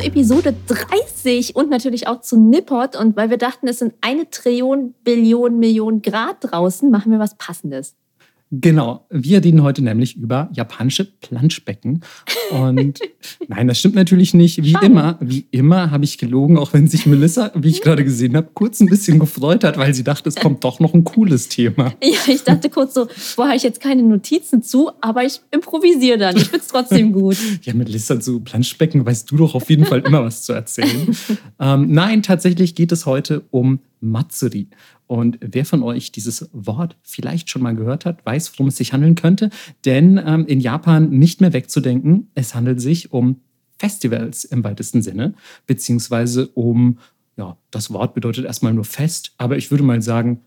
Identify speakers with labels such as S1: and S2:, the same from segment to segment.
S1: Episode 30 und natürlich auch zu Nippot. Und weil wir dachten, es sind eine Trillion, Billion, Millionen Grad draußen, machen wir was Passendes.
S2: Genau, wir reden heute nämlich über japanische Planschbecken. Und nein, das stimmt natürlich nicht. Wie Schade. immer, wie immer habe ich gelogen, auch wenn sich Melissa, wie ich gerade gesehen habe, kurz ein bisschen gefreut hat, weil sie dachte, es kommt doch noch ein cooles Thema.
S1: Ja, ich dachte kurz so, wo habe ich jetzt keine Notizen zu, aber ich improvisiere dann. Ich finde es trotzdem gut.
S2: ja, Melissa, zu Planschbecken weißt du doch auf jeden Fall immer was zu erzählen. ähm, nein, tatsächlich geht es heute um Matsuri. Und wer von euch dieses Wort vielleicht schon mal gehört hat, weiß, worum es sich handeln könnte. Denn ähm, in Japan nicht mehr wegzudenken, es handelt sich um Festivals im weitesten Sinne, beziehungsweise um, ja, das Wort bedeutet erstmal nur Fest, aber ich würde mal sagen,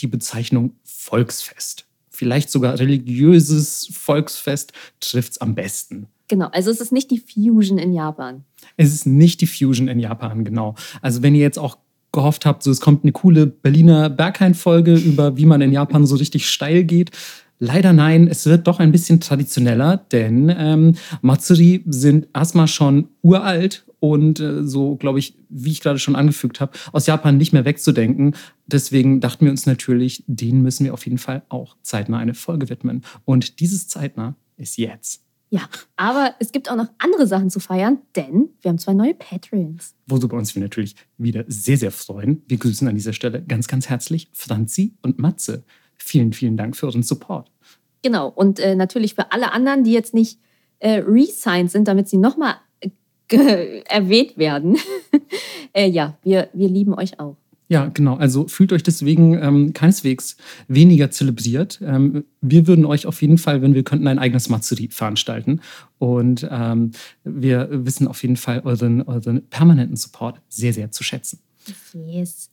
S2: die Bezeichnung Volksfest. Vielleicht sogar religiöses Volksfest trifft es am besten.
S1: Genau, also es ist nicht die Fusion in Japan.
S2: Es ist nicht die Fusion in Japan, genau. Also wenn ihr jetzt auch gehofft habt, so es kommt eine coole Berliner Berghain-Folge über, wie man in Japan so richtig steil geht. Leider nein, es wird doch ein bisschen traditioneller, denn ähm, Matsuri sind erstmal schon uralt und äh, so, glaube ich, wie ich gerade schon angefügt habe, aus Japan nicht mehr wegzudenken. Deswegen dachten wir uns natürlich, denen müssen wir auf jeden Fall auch zeitnah eine Folge widmen. Und dieses zeitnah ist jetzt.
S1: Ja, aber es gibt auch noch andere Sachen zu feiern, denn wir haben zwei neue Patreons.
S2: Worüber uns wir natürlich wieder sehr, sehr freuen. Wir grüßen an dieser Stelle ganz, ganz herzlich Franzi und Matze. Vielen, vielen Dank für euren Support.
S1: Genau, und äh, natürlich für alle anderen, die jetzt nicht äh, re-signed sind, damit sie nochmal äh, erwähnt werden. äh, ja, wir, wir lieben euch auch.
S2: Ja, genau. Also fühlt euch deswegen ähm, keineswegs weniger zelebriert. Ähm, wir würden euch auf jeden Fall, wenn wir könnten, ein eigenes Matsuri veranstalten. Und ähm, wir wissen auf jeden Fall euren, euren permanenten Support sehr, sehr zu schätzen.
S1: Yes.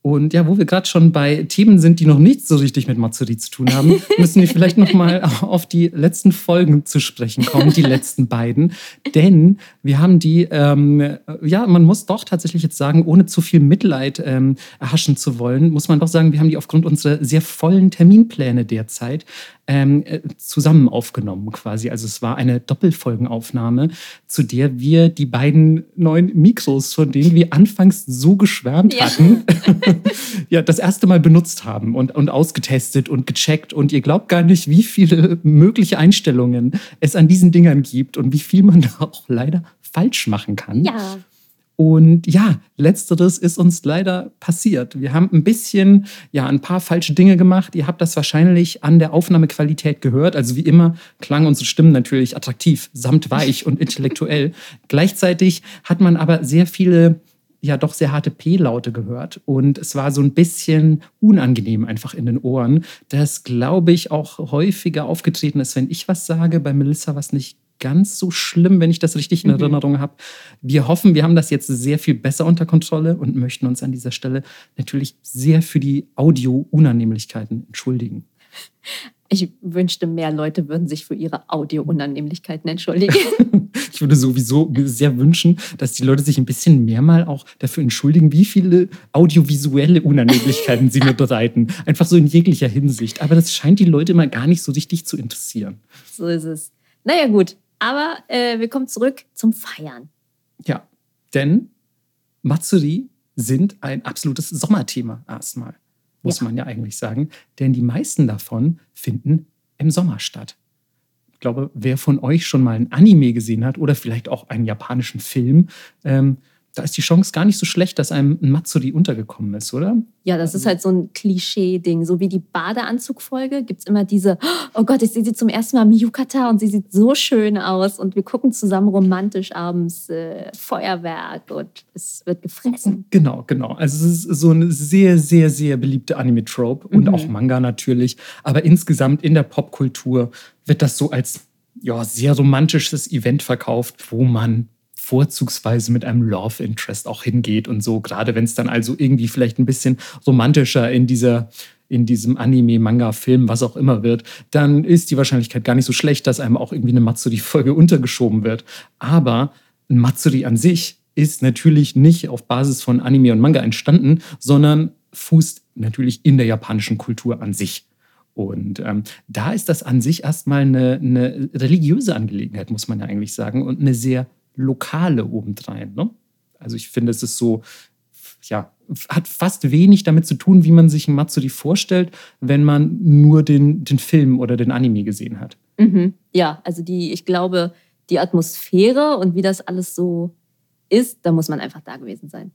S2: Und ja, wo wir gerade schon bei Themen sind, die noch nichts so richtig mit Matsuri zu tun haben, müssen wir vielleicht noch mal auf die letzten Folgen zu sprechen kommen, die letzten beiden. Denn wir haben die, ähm, ja, man muss doch tatsächlich jetzt sagen, ohne zu viel Mitleid ähm, erhaschen zu wollen, muss man doch sagen, wir haben die aufgrund unserer sehr vollen Terminpläne derzeit ähm, äh, zusammen aufgenommen quasi. Also es war eine Doppelfolgenaufnahme, zu der wir die beiden neuen Mikros, von denen wir anfangs so geschwärmt ja. hatten, ja, das erste Mal benutzt haben und, und ausgetestet und gecheckt. Und ihr glaubt gar nicht, wie viele mögliche Einstellungen es an diesen Dingern gibt und wie viel man da auch leider falsch machen kann.
S1: Ja.
S2: Und ja, letzteres ist uns leider passiert. Wir haben ein bisschen, ja, ein paar falsche Dinge gemacht. Ihr habt das wahrscheinlich an der Aufnahmequalität gehört. Also wie immer klangen unsere Stimmen natürlich attraktiv, samt weich und intellektuell. Gleichzeitig hat man aber sehr viele ja doch sehr harte P-Laute gehört und es war so ein bisschen unangenehm einfach in den Ohren, das glaube ich auch häufiger aufgetreten ist, wenn ich was sage, bei Melissa was nicht ganz so schlimm, wenn ich das richtig in mhm. Erinnerung habe. Wir hoffen, wir haben das jetzt sehr viel besser unter Kontrolle und möchten uns an dieser Stelle natürlich sehr für die Audio-Unannehmlichkeiten entschuldigen.
S1: Ich wünschte, mehr Leute würden sich für ihre Audio-Unannehmlichkeiten entschuldigen.
S2: ich würde sowieso sehr wünschen, dass die Leute sich ein bisschen mehr mal auch dafür entschuldigen, wie viele audiovisuelle Unannehmlichkeiten sie mir bereiten. Einfach so in jeglicher Hinsicht. Aber das scheint die Leute immer gar nicht so richtig zu interessieren.
S1: So ist es. Naja, gut. Aber äh, wir kommen zurück zum Feiern.
S2: Ja, denn Matsuri sind ein absolutes Sommerthema erstmal muss ja. man ja eigentlich sagen. Denn die meisten davon finden im Sommer statt. Ich glaube, wer von euch schon mal ein Anime gesehen hat oder vielleicht auch einen japanischen Film, ähm, da ist die Chance gar nicht so schlecht, dass einem ein Matsuri untergekommen ist, oder?
S1: Ja, das ist halt so ein Klischee-Ding. So wie die Badeanzugfolge gibt es immer diese, oh Gott, ich sehe sie zum ersten Mal im Yukata und sie sieht so schön aus und wir gucken zusammen romantisch abends äh, Feuerwerk und es wird gefressen.
S2: Genau, genau. Also es ist so eine sehr, sehr, sehr beliebte Anime-Trope und mhm. auch Manga natürlich. Aber insgesamt in der Popkultur wird das so als ja, sehr romantisches Event verkauft, wo man vorzugsweise mit einem Love Interest auch hingeht und so, gerade wenn es dann also irgendwie vielleicht ein bisschen romantischer in dieser in diesem Anime, Manga, Film, was auch immer wird, dann ist die Wahrscheinlichkeit gar nicht so schlecht, dass einem auch irgendwie eine Matsuri-Folge untergeschoben wird. Aber ein Matsuri an sich ist natürlich nicht auf Basis von Anime und Manga entstanden, sondern fußt natürlich in der japanischen Kultur an sich. Und ähm, da ist das an sich erstmal eine, eine religiöse Angelegenheit, muss man ja eigentlich sagen, und eine sehr Lokale obendrein. Ne? Also ich finde, es ist so, ja, hat fast wenig damit zu tun, wie man sich ein Matsuri vorstellt, wenn man nur den, den Film oder den Anime gesehen hat.
S1: Mhm. Ja, also die, ich glaube, die Atmosphäre und wie das alles so ist, da muss man einfach da gewesen sein.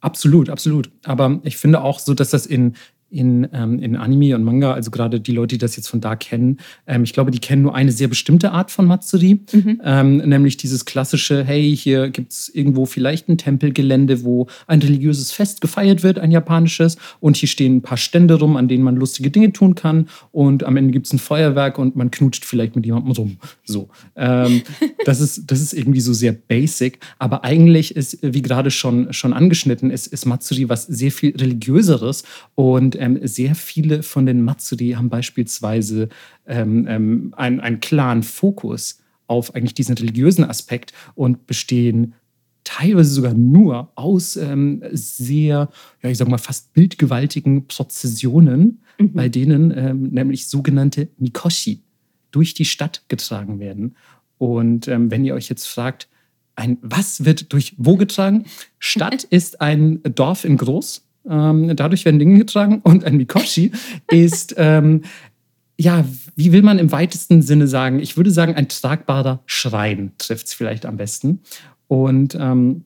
S2: Absolut, absolut. Aber ich finde auch so, dass das in, in, ähm, in Anime und Manga, also gerade die Leute, die das jetzt von da kennen, ähm, ich glaube, die kennen nur eine sehr bestimmte Art von Matsuri, mhm. ähm, nämlich dieses klassische, hey, hier gibt es irgendwo vielleicht ein Tempelgelände, wo ein religiöses Fest gefeiert wird, ein japanisches, und hier stehen ein paar Stände rum, an denen man lustige Dinge tun kann, und am Ende gibt es ein Feuerwerk und man knutscht vielleicht mit jemandem rum. So. Das, ist, das ist irgendwie so sehr basic, aber eigentlich ist, wie gerade schon, schon angeschnitten, ist, ist Matsuri was sehr viel religiöseres und ähm, sehr viele von den Matsuri haben beispielsweise ähm, ähm, einen, einen klaren Fokus auf eigentlich diesen religiösen Aspekt und bestehen teilweise sogar nur aus ähm, sehr, ja, ich sag mal, fast bildgewaltigen Prozessionen, mhm. bei denen ähm, nämlich sogenannte Mikoshi durch die Stadt getragen werden. Und ähm, wenn ihr euch jetzt fragt, ein was wird durch wo getragen? Stadt ist ein Dorf in Groß ähm, dadurch werden Dinge getragen. Und ein Mikoshi ist, ähm, ja, wie will man im weitesten Sinne sagen? Ich würde sagen, ein tragbarer Schrein trifft es vielleicht am besten. Und ähm,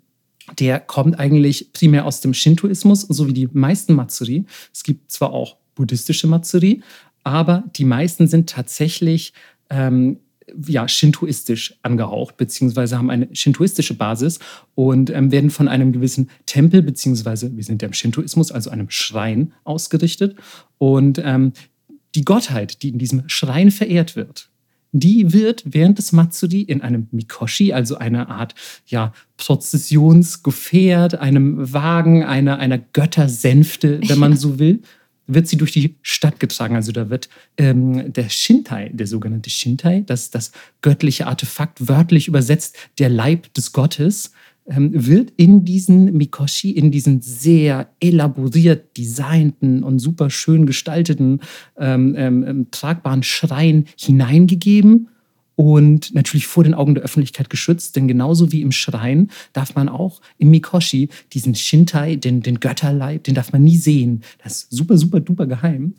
S2: der kommt eigentlich primär aus dem Shintoismus, so wie die meisten Matsuri. Es gibt zwar auch buddhistische Matsuri, aber die meisten sind tatsächlich ähm, ja, shintoistisch angehaucht, beziehungsweise haben eine shintoistische Basis und ähm, werden von einem gewissen Tempel, beziehungsweise wir sind ja im Shintoismus, also einem Schrein ausgerichtet. Und ähm, die Gottheit, die in diesem Schrein verehrt wird, die wird während des Matsuri in einem Mikoshi, also einer Art ja, Prozessionsgefährt, einem Wagen, einer, einer Göttersänfte, wenn man so will, wird sie durch die Stadt getragen. Also da wird ähm, der Shintai, der sogenannte Shintai, das, das göttliche Artefakt, wörtlich übersetzt der Leib des Gottes, ähm, wird in diesen Mikoshi, in diesen sehr elaboriert designten und super schön gestalteten ähm, ähm, ähm tragbaren Schrein hineingegeben und natürlich vor den Augen der Öffentlichkeit geschützt, denn genauso wie im Schrein darf man auch im Mikoshi diesen Shintai, den, den Götterleib, den darf man nie sehen. Das ist super, super, duper geheim.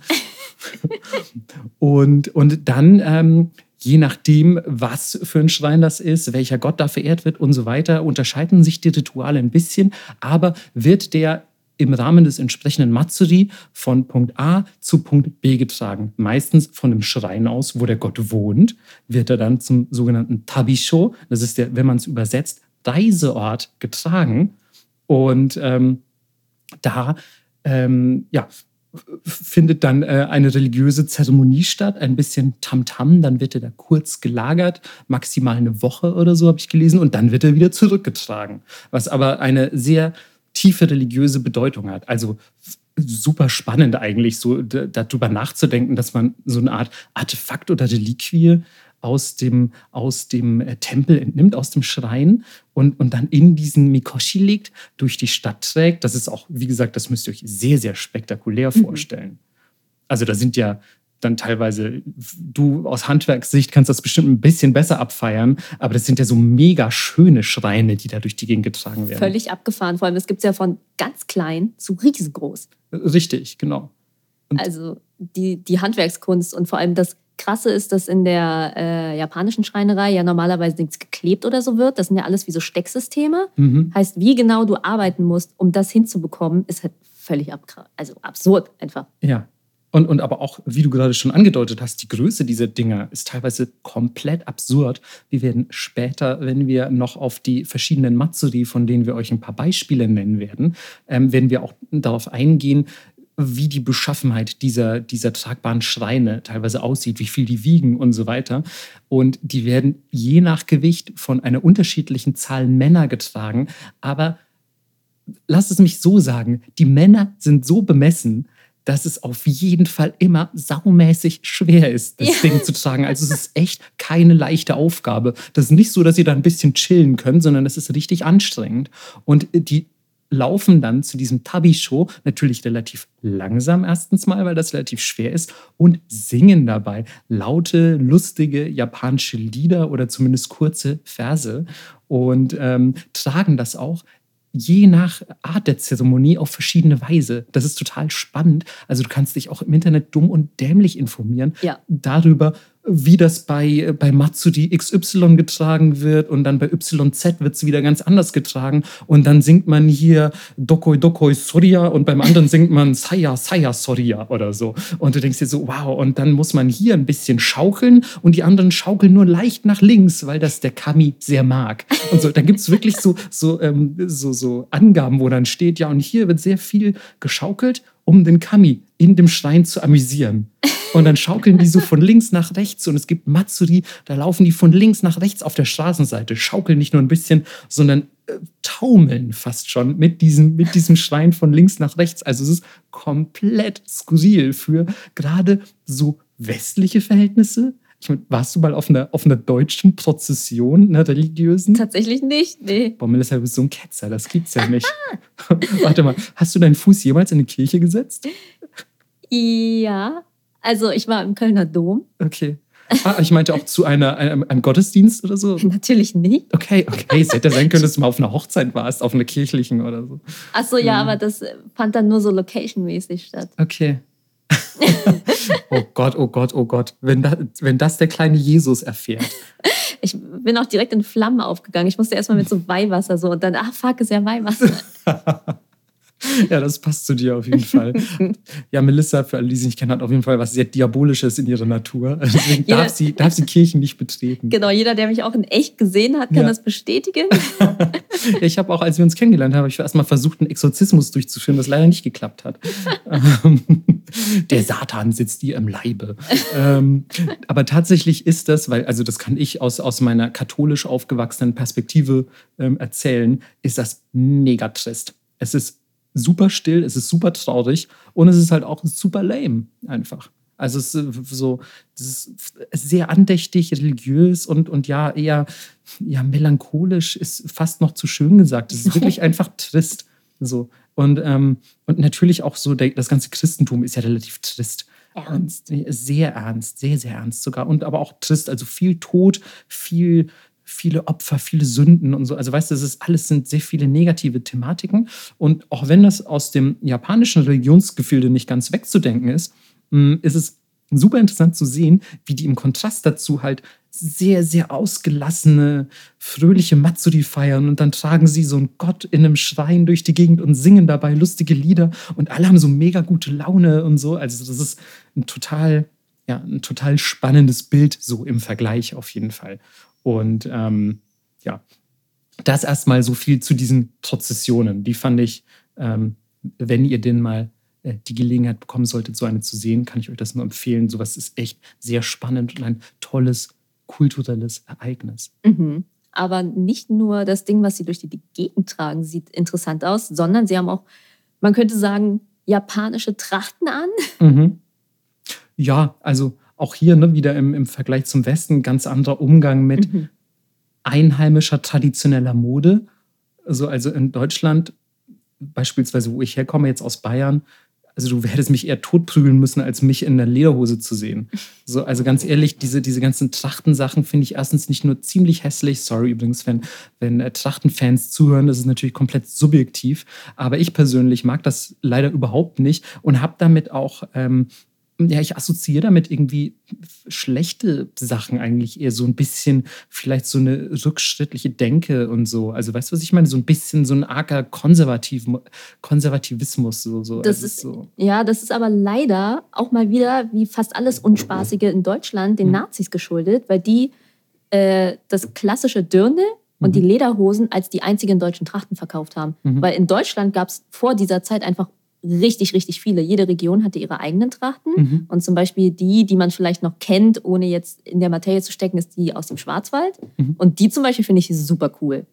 S2: und, und dann, ähm, je nachdem, was für ein Schrein das ist, welcher Gott da verehrt wird und so weiter, unterscheiden sich die Rituale ein bisschen, aber wird der im Rahmen des entsprechenden Matsuri von Punkt A zu Punkt B getragen. Meistens von dem Schrein aus, wo der Gott wohnt, wird er dann zum sogenannten Tabisho, das ist der, wenn man es übersetzt, Reiseort getragen. Und ähm, da ähm, ja, findet dann äh, eine religiöse Zeremonie statt, ein bisschen Tamtam, -Tam, dann wird er da kurz gelagert, maximal eine Woche oder so habe ich gelesen, und dann wird er wieder zurückgetragen. Was aber eine sehr tiefe religiöse Bedeutung hat. Also super spannend eigentlich, so darüber nachzudenken, dass man so eine Art Artefakt oder Reliquie aus dem, aus dem äh, Tempel entnimmt, aus dem Schrein und, und dann in diesen Mikoshi legt, durch die Stadt trägt. Das ist auch, wie gesagt, das müsst ihr euch sehr, sehr spektakulär mhm. vorstellen. Also da sind ja dann teilweise, du aus Handwerkssicht kannst das bestimmt ein bisschen besser abfeiern, aber das sind ja so mega schöne Schreine, die da durch die Gegend getragen werden.
S1: Völlig abgefahren. Vor allem, es gibt es ja von ganz klein zu riesengroß.
S2: Richtig, genau.
S1: Und also die, die Handwerkskunst und vor allem das Krasse ist, dass in der äh, japanischen Schreinerei ja normalerweise nichts geklebt oder so wird. Das sind ja alles wie so Stecksysteme. Mhm. Heißt, wie genau du arbeiten musst, um das hinzubekommen, ist halt völlig also absurd einfach.
S2: Ja, und, und aber auch, wie du gerade schon angedeutet hast, die Größe dieser Dinger ist teilweise komplett absurd. Wir werden später, wenn wir noch auf die verschiedenen Matsuri, von denen wir euch ein paar Beispiele nennen werden, ähm, werden wir auch darauf eingehen, wie die Beschaffenheit dieser, dieser tragbaren Schreine teilweise aussieht, wie viel die wiegen und so weiter. Und die werden je nach Gewicht von einer unterschiedlichen Zahl Männer getragen. Aber lass es mich so sagen, die Männer sind so bemessen, dass es auf jeden Fall immer saumäßig schwer ist, das ja. Ding zu tragen. Also es ist echt keine leichte Aufgabe. Das ist nicht so, dass ihr da ein bisschen chillen könnt, sondern es ist richtig anstrengend. Und die laufen dann zu diesem Tabi-Show, natürlich relativ langsam erstens mal, weil das relativ schwer ist, und singen dabei laute, lustige japanische Lieder oder zumindest kurze Verse und ähm, tragen das auch je nach Art der Zeremonie auf verschiedene Weise. Das ist total spannend. Also du kannst dich auch im Internet dumm und dämlich informieren
S1: Ja.
S2: darüber, wie das bei, bei Matsuri XY getragen wird und dann bei YZ wird es wieder ganz anders getragen und dann singt man hier Dokoi Dokoi Soria und beim anderen singt man Saya Saya Soria oder so und du denkst dir so, wow, und dann muss man hier ein bisschen schaukeln und die anderen schaukeln nur leicht nach links, weil das der Kami sehr mag. Und so, da gibt es wirklich so, so, ähm, so, so Angaben, wo dann steht, ja, und hier wird sehr viel geschaukelt, um den Kami in dem Schrein zu amüsieren. Und dann schaukeln die so von links nach rechts und es gibt Matsuri, da laufen die von links nach rechts auf der Straßenseite, schaukeln nicht nur ein bisschen, sondern äh, taumeln fast schon mit diesem, mit diesem Schrein von links nach rechts. Also es ist komplett skurril für gerade so westliche Verhältnisse. Ich meine, warst du mal auf einer, auf einer deutschen Prozession, einer religiösen?
S1: Tatsächlich nicht, nee.
S2: Boah, Melissa, du bist so ein Ketzer, das gibt's ja nicht. Warte mal, hast du deinen Fuß jemals in eine Kirche gesetzt?
S1: Ja, also ich war im Kölner Dom.
S2: Okay. Ah, ich meinte auch zu einer, einem, einem Gottesdienst oder so.
S1: Natürlich nicht.
S2: Okay, okay. Es hätte sein können, dass du mal auf einer Hochzeit warst, auf einer kirchlichen oder so.
S1: Achso, ja,
S2: Mhm.
S1: aber das fand dann nur so location-mäßig statt.
S2: Okay. oh Gott, oh Gott, oh Gott. Wenn das, wenn das der kleine Jesus erfährt.
S1: Ich bin auch direkt in Flammen aufgegangen. Ich musste erstmal mit so Weihwasser so und dann, ach fuck, ist ja Weihwasser.
S2: Ja, das passt zu dir auf jeden Fall. Ja, Melissa, für alle, die sie nicht kennen, hat auf jeden Fall was sehr Diabolisches in ihrer Natur. Deswegen darf, sie, darf sie Kirchen nicht betreten.
S1: genau, jeder, der mich auch in echt gesehen hat, kann
S2: Ja.
S1: das bestätigen.
S2: Ich habe auch, als wir uns kennengelernt haben, ich erstmal versucht, einen Exorzismus durchzuführen, was leider nicht geklappt hat. Ähm, Der Satan sitzt dir im Leibe. ähm, aber tatsächlich ist das, weil, also das kann ich aus, aus meiner katholisch aufgewachsenen Perspektive ähm, erzählen, ist das mega trist. Es ist super still, es ist super traurig und es ist halt auch super lame einfach. Also es ist so, das ist sehr andächtig, religiös und, und ja, eher ja, melancholisch ist fast noch zu schön gesagt. Es ist wirklich einfach trist. So. Und, ähm, und natürlich auch so, der, das ganze Christentum ist ja relativ trist.
S1: Ernst.
S2: Sehr ernst, sehr, sehr ernst sogar. Und aber auch trist, also viel Tod, viel, viele Opfer, viele Sünden und so. Also weißt du, das ist alles sind sehr viele negative Thematiken. Und auch wenn das aus dem japanischen Religionsgefilde nicht ganz wegzudenken ist, mh, ist es super interessant zu sehen, wie die im Kontrast dazu halt sehr, sehr ausgelassene, fröhliche Matsuri feiern und dann tragen sie so einen Gott in einem Schrein durch die Gegend und singen dabei lustige Lieder und alle haben so mega gute Laune und so. Also das ist ein total, ja, ein total spannendes Bild so im Vergleich auf jeden Fall. Und ähm, ja, das erstmal so viel zu diesen Prozessionen. Die fand ich, ähm, wenn ihr denn mal äh, die Gelegenheit bekommen solltet, so eine zu sehen, kann ich euch das nur empfehlen. Sowas ist echt sehr spannend und ein tolles kulturelles Ereignis.
S1: Mhm. Aber nicht nur das Ding, was sie durch die Gegend tragen, sieht interessant aus, sondern sie haben auch, man könnte sagen, japanische Trachten an.
S2: Mhm. Ja, also auch hier ne, wieder im, im Vergleich zum Westen ganz anderer Umgang mit
S1: Mhm.
S2: einheimischer traditioneller Mode. Also, also in Deutschland, beispielsweise, wo ich herkomme, jetzt aus Bayern, also du hättest mich eher totprügeln müssen, als mich in der Lederhose zu sehen. So, also ganz ehrlich, diese, diese ganzen Trachtensachen finde ich erstens nicht nur ziemlich hässlich, sorry übrigens, wenn, wenn äh, Trachtenfans zuhören, das ist natürlich komplett subjektiv, aber ich persönlich mag das leider überhaupt nicht und habe damit auch ähm, ja, ich assoziiere damit irgendwie schlechte Sachen eigentlich eher so ein bisschen, vielleicht so eine rückschrittliche Denke und so. Also weißt du, was ich meine? So ein bisschen so ein arger Konservativ Konservativismus. So, so.
S1: Das
S2: Also
S1: ist,
S2: so.
S1: ja, das ist aber leider auch mal wieder, wie fast alles Unspaßige in Deutschland, den
S2: Mhm.
S1: Nazis geschuldet, weil die äh, das klassische Dirndl und
S2: Mhm.
S1: die Lederhosen als die einzigen deutschen Trachten verkauft haben.
S2: Mhm.
S1: Weil in Deutschland gab es vor dieser Zeit einfach richtig, richtig viele. Jede Region hatte ihre eigenen Trachten.
S2: Mhm.
S1: Und zum Beispiel die, die man vielleicht noch kennt, ohne jetzt in der Materie zu stecken, ist die aus dem Schwarzwald.
S2: Mhm.
S1: Und die zum Beispiel finde ich super cool.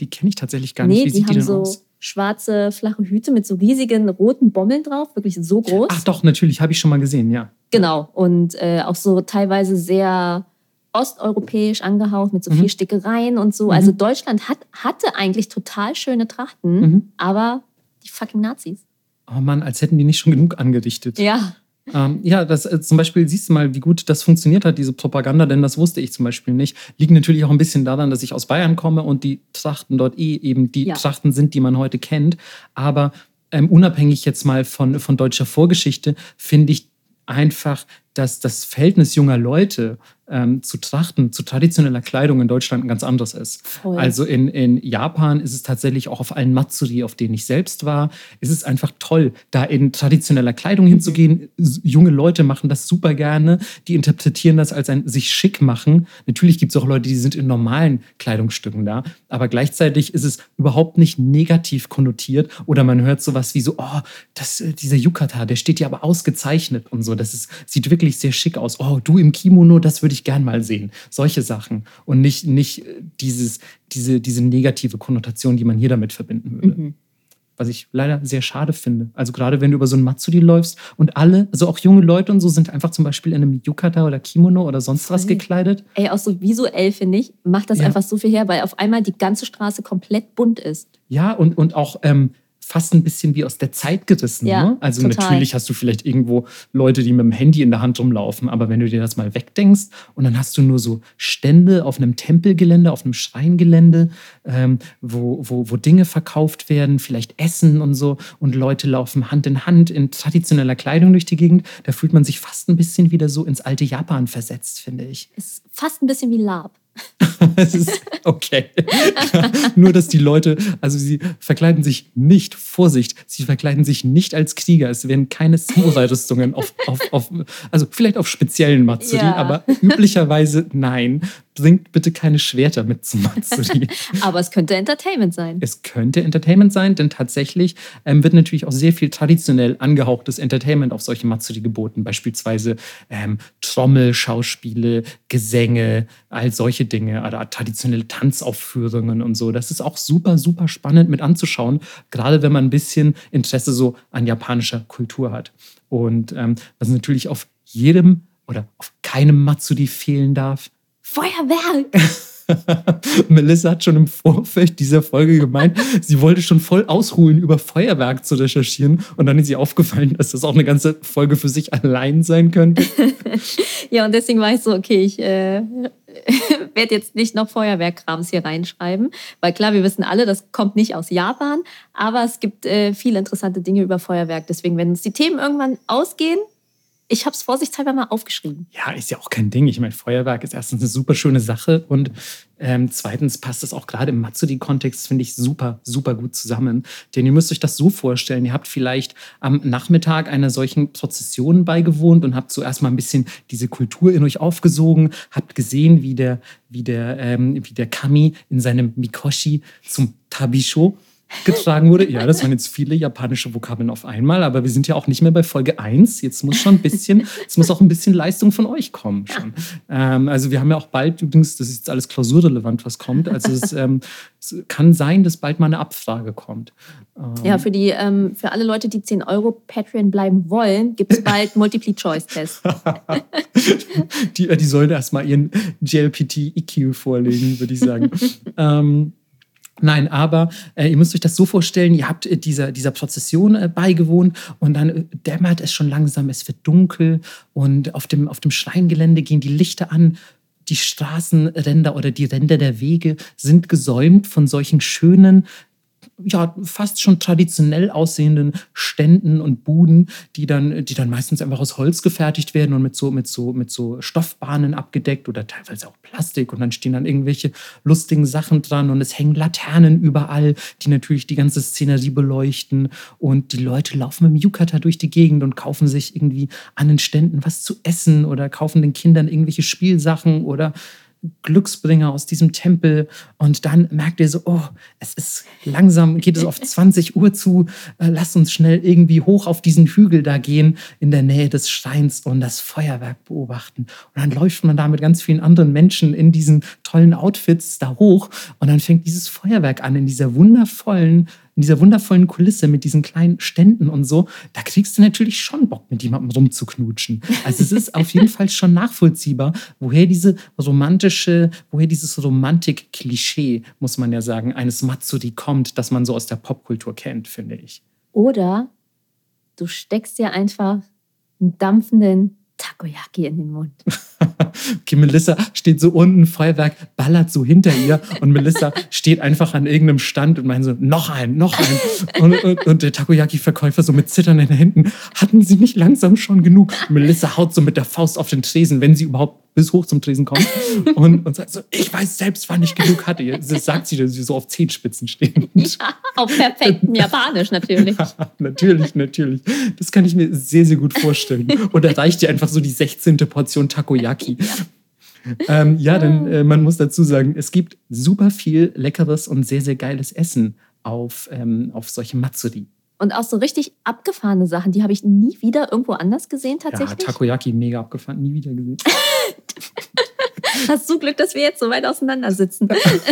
S2: Die kenne ich tatsächlich gar nicht.
S1: nee,
S2: Wie
S1: die
S2: sieht die
S1: haben
S2: denn
S1: so
S2: aus?
S1: schwarze, flache Hüte mit so riesigen roten Bommeln drauf, wirklich so groß.
S2: Ach doch, natürlich, habe ich schon mal gesehen, ja.
S1: Genau. Und äh, auch so teilweise sehr osteuropäisch angehaucht mit so viel Stickereien und so. Also Deutschland hat, hatte eigentlich total schöne Trachten,
S2: Mhm.
S1: aber die fucking Nazis.
S2: Oh Mann, als hätten die nicht schon genug angerichtet.
S1: Ja.
S2: Ähm, ja, das äh, zum Beispiel siehst du mal, wie gut das funktioniert hat, diese Propaganda, denn das wusste ich zum Beispiel nicht. Liegt natürlich auch ein bisschen daran, dass ich aus Bayern komme und die Trachten dort eh eben die
S1: Ja.
S2: Trachten sind, die man heute kennt. Aber ähm, unabhängig jetzt mal von, von deutscher Vorgeschichte, finde ich einfach, dass das Verhältnis junger Leute ähm, zu Trachten, zu traditioneller Kleidung in Deutschland ein ganz anderes ist.
S1: Voll.
S2: Also in, in Japan ist es tatsächlich auch auf allen Matsuri, auf denen ich selbst war, ist es einfach toll, da in traditioneller Kleidung hinzugehen. Junge Leute machen das super gerne. Die interpretieren das als ein sich schick machen. Natürlich gibt es auch Leute, die sind in normalen Kleidungsstücken da. Aber gleichzeitig ist es überhaupt nicht negativ konnotiert. Oder man hört sowas wie so, oh, das, äh, dieser Yukata, der steht ja aber ausgezeichnet und so. Das ist, sieht wirklich sehr schick aus. Oh, du im Kimono, das würde ich gern mal sehen. Solche Sachen. Und nicht, nicht äh, dieses, diese, diese negative Konnotation, die man hier damit verbinden würde.
S1: Mhm.
S2: Was ich leider sehr schade finde. Also gerade wenn du über so ein Matsuri läufst und alle, also auch junge Leute und so, sind einfach zum Beispiel in einem Yukata oder Kimono oder sonst was gekleidet.
S1: Ey, auch so visuell, finde ich, macht das
S2: Ja.
S1: einfach so viel her, weil auf einmal die ganze Straße komplett bunt ist.
S2: Ja, und, und auch ähm, fast ein bisschen wie aus der Zeit gerissen.
S1: Ja,
S2: ne? Also
S1: total.
S2: natürlich hast du vielleicht irgendwo Leute, die mit dem Handy in der Hand rumlaufen, aber wenn du dir das mal wegdenkst und dann hast du nur so Stände auf einem Tempelgelände, auf einem Schreingelände, ähm, wo, wo, wo Dinge verkauft werden, vielleicht Essen und so und Leute laufen Hand in Hand in traditioneller Kleidung durch die Gegend, da fühlt man sich fast ein bisschen wieder so ins alte Japan versetzt, finde ich.
S1: Ist fast ein bisschen wie Lab.
S2: Es ist okay. Nur, dass die Leute, also sie verkleiden sich nicht, Vorsicht, sie verkleiden sich nicht als Krieger. Es werden keine Samurai-Rüstungen auf, auf, auf, also vielleicht auf speziellen Matsuri,
S1: Ja.
S2: aber üblicherweise nein. Bringt bitte keine Schwerter mit zum Matsuri.
S1: Aber es könnte Entertainment sein.
S2: Es könnte Entertainment sein, denn tatsächlich ähm, wird natürlich auch sehr viel traditionell angehauchtes Entertainment auf solche Matsuri geboten. Beispielsweise ähm, Trommelschauspiele, Gesänge, all solche Dinge oder traditionelle Tanzaufführungen und so. Das ist auch super, super spannend mit anzuschauen, gerade wenn man ein bisschen Interesse so an japanischer Kultur hat. Und ähm, was natürlich auf jedem oder auf keinem Matsuri fehlen darf,
S1: Feuerwerk!
S2: Melissa hat schon im Vorfeld dieser Folge gemeint, sie wollte schon voll ausholen, über Feuerwerk zu recherchieren. Und dann ist ihr aufgefallen, dass das auch eine ganze Folge für sich allein sein könnte.
S1: Ja, und deswegen war ich so, okay, ich äh, werde jetzt nicht noch Feuerwerkkrams hier reinschreiben, weil klar, wir wissen alle, das kommt nicht aus Japan, aber es gibt äh, viele interessante Dinge über Feuerwerk. Deswegen, wenn uns die Themen irgendwann ausgehen, ich habe es vorsichtshalber mal aufgeschrieben.
S2: Ja, ist ja auch kein Ding. Ich meine, Feuerwerk ist erstens eine super schöne Sache und ähm, zweitens passt das auch gerade im Matsuri-Kontext, finde ich, super, super gut zusammen. Denn ihr müsst euch das so vorstellen, ihr habt vielleicht am Nachmittag einer solchen Prozession beigewohnt und habt zuerst mal ein bisschen diese Kultur in euch aufgesogen, habt gesehen, wie der, wie der, ähm, wie der Kami in seinem Mikoshi zum Tabisho getragen wurde. Ja, das waren jetzt viele japanische Vokabeln auf einmal, aber wir sind ja auch nicht mehr bei Folge 1. Jetzt muss schon ein bisschen, jetzt muss auch ein bisschen Leistung von euch kommen schon. Ähm, also wir haben ja auch bald übrigens, das ist jetzt alles klausurrelevant, was kommt. Also es, ähm, es kann sein, dass bald mal eine Abfrage kommt. Ähm,
S1: Ja, für, die, ähm, für alle Leute, die 10 Euro Patreon bleiben wollen, gibt es bald Multiple-Choice-Test.
S2: die, die sollen erstmal ihren JLPT-EQ vorlegen, würde ich sagen. Nein, aber äh, ihr müsst euch das so vorstellen, ihr habt äh, dieser, dieser Prozession äh, beigewohnt und dann äh, dämmert es schon langsam, es wird dunkel und auf dem, auf dem Schreingelände gehen die Lichter an. Die Straßenränder oder die Ränder der Wege sind gesäumt von solchen schönen, ja, fast schon traditionell aussehenden Ständen und Buden, die dann, die dann meistens einfach aus Holz gefertigt werden und mit so, mit so, mit so Stoffbahnen abgedeckt oder teilweise auch Plastik. Und dann stehen dann irgendwelche lustigen Sachen dran und es hängen Laternen überall, die natürlich die ganze Szenerie beleuchten. Und die Leute laufen mit dem Yukata durch die Gegend und kaufen sich irgendwie an den Ständen was zu essen oder kaufen den Kindern irgendwelche Spielsachen oder Glücksbringer aus diesem Tempel. Und dann merkt ihr so, oh, es ist langsam, geht es auf 20 Uhr zu, äh, lasst uns schnell irgendwie hoch auf diesen Hügel da gehen, in der Nähe des Schreins und das Feuerwerk beobachten. Und dann läuft man da mit ganz vielen anderen Menschen in diesen tollen Outfits da hoch. Und dann fängt dieses Feuerwerk an in dieser wundervollen, in dieser wundervollen Kulisse mit diesen kleinen Ständen und so. Da kriegst du natürlich schon Bock, mit jemandem rumzuknutschen. Also es ist auf jeden Fall schon nachvollziehbar, woher diese romantische, woher dieses Romantik-Klischee, muss man ja sagen, eines Matsuri kommt, das man so aus der Popkultur kennt, finde ich.
S1: Oder du steckst dir einfach einen dampfenden Takoyaki in den Mund.
S2: okay, Melissa steht so unten, Feuerwerk ballert so hinter ihr und Melissa steht einfach an irgendeinem Stand und meint so, noch ein, noch ein. Und, und, und der Takoyaki-Verkäufer so mit zitternden Händen, hatten sie nicht langsam schon genug? Melissa haut so mit der Faust auf den Tresen, wenn sie überhaupt bis hoch zum Tresen kommt und, und sagt so, ich weiß selbst, wann ich genug hatte. Das sagt sie, dass sie so auf Zehenspitzen stehen.
S1: Ja, auf perfektem Japanisch natürlich. Ja,
S2: natürlich, natürlich. Das kann ich mir sehr, sehr gut vorstellen. Und da reicht dir einfach so die 16. Portion Takoyaki. Ja. Ähm, ja, denn äh, man muss dazu sagen, es gibt super viel leckeres und sehr, sehr geiles Essen auf, ähm, auf solche Matsuri.
S1: Und auch so richtig abgefahrene Sachen, die habe ich nie wieder irgendwo anders gesehen tatsächlich.
S2: Ja, Takoyaki mega abgefahren, nie wieder gesehen.
S1: Hast du Glück, dass wir jetzt so weit auseinander sitzen?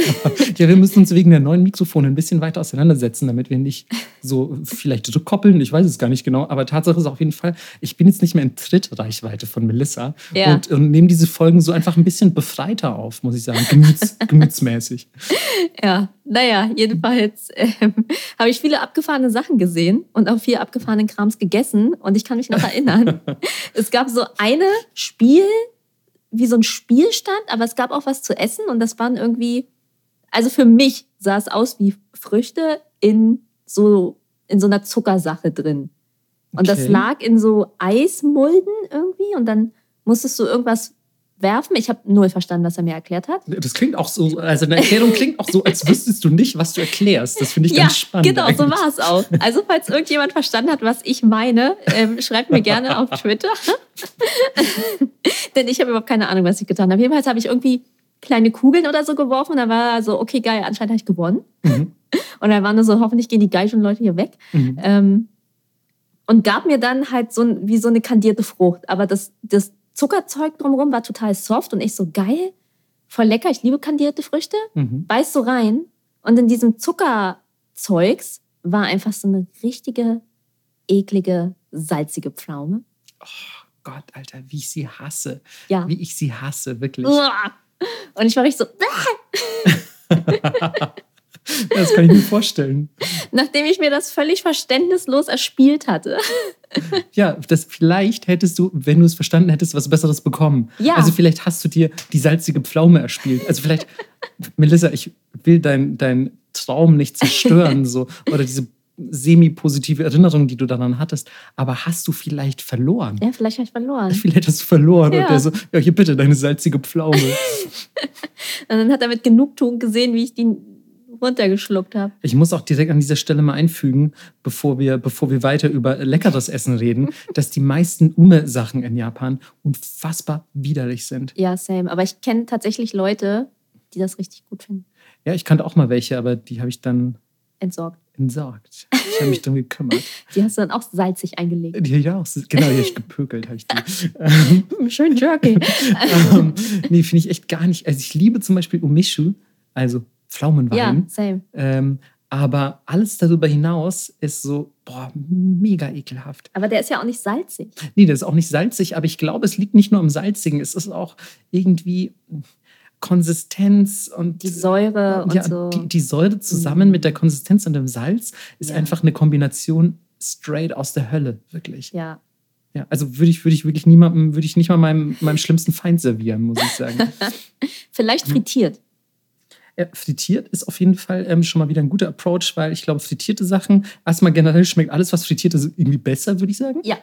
S2: ja, wir müssen uns wegen der neuen Mikrofone ein bisschen weiter auseinandersetzen, damit wir nicht so vielleicht rückkoppeln. Ich weiß es gar nicht genau. Aber Tatsache ist auf jeden Fall, ich bin jetzt nicht mehr in Trittreichweite von Melissa ja. und, und nehme diese Folgen so einfach ein bisschen befreiter auf, muss ich sagen, Gemüts, gemütsmäßig.
S1: Ja, naja, jedenfalls ähm, habe ich viele abgefahrene Sachen gesehen und auch viel abgefahrenen Krams gegessen. Und ich kann mich noch erinnern, es gab so eine Spiel, wie so ein Spielstand, aber es gab auch was zu essen und das waren irgendwie, also für mich sah es aus wie Früchte in so, in so einer Zuckersache drin. Und okay. das lag in so Eismulden irgendwie und dann musstest du irgendwas werfen. Ich habe null verstanden, was er mir erklärt hat.
S2: Das klingt auch so, also eine Erklärung klingt auch so, als wüsstest du nicht, was du erklärst. Das finde ich ja, ganz spannend.
S1: Genau, eigentlich. so war es auch. Also, falls irgendjemand verstanden hat, was ich meine, ähm, schreibt mir gerne auf Twitter. Denn ich habe überhaupt keine Ahnung, was ich getan habe. Jedenfalls habe ich irgendwie kleine Kugeln oder so geworfen und dann war so, okay, geil, anscheinend habe ich gewonnen. Mhm. Und dann waren nur so, hoffentlich gehen die geilen Leute hier weg. Mhm. Ähm, und gab mir dann halt so wie so eine kandierte Frucht. Aber das, das Zuckerzeug drumherum war total soft und ich so geil, voll lecker, ich liebe kandierte Früchte. Mhm. Beiß so rein und in diesem Zuckerzeugs war einfach so eine richtige, eklige, salzige Pflaume.
S2: Oh Gott, Alter, wie ich sie hasse. Ja. Wie ich sie hasse, wirklich.
S1: Und ich war richtig so.
S2: Das kann ich mir vorstellen.
S1: Nachdem ich mir das völlig verständnislos erspielt hatte.
S2: Ja, das vielleicht hättest du, wenn du es verstanden hättest, was Besseres bekommen. Ja. Also vielleicht hast du dir die salzige Pflaume erspielt. Also vielleicht, Melissa, ich will deinen dein Traum nicht zerstören, so oder diese semi-positive Erinnerung, die du daran hattest, aber hast du vielleicht verloren?
S1: Ja, vielleicht habe ich verloren.
S2: Vielleicht hast du verloren ja. und der so, ja, hier bitte, deine salzige Pflaume.
S1: und dann hat er mit Genugtuung gesehen, wie ich die runtergeschluckt habe.
S2: Ich muss auch direkt an dieser Stelle mal einfügen, bevor wir, bevor wir weiter über leckeres Essen reden, dass die meisten Ume-Sachen in Japan unfassbar widerlich sind.
S1: Ja, same. Aber ich kenne tatsächlich Leute, die das richtig gut finden.
S2: Ja, ich kannte auch mal welche, aber die habe ich dann
S1: entsorgt.
S2: Entsorgt. Ich habe mich darum gekümmert.
S1: Die hast du dann auch salzig eingelegt.
S2: Die, ja, auch, genau, die habe ich gepökelt. Hab ich
S1: die. Schön jerky.
S2: ähm, nee, finde ich echt gar nicht. Also ich liebe zum Beispiel Umishu, also Pflaumenwein. Ja,
S1: same.
S2: Ähm, aber alles darüber hinaus ist so, boah, mega ekelhaft.
S1: Aber der ist ja auch nicht salzig.
S2: Nee, der ist auch nicht salzig, aber ich glaube, es liegt nicht nur am Salzigen. Es ist auch irgendwie Konsistenz und.
S1: Die Säure und
S2: ja,
S1: so.
S2: Die, die Säure zusammen mhm. mit der Konsistenz und dem Salz ist ja. einfach eine Kombination straight aus der Hölle, wirklich.
S1: Ja.
S2: Ja, also würde ich, würde ich wirklich niemandem, würde ich nicht mal meinem, meinem schlimmsten Feind servieren, muss ich sagen.
S1: Vielleicht frittiert.
S2: Ja, frittiert ist auf jeden Fall ähm, schon mal wieder ein guter Approach, weil ich glaube, frittierte Sachen, erstmal generell schmeckt alles, was frittiert ist, irgendwie besser, würde ich sagen.
S1: Ja.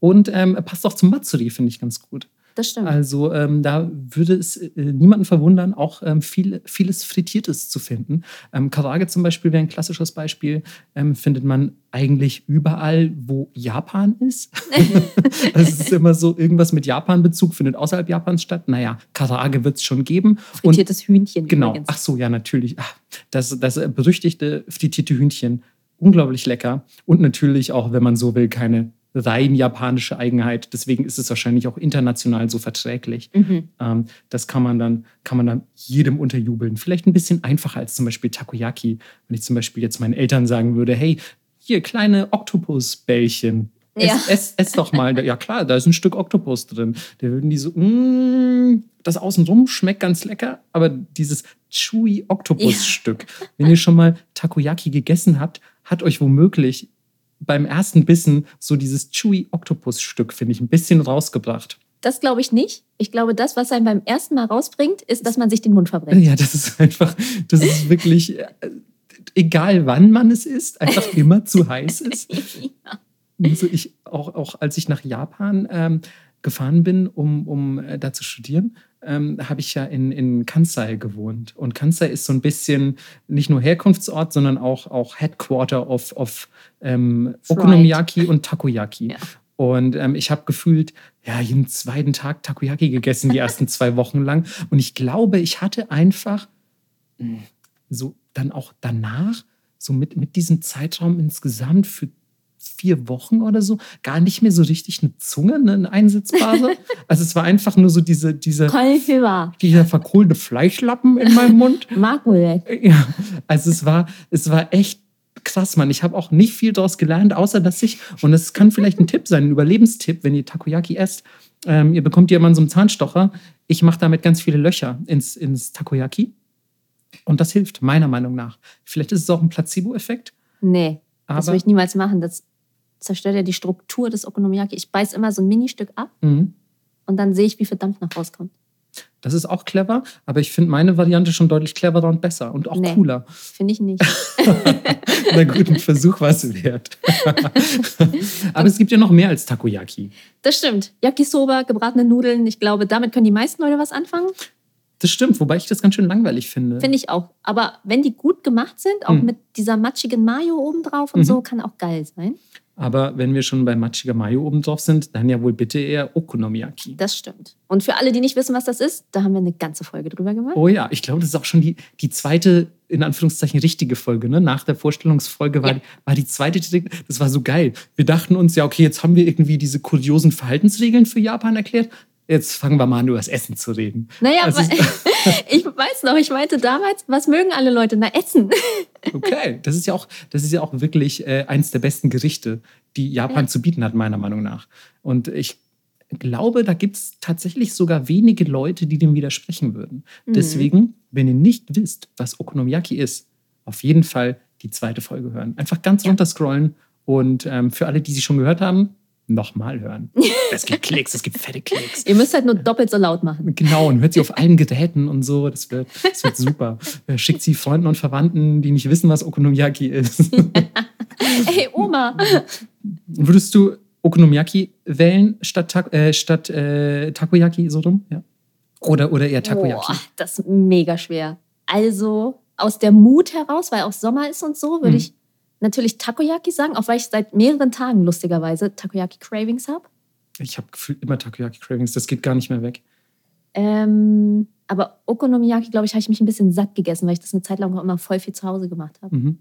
S2: Und ähm, passt auch zum Matsuri, finde ich ganz gut.
S1: Das stimmt.
S2: Also ähm, da würde es äh, niemanden verwundern, auch ähm, viel, vieles Frittiertes zu finden. Ähm, Karage zum Beispiel wäre ein klassisches Beispiel. Ähm, findet man eigentlich überall, wo Japan ist. Also es ist immer so, irgendwas mit Japan-Bezug findet außerhalb Japans statt. Naja, Karage wird es schon geben.
S1: Frittiertes Und, Hühnchen.
S2: Genau. Übrigens. Ach so, ja, natürlich. Ach, das, das berüchtigte frittierte Hühnchen. Unglaublich lecker. Und natürlich auch, wenn man so will, keine rein japanische Eigenheit. Deswegen ist es wahrscheinlich auch international so verträglich.
S1: Mhm.
S2: Ähm, das kann man dann, kann man dann jedem unterjubeln. Vielleicht ein bisschen einfacher als zum Beispiel Takoyaki. Wenn ich zum Beispiel jetzt meinen Eltern sagen würde, hey, hier kleine Oktopusbällchen. Ess,
S1: Ja.
S2: ess, ess doch mal. Ja klar, da ist ein Stück Oktopus drin. Da würden die so, mm, das außenrum schmeckt ganz lecker, aber dieses chewy Oktopusstück, wenn ihr schon mal Takoyaki gegessen habt, hat euch womöglich beim ersten Bissen so dieses chewy Oktopusstück, finde ich, ein bisschen rausgebracht.
S1: Das glaube ich nicht. Ich glaube, das, was einen beim ersten Mal rausbringt, ist, dass man sich den Mund verbrennt.
S2: Ja, das ist einfach, das ist wirklich, äh, egal wann man es isst, einfach immer zu heiß ist. Also ich, auch, auch als ich nach Japan ähm, gefahren bin, um, um äh, da zu studieren, ähm, habe ich ja in, in Kansai gewohnt. Und Kansai ist so ein bisschen nicht nur Herkunftsort, sondern auch, auch Headquarter of, of ähm. Okonomiyaki und Takoyaki.
S1: Ja.
S2: Und ähm, ich habe gefühlt, ja, jeden zweiten Tag Takoyaki gegessen, die ersten zwei Wochen lang. Und ich glaube, ich hatte einfach mh, so dann auch danach, so mit, mit diesem Zeitraum insgesamt für vier Wochen oder so, gar nicht mehr so richtig eine Zunge, ne, eine einsetzbare. Also es war einfach nur so diese, diese, dieser verkohlene Fleischlappen in meinem Mund.
S1: Makule.
S2: Ja, also es war, es war echt krass, Mann. Ich habe auch nicht viel daraus gelernt, außer dass ich, und das kann vielleicht ein Tipp sein, ein Überlebenstipp, wenn ihr Takoyaki esst, ähm, ihr bekommt ja immer so einen Zahnstocher. Ich mache damit ganz viele Löcher ins, ins Takoyaki. Und das hilft, meiner Meinung nach. Vielleicht ist es auch ein Placebo-Effekt,
S1: Nee, das
S2: aber
S1: würde ich niemals machen. Das zerstört ja die Struktur des Okonomiyaki. Ich beiß immer so ein Ministück ab
S2: mhm.
S1: und dann sehe ich, wie viel Dampf noch rauskommt.
S2: das ist auch clever, aber ich finde meine Variante schon deutlich cleverer und besser und auch
S1: Nee.
S2: cooler.
S1: Finde ich nicht.
S2: Na gut, ein Versuch war es wert. aber es gibt ja noch mehr als Takoyaki.
S1: Das stimmt. Yakisoba, gebratene Nudeln. Ich glaube, damit können die meisten Leute was anfangen.
S2: Das stimmt, wobei ich das ganz schön langweilig finde.
S1: Finde ich auch. Aber wenn die gut gemacht sind, auch
S2: Mhm.
S1: mit dieser matschigen Mayo obendrauf und
S2: Mhm.
S1: so, kann auch geil sein.
S2: Aber wenn wir schon bei Matschiger Mayo oben drauf sind, dann ja wohl bitte eher Okonomiyaki.
S1: Das stimmt. Und für alle, die nicht wissen, was das ist, da haben wir eine ganze Folge drüber gemacht.
S2: Oh ja, ich glaube, das ist auch schon die, die zweite, in Anführungszeichen, richtige Folge. Ne? Nach der Vorstellungsfolge war,
S1: Ja.
S2: die, war die zweite, das war so geil. Wir dachten uns, ja, okay, jetzt haben wir irgendwie diese kuriosen Verhaltensregeln für Japan erklärt. Jetzt fangen wir mal an, über das Essen zu reden.
S1: Naja,
S2: Also
S1: aber ich weiß noch, ich meinte damals, was mögen alle Leute? Na, Essen.
S2: Okay, das ist ja auch, das ist ja auch wirklich äh, eins der besten Gerichte, die Japan
S1: Ja.
S2: zu bieten hat, meiner Meinung nach. Und ich glaube, da gibt es tatsächlich sogar wenige Leute, die dem widersprechen würden.
S1: Mhm.
S2: Deswegen, wenn ihr nicht wisst, was Okonomiyaki ist, auf jeden Fall die zweite Folge hören. Einfach ganz
S1: Ja.
S2: runter scrollen und ähm, für alle, die sie schon gehört haben, nochmal hören. Es gibt Klicks, es gibt fette Klicks.
S1: Ihr müsst halt nur doppelt so laut machen.
S2: Genau, und hört sie auf allen Geräten und so. Das wird, das wird super. Äh, Schickt sie Freunden und Verwandten, die nicht wissen, was Okonomiyaki ist.
S1: Ey, Oma.
S2: Würdest du Okonomiyaki wählen statt, Ta äh, statt äh, Takoyaki, so rum? Ja. Oder, oder eher Takoyaki?
S1: Boah, das ist mega schwer. Also aus der Mut heraus, weil auch Sommer ist und so, würde
S2: Mhm.
S1: ich natürlich Takoyaki sagen, auch weil ich seit mehreren Tagen lustigerweise Takoyaki-Cravings habe.
S2: Ich habe gefühlt immer Takoyaki-Cravings, das geht gar nicht mehr weg.
S1: Ähm, aber Okonomiyaki, glaube ich, habe ich mich ein bisschen satt gegessen, weil ich das eine Zeit lang auch immer voll viel zu Hause gemacht habe.
S2: Mhm.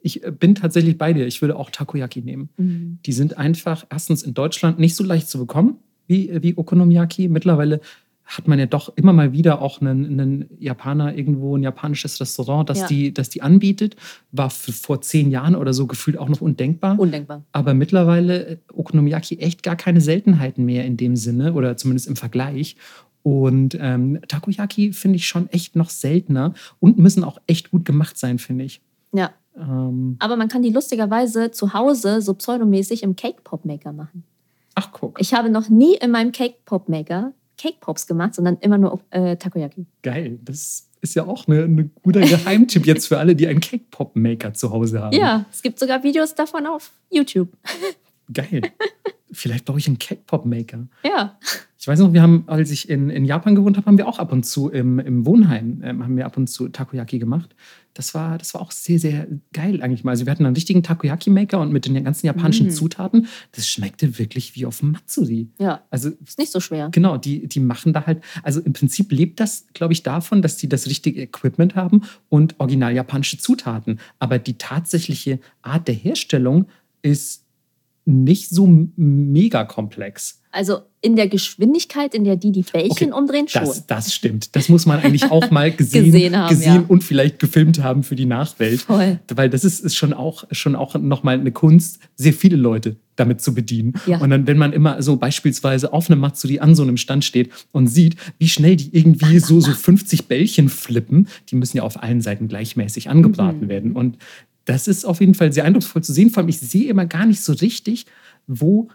S2: Ich äh, bin tatsächlich bei dir. Ich würde auch Takoyaki nehmen.
S1: Mhm.
S2: Die sind einfach erstens in Deutschland nicht so leicht zu bekommen wie, wie Okonomiyaki. Mittlerweile hat man ja doch immer mal wieder auch einen, einen Japaner irgendwo, ein japanisches Restaurant, das,
S1: Ja.
S2: die, das die anbietet. War vor zehn Jahren oder so gefühlt auch noch undenkbar.
S1: Undenkbar.
S2: Aber mittlerweile äh, Okonomiyaki echt gar keine Seltenheiten mehr in dem Sinne oder zumindest im Vergleich. Und ähm, Takoyaki finde ich schon echt noch seltener und müssen auch echt gut gemacht sein, finde ich.
S1: Ja.
S2: Ähm,
S1: Aber man kann die lustigerweise zu Hause so pseudomäßig im Cake Pop Maker machen.
S2: ach, guck,
S1: Ich habe noch nie in meinem Cake Pop Maker Cake Pops gemacht, sondern immer nur äh, Takoyaki.
S2: geil. Das ist ja auch ein ne, guter Geheimtipp jetzt für alle, die einen Cake-Pop-Maker zu Hause haben.
S1: Ja, es gibt sogar Videos davon auf YouTube.
S2: Geil. Vielleicht brauche ich einen Cake-Pop-Maker.
S1: Ja.
S2: Ich weiß noch, wir haben, als ich in, in Japan gewohnt habe, haben wir auch ab und zu im, im Wohnheim, ähm, haben wir ab und zu Takoyaki gemacht. Das war, das war auch sehr, sehr geil eigentlich mal. Also wir hatten einen richtigen Takoyaki-Maker und mit den ganzen japanischen
S1: Mm.
S2: Zutaten, das schmeckte wirklich wie auf Matsuri.
S1: Ja.
S2: Also
S1: Ist nicht so schwer.
S2: Genau, die, die machen da halt, also im Prinzip lebt das, glaube ich, davon, dass die das richtige Equipment haben und original japanische Zutaten. Aber die tatsächliche Art der Herstellung ist nicht so mega komplex.
S1: Also in der Geschwindigkeit, in der die die Bällchen
S2: Okay,
S1: umdrehen, schon.
S2: Das, das stimmt. Das muss man eigentlich auch mal gesehen,
S1: Gesehen haben,
S2: gesehen
S1: ja.
S2: und vielleicht gefilmt haben für die Nachwelt.
S1: Voll.
S2: Weil das ist, ist schon auch, schon auch nochmal eine Kunst, sehr viele Leute damit zu bedienen.
S1: Ja.
S2: Und dann, wenn man immer so beispielsweise auf einem Matsuri an so einem Stand steht und sieht, wie schnell die irgendwie so, so 50 Bällchen flippen, die müssen ja auf allen Seiten gleichmäßig angebraten
S1: Mhm.
S2: werden. Und das ist auf jeden Fall sehr eindrucksvoll zu sehen. Vor allem, ich sehe immer gar nicht so richtig, wo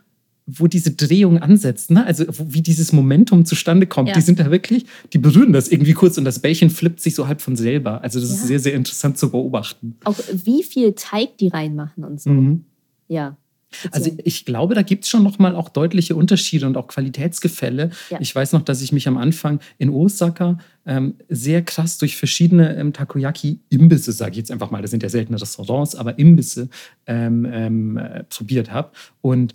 S2: wo diese Drehung ansetzt, ne? also wo, wie dieses Momentum zustande kommt.
S1: Ja.
S2: Die sind da wirklich, die berühren das irgendwie kurz und das Bällchen flippt sich so halb von selber. Also das ist
S1: Ja.
S2: sehr, sehr interessant zu beobachten.
S1: Auch wie viel Teig die reinmachen und so.
S2: Mhm.
S1: Ja.
S2: Also ich glaube, da gibt es schon nochmal auch deutliche Unterschiede und auch Qualitätsgefälle.
S1: Ja.
S2: Ich weiß noch, dass ich mich am Anfang in Osaka ähm, sehr krass durch verschiedene ähm, Takoyaki-Imbisse, sage ich jetzt einfach mal, das sind ja seltene Restaurants, aber Imbisse ähm, ähm, äh, probiert habe. Und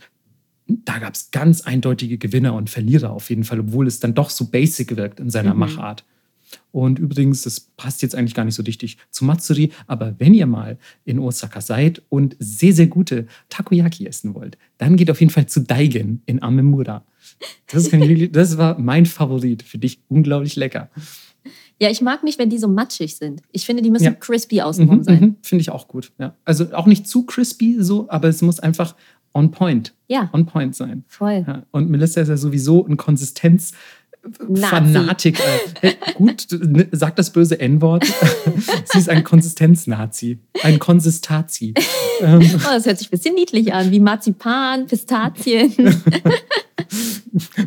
S2: da gab es ganz eindeutige Gewinner und Verlierer auf jeden Fall, obwohl es dann doch so basic wirkt in seiner
S1: Mhm.
S2: Machart. Und übrigens, das passt jetzt eigentlich gar nicht so richtig zu Matsuri, aber wenn ihr mal in Osaka seid und sehr, sehr gute Takoyaki essen wollt, dann geht auf jeden Fall zu Daigen in Amemura. Das, wirklich- das war mein Favorit. Für dich unglaublich lecker.
S1: ja, ich mag nicht, wenn die so matschig sind. Ich finde, die müssen
S2: Ja.
S1: crispy außenrum
S2: Mhm,
S1: sein.
S2: mhm, Finde ich auch gut. Ja. Also auch nicht zu crispy so, aber es muss einfach on point,
S1: Ja,
S2: on point sein.
S1: voll.
S2: Ja. Und Melissa ist ja sowieso ein Konsistenz. Fanatiker. Hey, gut, ne, sag das böse N-Wort. Sie ist ein Konsistenz-Nazi. Ein Konsistazi. ähm,
S1: Oh, das hört sich ein bisschen niedlich an, wie Marzipan, Pistazien.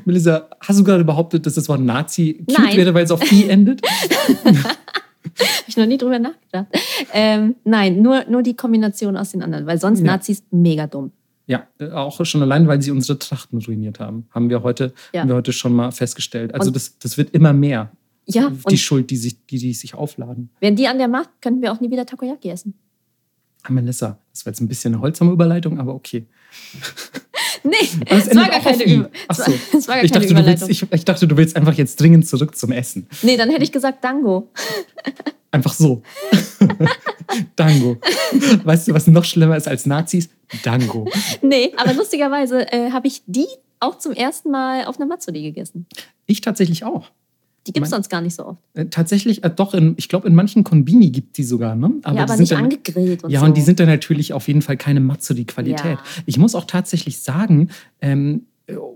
S2: Melissa, hast du gerade behauptet, dass das Wort Nazi cute
S1: Nein.
S2: wäre, weil es auf I endet?
S1: Habe ich noch nie drüber nachgedacht. Ähm, nein, nur, nur die Kombination aus den anderen, weil sonst
S2: Ja.
S1: Nazis mega dumm.
S2: Ja, äh, auch schon allein, weil sie unsere Trachten ruiniert haben. Haben wir heute,
S1: Ja.
S2: haben wir heute schon mal festgestellt. Also
S1: Und-
S2: das, das wird immer mehr.
S1: Ja,
S2: die Schuld, die sich, die, die sich aufladen.
S1: wären die an der Macht, könnten wir auch nie wieder Takoyaki essen.
S2: Ah, Melissa, das war jetzt ein bisschen eine holzame Überleitung, aber okay.
S1: Nee,
S2: es
S1: es war gar keine, es
S2: so.
S1: war, es war gar
S2: Ich
S1: keine
S2: dachte, du willst, ich, ich dachte, du willst einfach jetzt dringend zurück zum Essen.
S1: nee, dann hätte ich gesagt Dango.
S2: Einfach so. Dango. Weißt du, was noch schlimmer ist als Nazis? Dango.
S1: Nee, aber lustigerweise äh, habe ich die auch zum ersten Mal auf einer Matsuri gegessen.
S2: Ich tatsächlich auch.
S1: Die gibt es sonst gar nicht so oft.
S2: Äh, tatsächlich, äh, doch, in, ich glaube, in manchen Konbini gibt die sogar, ne?
S1: ja,
S2: die
S1: aber
S2: sind
S1: nicht
S2: dann,
S1: angegrillt und
S2: Ja,
S1: so.
S2: und die sind dann natürlich auf jeden Fall keine Matsuri-Qualität.
S1: Ja.
S2: Ich muss auch tatsächlich sagen, ähm,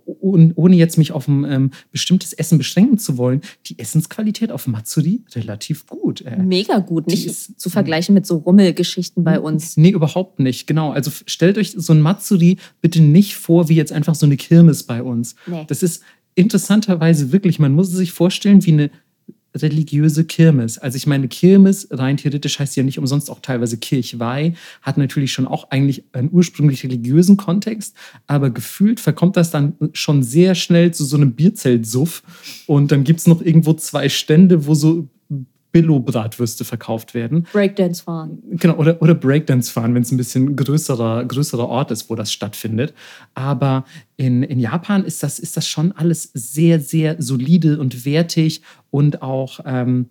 S2: ohne ohne jetzt mich auf ein ähm, bestimmtes Essen beschränken zu wollen, die Essensqualität auf Matsuri relativ gut. Äh,
S1: mega gut.
S2: Die
S1: Nicht
S2: ist-
S1: zu vergleichen mit so Rummelgeschichten bei uns.
S2: Nee, überhaupt nicht. Genau. Also stellt euch so ein Matsuri bitte nicht vor wie jetzt einfach so eine Kirmes bei uns.
S1: Nee.
S2: Das ist interessanterweise wirklich, man muss sich vorstellen wie eine religiöse Kirmes. Also ich meine, Kirmes rein theoretisch heißt ja nicht umsonst auch teilweise Kirchweih, hat natürlich schon auch eigentlich einen ursprünglich religiösen Kontext, aber gefühlt verkommt das dann schon sehr schnell zu so einem Bierzeltsuff und dann gibt es noch irgendwo zwei Stände, wo so Billo-Bratwürste verkauft werden.
S1: Breakdance fahren.
S2: Genau, oder, oder Breakdance fahren, wenn es ein bisschen größerer, größerer Ort ist, wo das stattfindet. Aber in, in Japan ist das, ist das schon alles sehr, sehr solide und wertig und auch, ähm,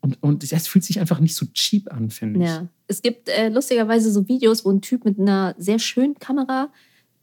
S2: und, und das fühlt sich einfach nicht so cheap an, finde ich.
S1: Ja. Es gibt äh, lustigerweise so Videos, wo ein Typ mit einer sehr schönen Kamera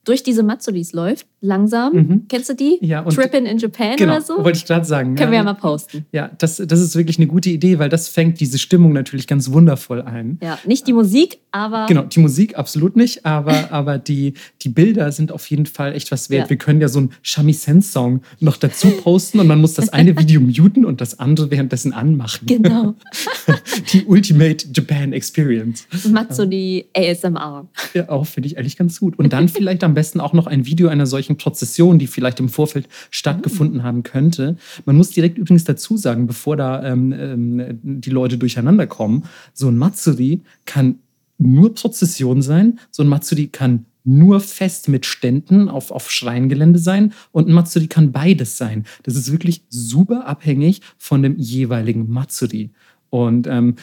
S1: durch diese Matsuris läuft, langsam.
S2: Mhm.
S1: Kennst du die?
S2: Ja,
S1: Trippin' in Japan
S2: Genau,
S1: oder so?
S2: wollte ich gerade sagen.
S1: Können wir ja mal posten.
S2: Ja, das, das ist wirklich eine gute Idee, weil das fängt diese Stimmung natürlich ganz wundervoll ein.
S1: Ja, nicht die Musik, aber
S2: Genau, die Musik absolut nicht, aber, aber die, die Bilder sind auf jeden Fall echt was wert.
S1: Ja.
S2: Wir können ja so einen Shamisen-Song noch dazu posten und man muss das eine Video muten und das andere währenddessen anmachen.
S1: genau.
S2: Die Ultimate Japan Experience.
S1: Matsuri ASMR.
S2: Ja, auch finde ich eigentlich ganz gut. Und dann vielleicht am besten auch noch ein Video einer solchen Prozession, die vielleicht im Vorfeld stattgefunden haben könnte. Man muss direkt übrigens dazu sagen, bevor da ähm, ähm, die Leute durcheinander kommen, so ein Matsuri kann nur Prozession sein, so ein Matsuri kann nur fest mit Ständen auf, auf Schreingelände sein und ein Matsuri kann beides sein. Das ist wirklich super abhängig von dem jeweiligen Matsuri. Und ähm,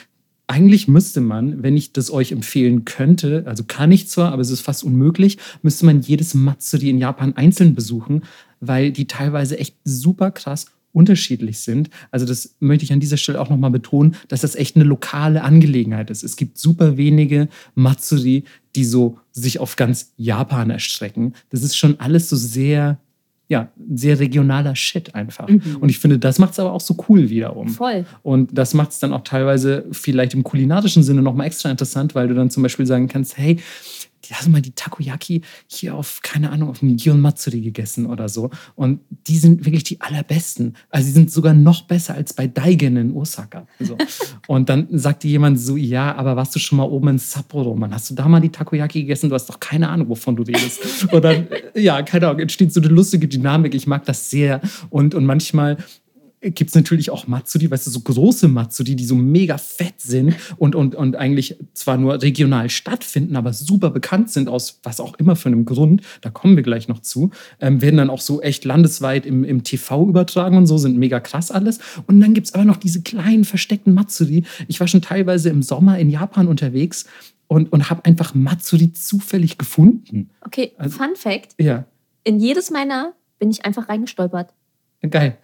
S2: eigentlich müsste man, wenn ich das euch empfehlen könnte, also kann ich zwar, aber es ist fast unmöglich, müsste man jedes Matsuri in Japan einzeln besuchen, weil die teilweise echt super krass unterschiedlich sind. Also das möchte ich an dieser Stelle auch nochmal betonen, dass das echt eine lokale Angelegenheit ist. Es gibt super wenige Matsuri, die so sich auf ganz Japan erstrecken. Das ist schon alles so sehr ja, sehr regionaler Shit einfach. Mhm. Und ich finde, das macht es aber auch so cool wiederum.
S1: Voll.
S2: Und das macht es dann auch teilweise vielleicht im kulinarischen Sinne nochmal extra interessant, weil du dann zum Beispiel sagen kannst, hey, hast du mal die Takoyaki hier auf, keine Ahnung, auf dem Gion Matsuri gegessen oder so. Und die sind wirklich die allerbesten. Also die sind sogar noch besser als bei Daigen in Osaka. So. Und dann sagt dir jemand so, ja, aber warst du schon mal oben in Sapporo, Mann? Hast du da mal die Takoyaki gegessen? Du hast doch keine Ahnung, wovon du redest. Und dann, ja, keine Ahnung, entsteht so eine lustige Dynamik. Ich mag das sehr. Und, und manchmal gibt es natürlich auch Matsuri, weißt du, so große Matsuri, die so mega fett sind und, und, und eigentlich zwar nur regional stattfinden, aber super bekannt sind aus was auch immer für einem Grund, da kommen wir gleich noch zu, ähm, werden dann auch so echt landesweit im, im TV übertragen und so, sind mega krass alles. Und dann gibt es aber noch diese kleinen versteckten Matsuri. Ich war schon teilweise im Sommer in Japan unterwegs und, und habe einfach Matsuri zufällig gefunden.
S1: Okay, also, Fun Fact.
S2: Ja.
S1: In jedes meiner bin ich einfach reingestolpert.
S2: Geil.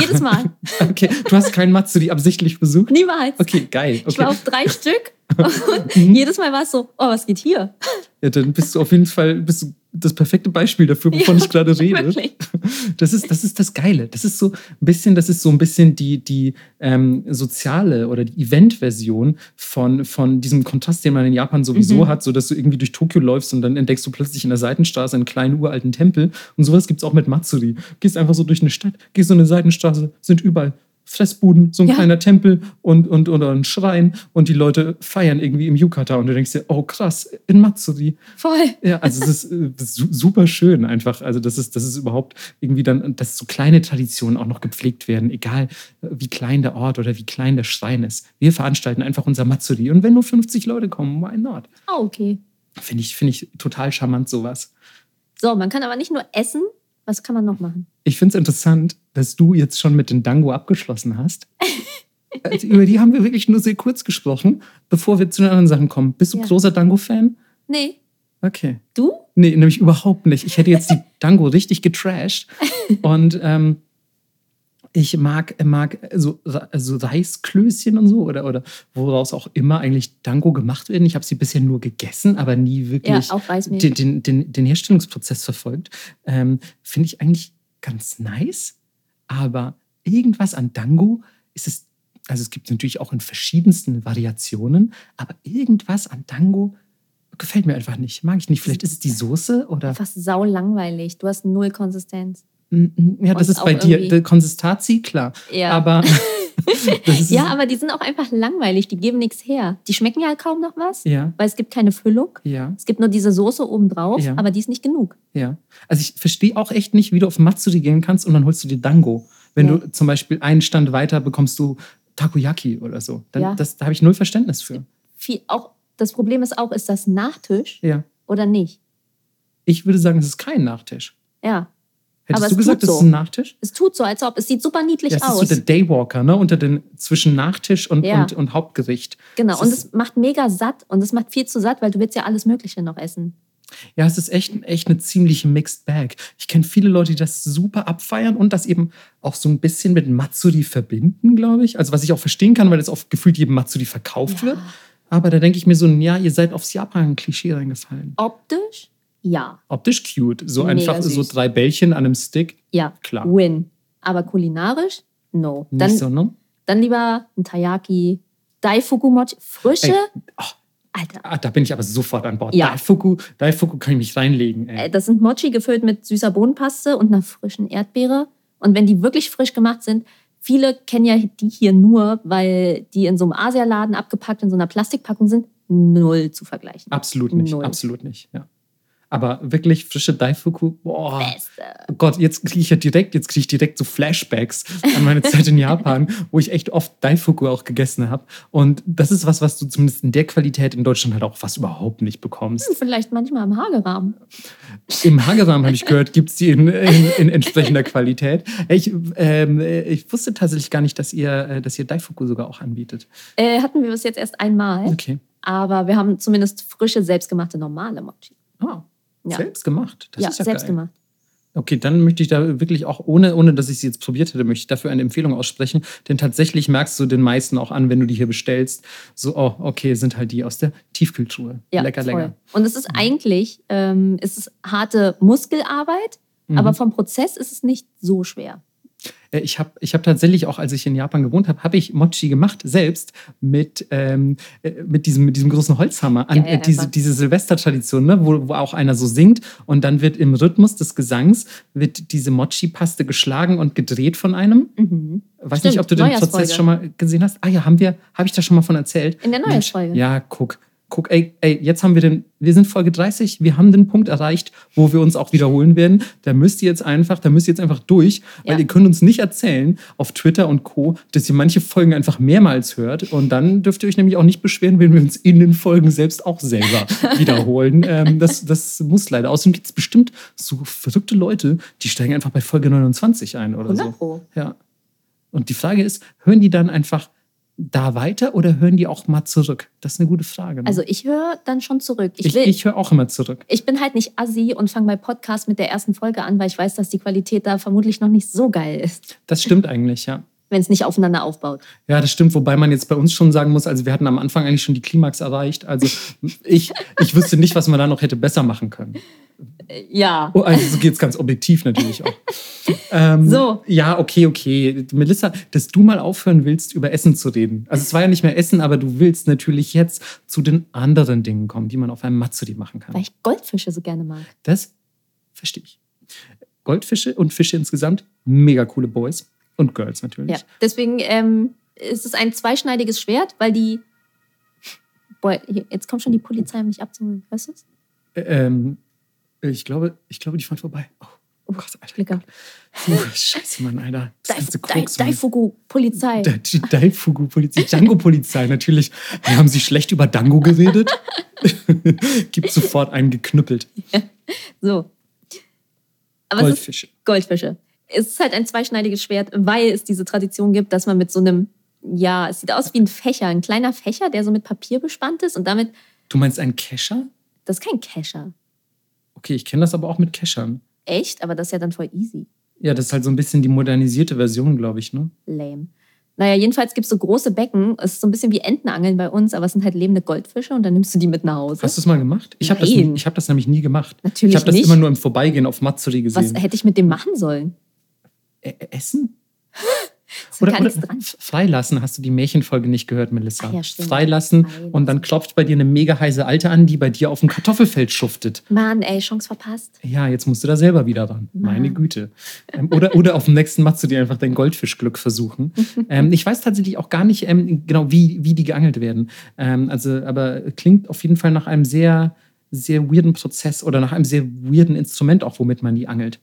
S1: Jedes Mal.
S2: Okay, du hast keinen Matsuri absichtlich besucht?
S1: Niemals.
S2: Okay, geil. Okay.
S1: Ich war auf drei Stück und jedes Mal war es so, oh, was geht hier?
S2: Ja, dann bist du auf jeden Fall bist du das perfekte Beispiel dafür, wovon ja, ich gerade rede. Wirklich. Das ist, das ist das Geile. Das ist so ein bisschen, das ist so ein bisschen die, die ähm, soziale oder die Event-Version von, von diesem Kontrast, den man in Japan sowieso mhm. hat, so dass du irgendwie durch Tokio läufst und dann entdeckst du plötzlich in der Seitenstraße einen kleinen uralten Tempel. Und sowas gibt es auch mit Matsuri. Gehst einfach so durch eine Stadt, gehst so eine Seitenstraße, sind überall Fressbuden, so ein ja. kleiner Tempel und, und, oder ein Schrein und die Leute feiern irgendwie im Yukata und du denkst dir, oh krass, in Matsuri.
S1: Voll.
S2: Ja, also das ist, äh, super schön einfach. Also das ist, das ist überhaupt irgendwie dann, dass so kleine Traditionen auch noch gepflegt werden, egal äh, wie klein der Ort oder wie klein der Schrein ist. Wir veranstalten einfach unser Matsuri und wenn nur 50 Leute kommen, why not?
S1: Oh, okay.
S2: Finde ich, find ich total charmant sowas.
S1: So, man kann aber nicht nur essen, was kann man noch machen?
S2: Ich finde es interessant, dass du jetzt schon mit den Dango abgeschlossen hast. also über die haben wir wirklich nur sehr kurz gesprochen, bevor wir zu den anderen Sachen kommen. Bist du ja. großer Dango-Fan?
S1: Nee.
S2: Okay.
S1: Du?
S2: Nee, nämlich überhaupt nicht. Ich hätte jetzt die Dango richtig getrashed. Und ähm, ich mag, mag so, so Reisklößchen und so oder, oder woraus auch immer eigentlich Dango gemacht werden. Ich habe sie bisher nur gegessen, aber nie wirklich
S1: ja,
S2: den, den, den, den, Herstellungsprozess verfolgt. Ähm, Finde ich eigentlich ganz nice, aber irgendwas an Dango ist es, also es gibt es natürlich auch in verschiedensten Variationen, aber irgendwas an Dango gefällt mir einfach nicht. Mag ich nicht. Vielleicht ist es die Soße oder.
S1: Fast sau langweilig. Du hast null Konsistenz.
S2: Ja, das ist bei dir. Konsistenz, klar.
S1: Ja.
S2: Aber.
S1: ja, aber die sind auch einfach langweilig. Die geben nichts her. Die schmecken ja kaum noch was,
S2: ja.
S1: weil es gibt keine Füllung.
S2: Ja.
S1: Es gibt nur diese Soße obendrauf,
S2: ja.
S1: aber die ist nicht genug.
S2: Ja. Also ich verstehe auch echt nicht, wie du auf Matsuri gehen kannst und dann holst du dir Dango. Wenn ja. du zum Beispiel einen Stand weiter bekommst du Takoyaki oder so. Dann, ja. das, da habe ich null Verständnis für.
S1: Viel, auch, das Problem ist auch, ist das Nachtisch
S2: ja.
S1: oder nicht?
S2: Ich würde sagen, es ist kein Nachtisch.
S1: Ja.
S2: Hättest Aber du gesagt, das so. ist ein Nachtisch?
S1: Es tut so, als ob. Es sieht super niedlich
S2: ja, es
S1: aus.
S2: Es ist so der Daywalker, ne? Unter den, zwischen Nachtisch und, ja. und, und Hauptgericht.
S1: Genau, das und es macht mega satt und es macht viel zu satt, weil du willst ja alles Mögliche noch essen.
S2: Ja, es ist echt, echt eine ziemliche Mixed Bag. Ich kenne viele Leute, die das super abfeiern und das eben auch so ein bisschen mit Matsuri verbinden, glaube ich. Also was ich auch verstehen kann, weil das oft gefühlt jedem Matsuri verkauft ja. wird. Aber da denke ich mir so, ja, ihr seid aufs Japan-Klischee reingefallen.
S1: Optisch ja.
S2: Optisch cute. So Mega einfach süß. so drei Bällchen an einem Stick.
S1: Ja.
S2: Klar.
S1: Win. Aber kulinarisch? No.
S2: Nicht dann, so, ne?
S1: Dann lieber ein Taiyaki, Daifuku Mochi, frische. Ey, oh, Alter.
S2: Ah, da bin ich aber sofort an Bord.
S1: Ja.
S2: Daifuku, Daifuku kann ich mich reinlegen. Ey.
S1: Äh, das sind Mochi gefüllt mit süßer Bohnenpaste und einer frischen Erdbeere. Und wenn die wirklich frisch gemacht sind, viele kennen ja die hier nur, weil die in so einem Asialaden abgepackt in so einer Plastikpackung sind, null zu vergleichen.
S2: Absolut nicht, null. absolut nicht, ja. Aber wirklich frische Daifuku, boah.
S1: Beste.
S2: Oh Gott, jetzt kriege ich ja direkt, jetzt kriege ich direkt so Flashbacks an meine Zeit in Japan, wo ich echt oft Daifuku auch gegessen habe. Und das ist was, was du zumindest in der Qualität in Deutschland halt auch fast überhaupt nicht bekommst.
S1: Hm, vielleicht manchmal im Hagerahmen.
S2: Im Hagerahmen, habe ich gehört, gibt es die in, in, in, entsprechender Qualität. Ich, ähm, ich wusste tatsächlich gar nicht, dass ihr, äh, dass ihr Daifuku sogar auch anbietet.
S1: Äh, hatten wir bis jetzt erst einmal.
S2: Okay.
S1: Aber wir haben zumindest frische, selbstgemachte, normale Mochi.
S2: Ah. Ja. Selbst gemacht?
S1: Das ja, ist ja selbst
S2: geil.
S1: gemacht.
S2: Okay, dann möchte ich da wirklich auch, ohne, ohne dass ich sie jetzt probiert hätte, möchte ich dafür eine Empfehlung aussprechen. Denn tatsächlich merkst du den meisten auch an, wenn du die hier bestellst, so, oh, okay, sind halt die aus der Tiefkühltruhe.
S1: Ja,
S2: lecker,
S1: voll.
S2: lecker.
S1: Und es ist eigentlich, ähm, es ist harte Muskelarbeit,
S2: Mhm.
S1: aber vom Prozess ist es nicht so schwer.
S2: Äh, Ich habe ich hab tatsächlich auch, als ich in Japan gewohnt habe, habe ich Mochi gemacht, selbst mit, ähm, äh, mit, diesem, mit diesem großen Holzhammer. An,
S1: Geil
S2: äh, diese, diese Silvestertradition, ne? wo, wo auch einer so singt und dann wird im Rhythmus des Gesangs wird diese Mochi-Paste geschlagen und gedreht von einem.
S1: Mhm.
S2: Weiß
S1: Stimmt,
S2: nicht, ob du den. Prozess schon mal gesehen hast. Ah ja, haben wir, habe ich da schon mal von erzählt?
S1: In der Neujahrsfolge.
S2: Ja, guck. Guck, ey, ey, jetzt haben wir den, wir sind Folge 30, wir haben den Punkt erreicht, wo wir uns auch wiederholen werden. Da müsst ihr jetzt einfach, da müsst ihr jetzt einfach durch, weil
S1: Ja.
S2: ihr könnt uns nicht erzählen auf Twitter und Co., dass ihr manche Folgen einfach mehrmals hört. Und dann dürft ihr euch nämlich auch nicht beschweren, wenn wir uns in den Folgen selbst auch selber wiederholen. Ähm, das, das muss leider. Außerdem gibt es bestimmt so verrückte Leute, die steigen einfach bei Folge 29 ein oder
S1: 100
S2: so.
S1: Pro.
S2: Ja. Und die Frage ist, hören die dann einfach da weiter oder hören die auch mal zurück? Das ist eine gute Frage. Ne?
S1: Also ich höre dann schon zurück. Ich,
S2: ich, ich höre auch immer zurück.
S1: ich bin halt nicht assi und fange bei Podcast mit der ersten Folge an, weil ich weiß, dass die Qualität da vermutlich noch nicht so geil ist,
S2: Das stimmt eigentlich, ja.
S1: Wenn es nicht aufeinander aufbaut.
S2: Ja, das stimmt, wobei man jetzt bei uns schon sagen muss, also wir hatten am Anfang eigentlich schon die Klimax erreicht. Also ich, ich wüsste nicht, was man da noch hätte besser machen können.
S1: Ja.
S2: Oh, also so geht es ganz objektiv natürlich auch. Ähm,
S1: So.
S2: Ja, okay, okay. Melissa, dass du mal aufhören willst, über Essen zu reden. Also es war ja nicht mehr Essen, aber du willst natürlich jetzt zu den anderen Dingen kommen, die man auf einem Matsuri machen kann.
S1: Weil ich Goldfische so gerne mag.
S2: Das verstehe ich. Goldfische und Fische insgesamt, mega coole Boys und Girls natürlich.
S1: Ja. Deswegen ähm, ist es ein zweischneidiges Schwert, weil die. Boah, jetzt kommt schon die Polizei, um mich abzuholen. Weißt du es?
S2: Ähm, ich glaube, ich glaube, die fahren vorbei. Oh, oh Gott, Alter.
S1: Gehabt.
S2: Puh, Scheiße, Mann, Alter. Das ganze Koks, Mann.
S1: Daifugu, Polizei.
S2: Der- Die Daifugu-Polizei, Django-Polizei, natürlich. Ja, haben sie schlecht über Dango geredet? Gibt sofort einen geknüppelt.
S1: So. Aber
S2: Goldfische.
S1: Goldfische. Es ist halt ein zweischneidiges Schwert, weil es diese Tradition gibt, dass man mit so einem, ja, es sieht aus wie ein Fächer, ein kleiner Fächer, der so mit Papier bespannt ist und damit,
S2: Du meinst einen Kescher?
S1: das ist kein Kescher.
S2: Okay, ich kenne das aber auch mit Keschern.
S1: Echt? Aber das ist ja dann voll easy.
S2: Ja, das ist halt so ein bisschen die modernisierte Version, glaube ich, ne?
S1: Lame. Naja, jedenfalls gibt es so große Becken. Es ist so ein bisschen wie Entenangeln bei uns, aber es sind halt lebende Goldfische und dann nimmst du die mit nach Hause.
S2: Hast du es mal gemacht? Ich habe das, ich hab das nämlich nie gemacht.
S1: Natürlich
S2: ich habe das
S1: nicht.
S2: immer nur im Vorbeigehen auf Matsuri
S1: Was
S2: gesehen.
S1: hätte ich mit dem machen sollen?
S2: Ä- Essen?
S1: Ist gar nichts
S2: oder
S1: dran.
S2: Freilassen, hast du die Märchenfolge nicht gehört, Melissa?
S1: Ah ja, stimmt.
S2: Freilassen und dann klopft bei dir eine mega heiße Alte an, die bei dir auf dem Kartoffelfeld schuftet.
S1: Mann, ey, Chance verpasst.
S2: Ja, jetzt musst du da selber wieder ran. Meine
S1: Mann.
S2: Güte. Ähm, oder, oder auf dem nächsten Matze dir einfach dein Goldfischglück versuchen. ähm, ich weiß tatsächlich auch gar nicht ähm, genau, wie, wie die geangelt werden. Ähm, also, aber klingt auf jeden Fall nach einem sehr, sehr weirden Prozess oder nach einem sehr weirden Instrument auch, womit man die angelt.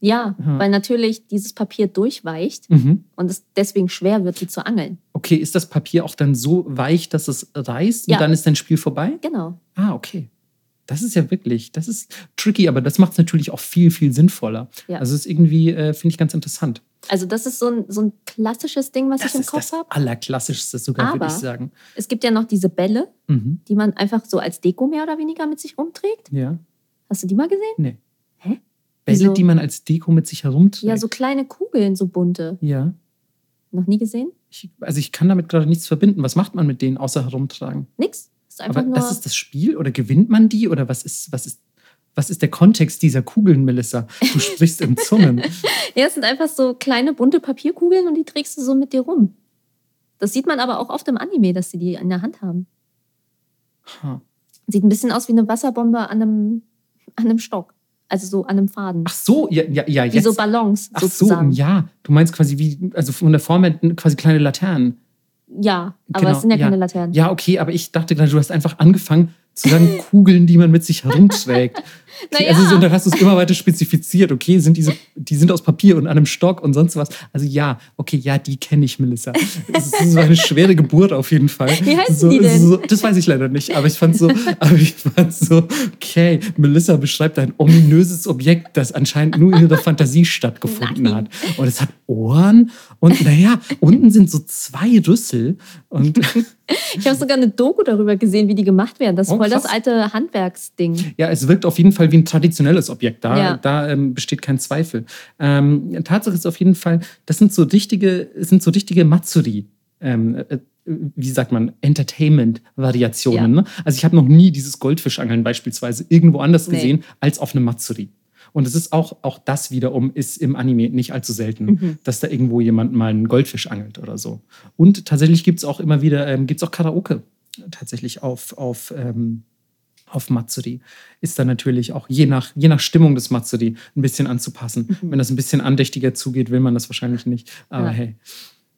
S1: Ja,
S2: Ja.
S1: weil natürlich dieses Papier durchweicht
S2: Mhm.
S1: und es deswegen schwer wird, die zu angeln.
S2: Okay, ist das Papier auch dann so weich, dass es reißt und
S1: Ja.
S2: dann ist dein Spiel vorbei?
S1: Genau.
S2: Ah, okay. Das ist ja wirklich, das ist tricky, aber das macht es natürlich auch viel, viel sinnvoller.
S1: Ja.
S2: Also es ist irgendwie, äh, finde ich ganz interessant.
S1: Also das ist so ein, so ein klassisches Ding, was
S2: Das
S1: ich im Kopf
S2: das
S1: habe.
S2: Allerklassischste sogar, würde ich sagen.
S1: Es gibt ja noch diese Bälle,
S2: Mhm.
S1: die man einfach so als Deko mehr oder weniger mit sich rumträgt.
S2: Ja.
S1: Hast du die mal gesehen?
S2: Nee. Bälle,
S1: Wieso?
S2: die man als Deko mit sich herumträgt.
S1: Ja, so kleine Kugeln, so bunte.
S2: Ja.
S1: Noch nie gesehen?
S2: Ich, also ich kann damit gerade nichts verbinden. Was macht man mit denen außer herumtragen?
S1: Nix. Ist einfach
S2: Aber
S1: nur.
S2: das ist das Spiel oder gewinnt man die oder was ist, was ist, was ist der Kontext dieser Kugeln, Melissa? Du sprichst in Zungen.
S1: ja, es sind einfach so kleine bunte Papierkugeln und die trägst du so mit dir rum. Das sieht man aber auch oft im Anime, dass sie die in der Hand haben.
S2: Ha.
S1: Sieht ein bisschen aus wie eine Wasserbombe an einem, an einem Stock. Also so an einem Faden.
S2: Ach so, ja, ja, ja
S1: wie
S2: jetzt.
S1: so Ballons
S2: Ach so,
S1: sozusagen.
S2: ja. Du meinst quasi wie, also von der Form her quasi kleine Laternen.
S1: Ja, aber
S2: Genau,
S1: es sind ja,
S2: ja.
S1: keine Laternen.
S2: Ja, okay, aber ich dachte gerade, du hast einfach angefangen zu sagen, Kugeln, die man mit sich herumträgt.
S1: Naja.
S2: Also so, und dann hast du es immer weiter spezifiziert. Okay, sind diese, die sind aus Papier und an einem Stock und sonst was. Also ja, okay, ja, die kenne ich, Melissa. Das ist, das ist eine schwere Geburt auf jeden Fall.
S1: Wie heißen
S2: so,
S1: die denn?
S2: So, das weiß ich leider nicht, aber ich fand so, aber ich fand so, okay, Melissa beschreibt ein ominöses Objekt, das anscheinend nur in ihrer Fantasie stattgefunden
S1: Nein.
S2: hat. Und es hat Ohren und naja, unten sind so zwei Rüssel und
S1: Ich habe sogar eine Doku darüber gesehen, wie die gemacht werden. Das ist
S2: Oh,
S1: voll das
S2: krass.
S1: alte Handwerksding.
S2: Ja, es wirkt auf jeden Fall Fall wie ein traditionelles Objekt. Da,
S1: Ja.
S2: da ähm, besteht kein Zweifel. Ähm, Tatsache ist auf jeden Fall, das sind so richtige, sind so richtige Matsuri. Ähm, äh, wie sagt man, Entertainment-Variationen.
S1: Ja.
S2: Ne? Also ich habe noch nie dieses Goldfischangeln beispielsweise irgendwo anders
S1: Nee.
S2: gesehen als auf einem Matsuri. Und es ist auch, auch das wiederum ist im Anime nicht allzu selten,
S1: Mhm.
S2: dass da irgendwo jemand mal einen Goldfisch angelt oder so. Und tatsächlich gibt es auch immer wieder, ähm, gibt es auch Karaoke tatsächlich auf, auf, ähm, auf Matsuri. Ist dann natürlich auch je nach, je nach Stimmung des Matsuri ein bisschen anzupassen. Wenn das ein bisschen andächtiger zugeht, will man das wahrscheinlich nicht. Aber
S1: Ja.
S2: hey,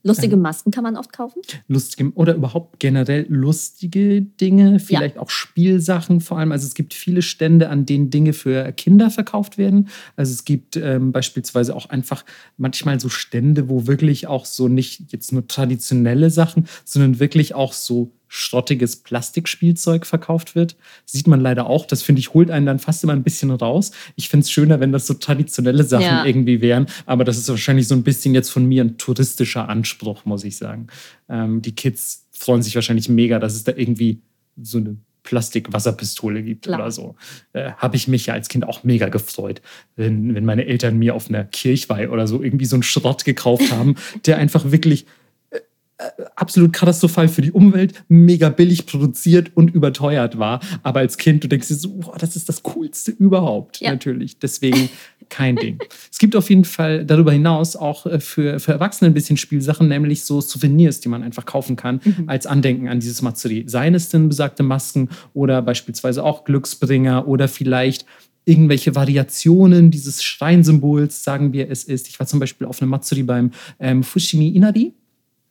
S1: Lustige Masken kann man oft kaufen.
S2: lustige oder überhaupt generell lustige Dinge, vielleicht auch Spielsachen vor allem. Also es gibt viele Stände, an denen Dinge für Kinder verkauft werden. Also es gibt ähm, beispielsweise auch einfach manchmal so Stände, wo wirklich auch so nicht jetzt nur traditionelle Sachen, sondern wirklich auch so schrottiges Plastikspielzeug verkauft wird. Sieht man leider auch. Das finde ich, holt einen dann fast immer ein bisschen raus. Ich finde es schöner, wenn das so traditionelle Sachen
S1: Ja.
S2: irgendwie wären. Aber das ist wahrscheinlich so ein bisschen jetzt von mir ein touristischer Anspruch, muss ich sagen. Ähm, die Kids freuen sich wahrscheinlich mega, dass es da irgendwie so eine Plastikwasserpistole gibt
S1: Klar.
S2: oder so. Äh, Habe ich mich ja als Kind auch mega gefreut, wenn, wenn meine Eltern mir auf einer Kirchweih oder so irgendwie so einen Schrott gekauft haben, der einfach wirklich absolut katastrophal für die Umwelt, mega billig produziert und überteuert war. Aber als Kind, du denkst dir so, boah, das ist das Coolste überhaupt,
S1: Ja.
S2: natürlich. Deswegen kein Ding. Es gibt auf jeden Fall darüber hinaus auch äh, für, für Erwachsene ein bisschen Spielsachen, nämlich so Souvenirs, die man einfach kaufen kann als Andenken an dieses Matsuri. Seien es denn besagte Masken oder beispielsweise auch Glücksbringer oder vielleicht irgendwelche Variationen dieses Schreinsymbols, sagen wir es ist. Ich war zum Beispiel auf einem Matsuri beim ähm, Fushimi Inari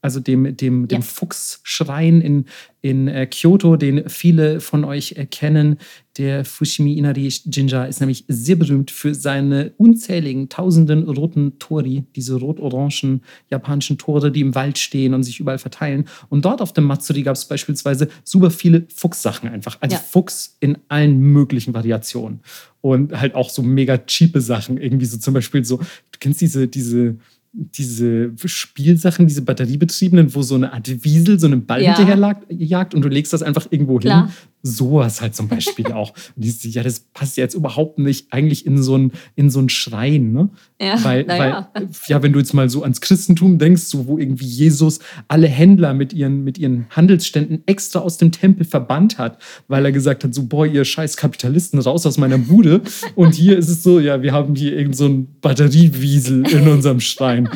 S2: also dem, dem, dem
S1: Ja.
S2: Fuchsschrein in, in äh, Kyoto, den viele von euch äh, kennen. Der Fushimi Inari Jinja ist nämlich sehr berühmt für seine unzähligen tausenden roten Tori, diese rot-orangen japanischen Tore, die im Wald stehen und sich überall verteilen. Und dort auf dem Matsuri gab es beispielsweise super viele Fuchssachen einfach. Also
S1: Ja.
S2: Fuchs in allen möglichen Variationen. Und halt auch so mega cheape Sachen. Irgendwie so zum Beispiel so, du kennst diese, diese, diese Spielsachen, diese batteriebetriebenen, wo so eine Art Wiesel so einen Ball
S1: Ja.
S2: hinterher lag- jagt und du legst das einfach irgendwo
S1: Klar.
S2: hin. Sowas halt zum Beispiel auch. Und die, ja, das passt ja jetzt überhaupt nicht eigentlich in so einen in so einen Schrein, ne?
S1: Ja,
S2: weil,
S1: ja.
S2: weil, ja, wenn du jetzt mal so ans Christentum denkst, so wo irgendwie Jesus alle Händler mit ihren, mit ihren Handelsständen extra aus dem Tempel verbannt hat, weil er gesagt hat, so, boah, ihr scheiß Kapitalisten, raus aus meiner Bude. Und hier ist es so, ja, wir haben hier irgend so ein Batteriewiesel in unserem Schrein.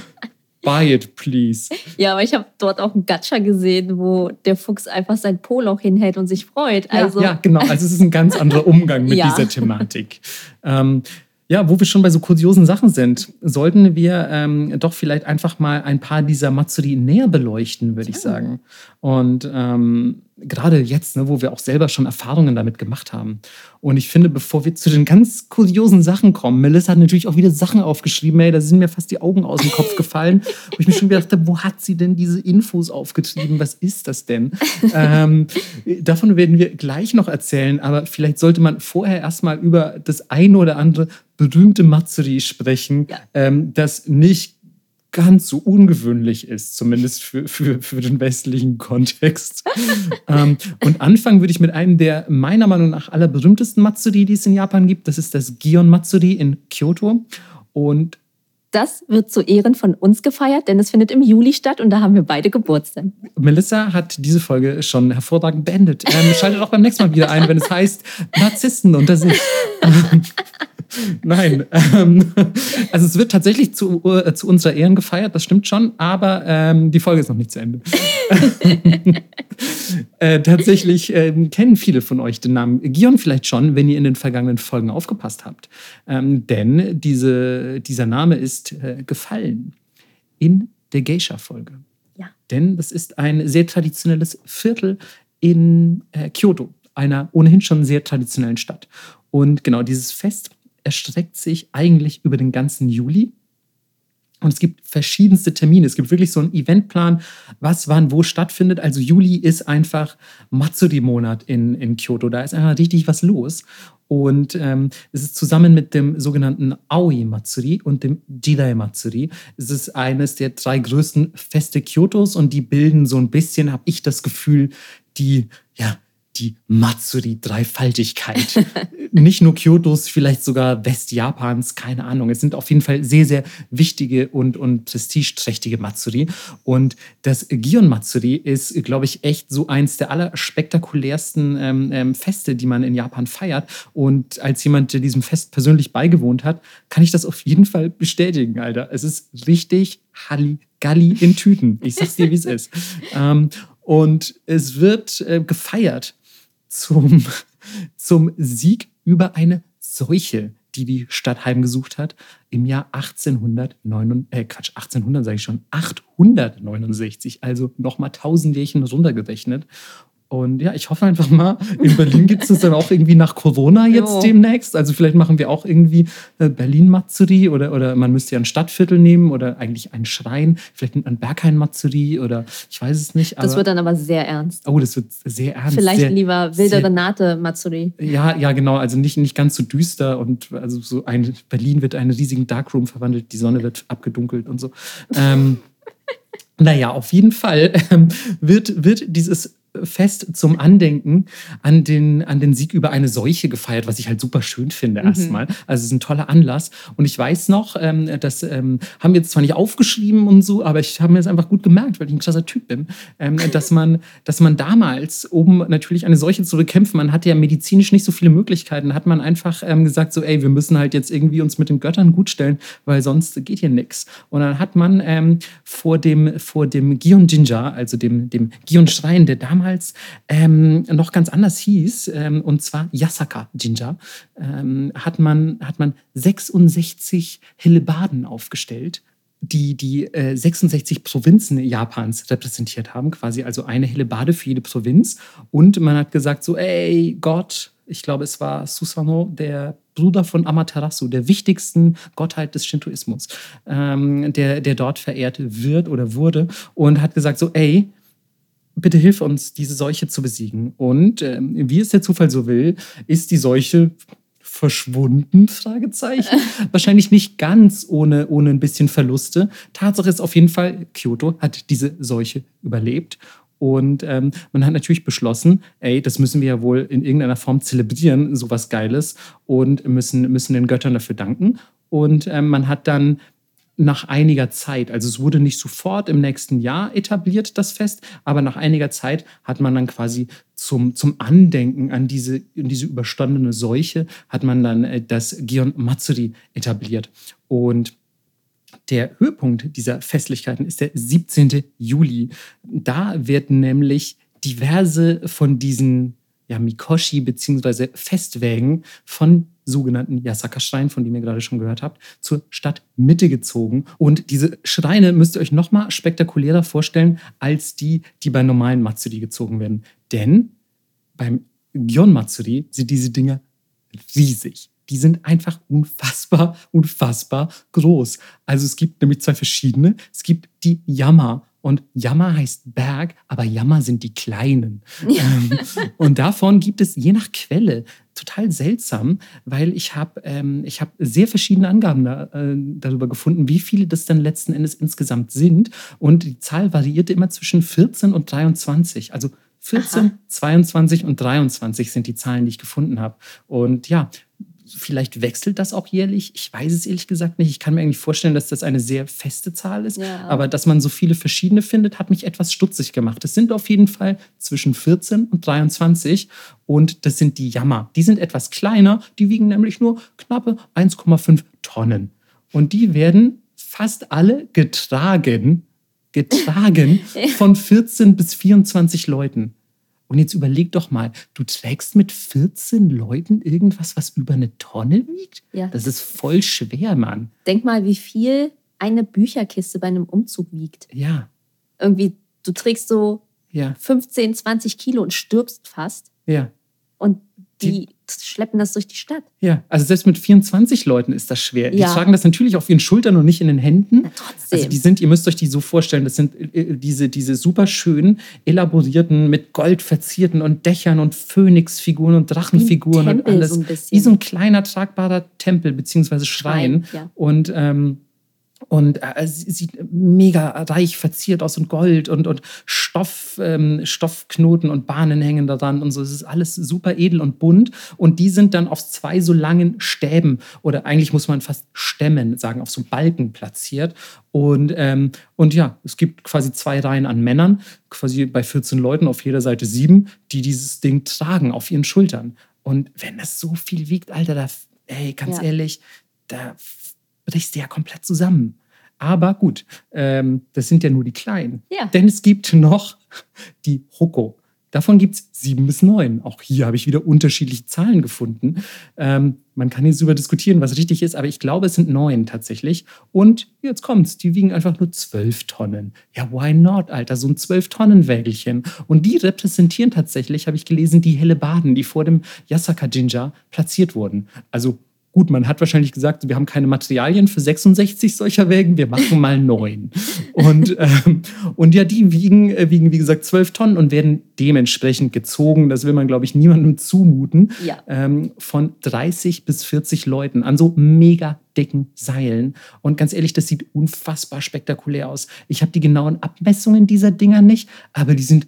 S2: Buy it, please.
S1: Ja, aber ich habe dort auch einen Gacha gesehen, wo der Fuchs einfach sein Po-Loch hinhält und sich freut.
S2: Ja,
S1: Also,
S2: ja, genau. Also es ist ein ganz anderer Umgang mit
S1: Ja.
S2: dieser Thematik. Ähm, ja, wo wir schon bei so kuriosen Sachen sind, sollten wir ähm, doch vielleicht einfach mal ein paar dieser Matsuri näher beleuchten, würde ich sagen. Und ähm, gerade jetzt, ne, wo wir auch selber schon Erfahrungen damit gemacht haben. Und ich finde, bevor wir zu den ganz kuriosen Sachen kommen, Melissa hat natürlich auch wieder Sachen aufgeschrieben, ey, da sind mir fast die Augen aus dem Kopf gefallen, wo ich mir schon gedacht habe, wo hat sie denn diese Infos aufgetrieben? Was ist das denn? ähm, davon werden wir gleich noch erzählen, aber vielleicht sollte man vorher erstmal über das eine oder andere berühmte Matsuri sprechen,
S1: Ja.
S2: ähm, das nicht ganz so ungewöhnlich ist, zumindest für, für, für den westlichen Kontext. ähm, und anfangen würde ich mit einem der meiner Meinung nach allerberühmtesten Matsuri, die es in Japan gibt. Das ist das Gion Matsuri in Kyoto. Und
S1: das wird zu Ehren von uns gefeiert, denn es findet im Juli statt und da haben wir beide Geburtstag.
S2: Melissa hat diese Folge schon hervorragend beendet. Ähm, schaltet auch beim nächsten Mal wieder ein, wenn es heißt Narzissten unter sich. Nein, ähm, also es wird tatsächlich zu, äh, zu unserer Ehren gefeiert, das stimmt schon, aber ähm, die Folge ist noch nicht zu Ende. äh, tatsächlich ähm, kennen viele von euch den Namen Gion vielleicht schon, wenn ihr in den vergangenen Folgen aufgepasst habt. Ähm, denn diese, dieser Name ist äh, gefallen in der Geisha-Folge.
S1: Ja.
S2: Denn das ist ein sehr traditionelles Viertel in äh, Kyoto, einer ohnehin schon sehr traditionellen Stadt. Und genau dieses Fest erstreckt sich eigentlich über den ganzen Juli. Und es gibt verschiedenste Termine. Es gibt wirklich so einen Eventplan, was wann wo stattfindet. Also Juli ist einfach Matsuri-Monat in, in Kyoto. Da ist einfach richtig was los. Und ähm, es ist zusammen mit dem sogenannten Aoi Matsuri und dem Jidai Matsuri. Es ist eines der drei größten Feste Kyotos und die bilden so ein bisschen, habe ich das Gefühl, die, ja, die Matsuri-Dreifaltigkeit. Nicht nur Kyotos, vielleicht sogar Westjapans, keine Ahnung. Es sind auf jeden Fall sehr, sehr wichtige und, und prestigeträchtige Matsuri. Und das Gion Matsuri ist, glaube ich, echt so eins der allerspektakulärsten ähm, ähm, Feste, die man in Japan feiert. Und als jemand, der diesem Fest persönlich beigewohnt hat, kann ich das auf jeden Fall bestätigen, Alter. Es ist richtig Halligalli in Tüten. Ich sag's dir, wie es ist. Ähm, und es wird äh, gefeiert zum, zum Sieg über eine Seuche, die die Stadt heimgesucht hat im Jahr 1809, äh Quatsch, 1800 sage ich schon, 869, also nochmal tausend Jährchen runtergerechnet. Und ja, ich hoffe einfach mal, in Berlin gibt es das dann auch irgendwie nach Corona jetzt jo. demnächst. Also vielleicht machen wir auch irgendwie äh, Berlin-Matsuri oder, oder man müsste ja ein Stadtviertel nehmen oder eigentlich einen Schrein. Vielleicht nimmt man Berghain-Matsuri oder ich weiß es nicht.
S1: das wird dann aber sehr ernst.
S2: Oh, das wird sehr ernst.
S1: Vielleicht
S2: sehr,
S1: lieber wilde Renate-Matsuri.
S2: Ja, ja, genau. Also nicht, nicht ganz so düster und also so ein Berlin wird in einen riesigen Darkroom verwandelt, die Sonne wird abgedunkelt und so. ähm, naja, auf jeden Fall ähm, wird, wird dieses Fest zum Andenken an den, an den Sieg über eine Seuche gefeiert, was ich halt super schön finde mhm. erstmal. Also es ist ein toller Anlass. Und ich weiß noch, ähm, das ähm, haben wir jetzt zwar nicht aufgeschrieben und so, aber ich habe mir das einfach gut gemerkt, weil ich ein krasser Typ bin, ähm, dass, man, dass man damals, um natürlich eine Seuche zu bekämpfen, man hatte ja medizinisch nicht so viele Möglichkeiten, hat man einfach ähm, gesagt, so ey, wir müssen halt jetzt irgendwie uns mit den Göttern gutstellen, weil sonst geht hier nichts. Und dann hat man ähm, vor dem, vor dem Gion Jinja, also dem, dem Gion-Schrein, der damals damals ähm, noch ganz anders hieß, ähm, und zwar Yasaka Jinja, ähm, hat, man, hat man 66 Hellebarden aufgestellt die die äh, 66 Provinzen Japans repräsentiert haben, quasi also eine Hellebarde für jede Provinz. Und man hat gesagt so, ey Gott, ich glaube es war Susanoo, der Bruder von Amaterasu, der wichtigsten Gottheit des Shintoismus, ähm, der, der dort verehrt wird oder wurde und hat gesagt so, ey, bitte hilf uns, diese Seuche zu besiegen. Und äh, wie es der Zufall so will, ist die Seuche verschwunden? Fragezeichen. Wahrscheinlich nicht ganz ohne, ohne ein bisschen Verluste. Tatsache ist auf jeden Fall, Kyoto hat diese Seuche überlebt. Und ähm, man hat natürlich beschlossen, ey, das müssen wir ja wohl in irgendeiner Form zelebrieren, sowas Geiles, und müssen, müssen den Göttern dafür danken. Und ähm, man hat dann nach einiger Zeit, also es wurde nicht sofort im nächsten Jahr etabliert, das Fest, aber nach einiger Zeit hat man dann quasi zum, zum Andenken an diese, an diese überstandene Seuche, hat man dann äh, das Gion Matsuri etabliert. Und der Höhepunkt dieser Festlichkeiten ist der 17. Juli. Da werden nämlich diverse von diesen ja, Mikoshi bzw. Festwägen von sogenannten Yasaka-Schreinen, von denen ihr gerade schon gehört habt, zur Stadtmitte gezogen. Und diese Schreine müsst ihr euch noch mal spektakulärer vorstellen als die, die bei normalen Matsuri gezogen werden. Denn beim Gion Matsuri sind diese Dinge riesig. Die sind einfach unfassbar, unfassbar groß. Also es gibt nämlich zwei verschiedene. Es gibt die Yama und Yama heißt Berg, aber Yama sind die Kleinen. Ja. Ähm, und davon gibt es je nach Quelle total seltsam, weil ich habe ähm, hab sehr verschiedene Angaben da, äh, darüber gefunden, wie viele das dann letzten Endes insgesamt sind. Und die Zahl variierte immer zwischen 14 und 23. Also 14, Aha. 22 und 23 sind die Zahlen, die ich gefunden habe. Und ja, vielleicht wechselt das auch jährlich. Ich weiß es ehrlich gesagt nicht. Ich kann mir eigentlich vorstellen, dass das eine sehr feste Zahl ist. Ja. Aber dass man so viele verschiedene findet, hat mich etwas stutzig gemacht. Es sind auf jeden Fall zwischen 14 und 23. Und das sind die Jammer. Die sind etwas kleiner. Die wiegen nämlich nur knappe 1,5 Tonnen. Und die werden fast alle getragen, getragen von 14 bis 24 Leuten. Und jetzt überleg doch mal, du trägst mit 14 Leuten irgendwas, was über eine Tonne wiegt? Ja. Das ist voll schwer, Mann.
S1: Denk mal, wie viel eine Bücherkiste bei einem Umzug wiegt.
S2: Ja.
S1: Irgendwie, du trägst so ja. 15, 20 Kilo und stirbst fast.
S2: Ja.
S1: Und die, schleppen das durch die Stadt.
S2: Ja, also selbst mit 24 Leuten ist das schwer. Ja. Die tragen das natürlich auf ihren Schultern und nicht in den Händen.
S1: Na, trotzdem.
S2: Also die sind, ihr müsst euch die so vorstellen, das sind äh, äh, diese, diese super schönen, elaborierten, mit Gold verzierten und Dächern und Phönixfiguren und Drachenfiguren und alles. So wie so ein kleiner tragbarer Tempel bzw. Schrein. Schrein ja. Und ähm, und äh, sieht mega reich verziert aus und Gold und, und Stoff, ähm, Stoffknoten und Bahnen hängen daran und so. Es ist alles super edel und bunt. Und die sind dann auf zwei so langen Stäben oder eigentlich muss man fast Stämmen sagen, auf so Balken platziert. Und, ähm, und ja, es gibt quasi zwei Reihen an Männern, quasi bei 14 Leuten auf jeder Seite sieben, die dieses Ding tragen auf ihren Schultern. Und wenn das so viel wiegt, Alter, da, ey, ganz ja. ehrlich, da brichst du ja komplett zusammen. Aber gut, ähm, das sind ja nur die kleinen. Ja. Denn es gibt noch die Hoko. Davon gibt es sieben bis neun. Auch hier habe ich wieder unterschiedliche Zahlen gefunden. Ähm, man kann jetzt darüber diskutieren, was richtig ist, aber ich glaube, es sind neun tatsächlich. Und jetzt kommt's, die wiegen einfach nur zwölf Tonnen. Ja, why not, Alter? So ein zwölf Tonnen Wägelchen. Und die repräsentieren tatsächlich, habe ich gelesen, die helle Baden, die vor dem Yasaka Jinja platziert wurden. Also Gut, man hat wahrscheinlich gesagt, wir haben keine Materialien für 66 solcher Wägen, wir machen mal neun. und, ähm, und ja, die wiegen, äh, wiegen, wie gesagt, zwölf Tonnen und werden dementsprechend gezogen. Das will man, glaube ich, niemandem zumuten. Ja. Ähm, von 30 bis 40 Leuten an so mega dicken Seilen. Und ganz ehrlich, das sieht unfassbar spektakulär aus. Ich habe die genauen Abmessungen dieser Dinger nicht, aber die sind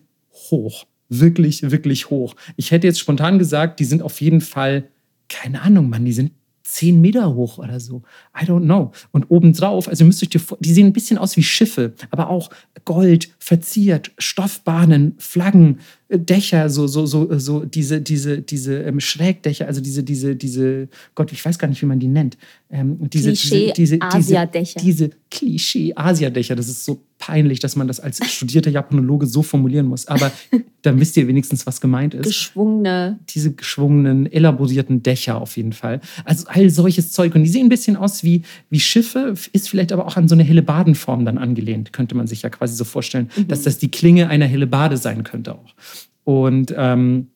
S2: hoch. Wirklich, wirklich hoch. Ich hätte jetzt spontan gesagt, die sind auf jeden Fall keine Ahnung, Mann, die sind zehn Meter hoch oder so. I don't know. Und obendrauf, also müsst ihr euch die sehen ein bisschen aus wie Schiffe, aber auch Gold, verziert, Stoffbahnen, Flaggen, äh, Dächer, so, so, so, so diese, diese, diese ähm, Schrägdächer, also diese, diese, diese, Gott, ich weiß gar nicht, wie man die nennt. Ähm, diese,
S1: Klischee-Asiadächer.
S2: Diese, diese Klischee-Asiadächer, das ist so peinlich, dass man das als studierter Japanologe so formulieren muss. Aber dann wisst ihr wenigstens, was gemeint ist.
S1: Geschwungene.
S2: Diese geschwungenen, elaborierten Dächer auf jeden Fall. Also all solches Zeug. Und die sehen ein bisschen aus wie, wie Schiffe, ist vielleicht aber auch an so eine helle Badenform dann angelehnt, könnte man sich ja quasi so vorstellen, mhm. dass das die Klinge einer helle Bade sein könnte auch. Und ähm,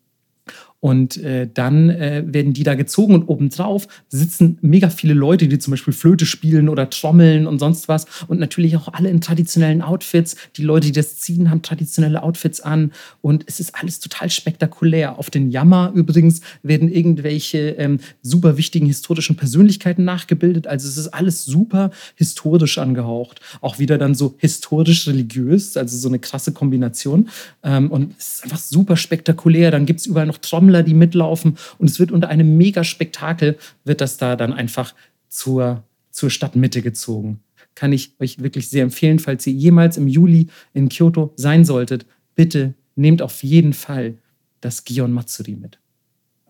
S2: und äh, dann äh, werden die da gezogen und obendrauf sitzen mega viele Leute, die zum Beispiel Flöte spielen oder trommeln und sonst was. Und natürlich auch alle in traditionellen Outfits. Die Leute, die das ziehen, haben traditionelle Outfits an. Und es ist alles total spektakulär. Auf den Jammer übrigens werden irgendwelche ähm, super wichtigen historischen Persönlichkeiten nachgebildet. Also es ist alles super historisch angehaucht. Auch wieder dann so historisch-religiös, also so eine krasse Kombination. Ähm, und es ist einfach super spektakulär. Dann gibt es überall noch Trommel Trommler, die mitlaufen. Und es wird unter einem Mega-Spektakel, wird das da dann einfach zur, zur Stadtmitte gezogen. Kann ich euch wirklich sehr empfehlen, falls ihr jemals im Juli in Kyoto sein solltet, bitte nehmt auf jeden Fall das Gion Matsuri mit.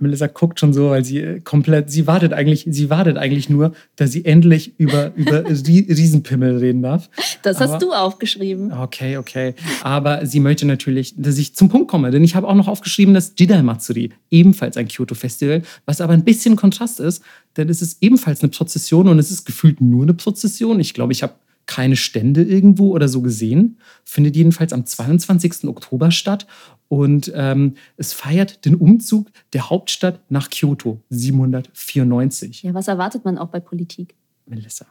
S2: Melissa guckt schon so, weil sie äh, komplett, sie wartet eigentlich, sie wartet eigentlich nur, dass sie endlich über, über Riesenpimmel reden darf.
S1: Das Aber, hast du aufgeschrieben.
S2: Okay, okay. Aber sie möchte natürlich, dass ich zum Punkt komme, denn ich habe auch noch aufgeschrieben, das Jidai Matsuri, ebenfalls ein Kyoto-Festival, was aber ein bisschen Kontrast ist, denn es ist ebenfalls eine Prozession und es ist gefühlt nur eine Prozession. Ich glaube, ich habe keine Stände irgendwo oder so gesehen. Findet jedenfalls am 22. Oktober statt. Und ähm, es feiert den Umzug der Hauptstadt nach Kyoto 794.
S1: Ja, was erwartet man auch bei Politik?
S2: Melissa,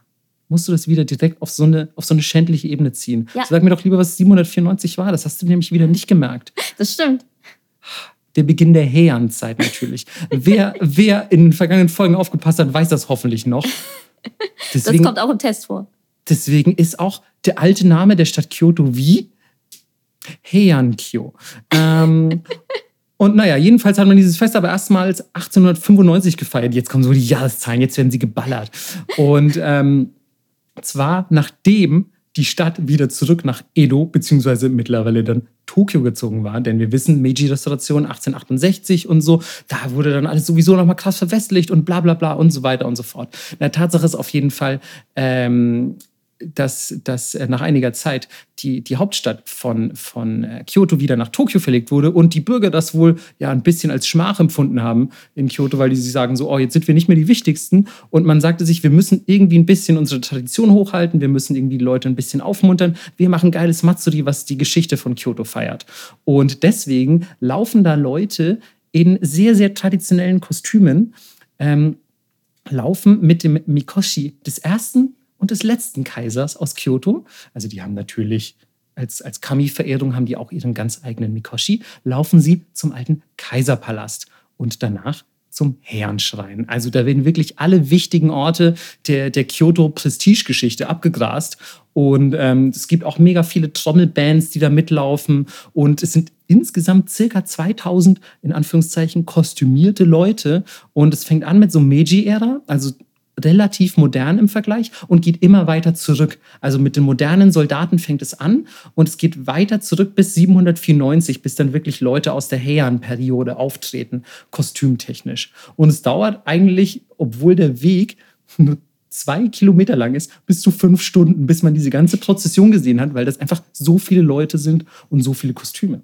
S2: musst du das wieder direkt auf so eine, auf so eine schändliche Ebene ziehen? Ja. Sag mir doch lieber, was 794 war. Das hast du nämlich wieder nicht gemerkt.
S1: Das stimmt.
S2: Der Beginn der Heian-Zeit natürlich. wer, wer in den vergangenen Folgen aufgepasst hat, weiß das hoffentlich noch.
S1: Deswegen, das kommt auch im Test vor.
S2: Deswegen ist auch der alte Name der Stadt Kyoto wie Heian-kyo. Ähm, und naja, jedenfalls hat man dieses Fest aber erstmals 1895 gefeiert. Jetzt kommen so die Jahreszahlen, jetzt werden sie geballert. Und ähm, zwar nachdem die Stadt wieder zurück nach Edo, beziehungsweise mittlerweile dann Tokio gezogen war. Denn wir wissen, Meiji-Restauration 1868 und so, da wurde dann alles sowieso nochmal krass verwestlicht und bla bla bla und so weiter und so fort. Na, Tatsache ist auf jeden Fall, ähm, dass, dass äh, nach einiger Zeit die, die Hauptstadt von, von äh, Kyoto wieder nach Tokio verlegt wurde und die Bürger das wohl ja ein bisschen als Schmach empfunden haben in Kyoto, weil die sich sagen so, oh, jetzt sind wir nicht mehr die Wichtigsten. Und man sagte sich, wir müssen irgendwie ein bisschen unsere Tradition hochhalten, wir müssen irgendwie die Leute ein bisschen aufmuntern. Wir machen geiles Matsuri, was die Geschichte von Kyoto feiert. Und deswegen laufen da Leute in sehr, sehr traditionellen Kostümen, ähm, laufen mit dem Mikoshi des ersten und des letzten Kaisers aus Kyoto. Also die haben natürlich als, als Kami-Verehrung haben die auch ihren ganz eigenen Mikoshi, laufen sie zum alten Kaiserpalast. Und danach zum Herrenschrein. Also da werden wirklich alle wichtigen Orte der, der Kyoto-Prestige-Geschichte abgegrast. Und ähm, es gibt auch mega viele Trommelbands, die da mitlaufen. Und es sind insgesamt circa 2000, in Anführungszeichen, kostümierte Leute. Und es fängt an mit so Meiji-Ära, also relativ modern im Vergleich und geht immer weiter zurück. Also mit den modernen Soldaten fängt es an und es geht weiter zurück bis 794, bis dann wirklich Leute aus der Heian-Periode auftreten, kostümtechnisch. Und es dauert eigentlich, obwohl der Weg nur zwei Kilometer lang ist, bis zu fünf Stunden, bis man diese ganze Prozession gesehen hat, weil das einfach so viele Leute sind und so viele Kostüme.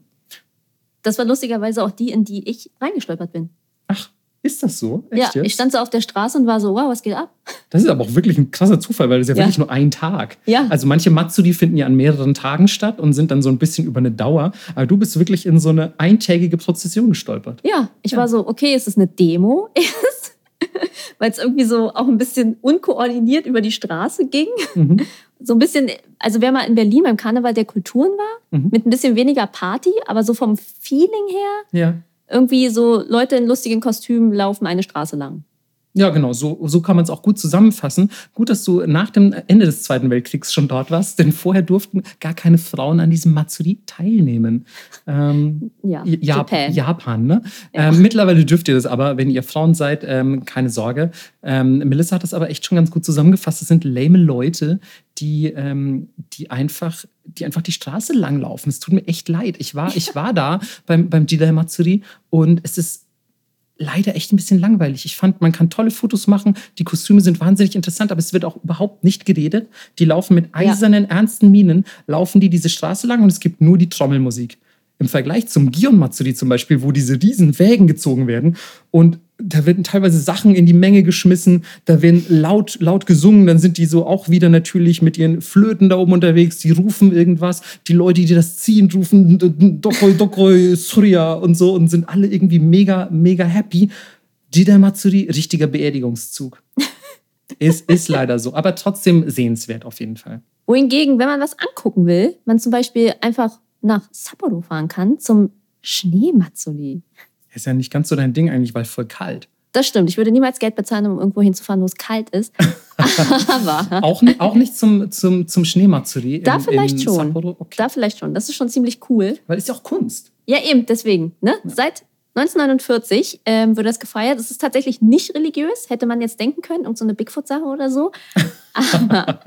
S1: Das war lustigerweise auch die, in die ich reingestolpert bin.
S2: Ach, ist das so?
S1: Echt ja, jetzt? ich stand so auf der Straße und war so, wow, was geht ab?
S2: Das ist aber auch wirklich ein krasser Zufall, weil das ist ja, ja. wirklich nur ein Tag.
S1: Ja.
S2: Also manche Matsuri finden ja an mehreren Tagen statt und sind dann so ein bisschen über eine Dauer. Aber du bist wirklich in so eine eintägige Prozession gestolpert.
S1: Ja, ich ja. war so, okay, ist es eine Demo weil es irgendwie so auch ein bisschen unkoordiniert über die Straße ging. Mhm. So ein bisschen, also wer mal in Berlin beim Karneval der Kulturen war, mhm. mit ein bisschen weniger Party, aber so vom Feeling her.
S2: Ja
S1: irgendwie so Leute in lustigen Kostümen laufen eine Straße lang.
S2: Ja, genau, so, so kann man es auch gut zusammenfassen. Gut, dass du nach dem Ende des Zweiten Weltkriegs schon dort warst, denn vorher durften gar keine Frauen an diesem Matsuri teilnehmen.
S1: Ähm, ja,
S2: Jap Japan. Japan ne? Ja. Ähm, mittlerweile dürft ihr das aber, wenn ihr Frauen seid, ähm, keine Sorge. Ähm, Melissa hat das aber echt schon ganz gut zusammengefasst. Es sind lame Leute, die, ähm, die, einfach, die einfach die Straße langlaufen. Es tut mir echt leid. Ich war, ich war da beim, beim Jidai Matsuri und es ist leider echt ein bisschen langweilig. Ich fand, man kann tolle Fotos machen, die Kostüme sind wahnsinnig interessant, aber es wird auch überhaupt nicht geredet. Die laufen mit eisernen, ja. ernsten Minen, laufen die diese Straße lang und es gibt nur die Trommelmusik. Im Vergleich zum Gion Matsuri zum Beispiel, wo diese riesen Wägen gezogen werden und da werden teilweise Sachen in die Menge geschmissen, da werden laut, laut gesungen, dann sind die so auch wieder natürlich mit ihren Flöten da oben unterwegs, die rufen irgendwas, die Leute, die das ziehen, rufen Dokoi, Dokoi, Surya und so und sind alle irgendwie mega, mega happy. Jida Matsuri, richtiger Beerdigungszug. ist, ist leider so, aber trotzdem sehenswert auf jeden Fall.
S1: Wohingegen, wenn man was angucken will, man zum Beispiel einfach nach Sapporo fahren kann zum Schneematsuri.
S2: Ist ja nicht ganz so dein Ding eigentlich, weil voll kalt.
S1: Das stimmt. Ich würde niemals Geld bezahlen, um irgendwo hinzufahren, wo es kalt ist.
S2: Aber. auch, auch nicht zum, zum, zum Schneematsuri.
S1: Da in, vielleicht in schon. Okay. Da vielleicht schon. Das ist schon ziemlich cool.
S2: Weil es ja auch Kunst.
S1: Ja, eben, deswegen. Ne? Ja. Seit 1949 ähm, wird das gefeiert. Es ist tatsächlich nicht religiös, hätte man jetzt denken können, um so eine Bigfoot-Sache oder so.
S2: Aber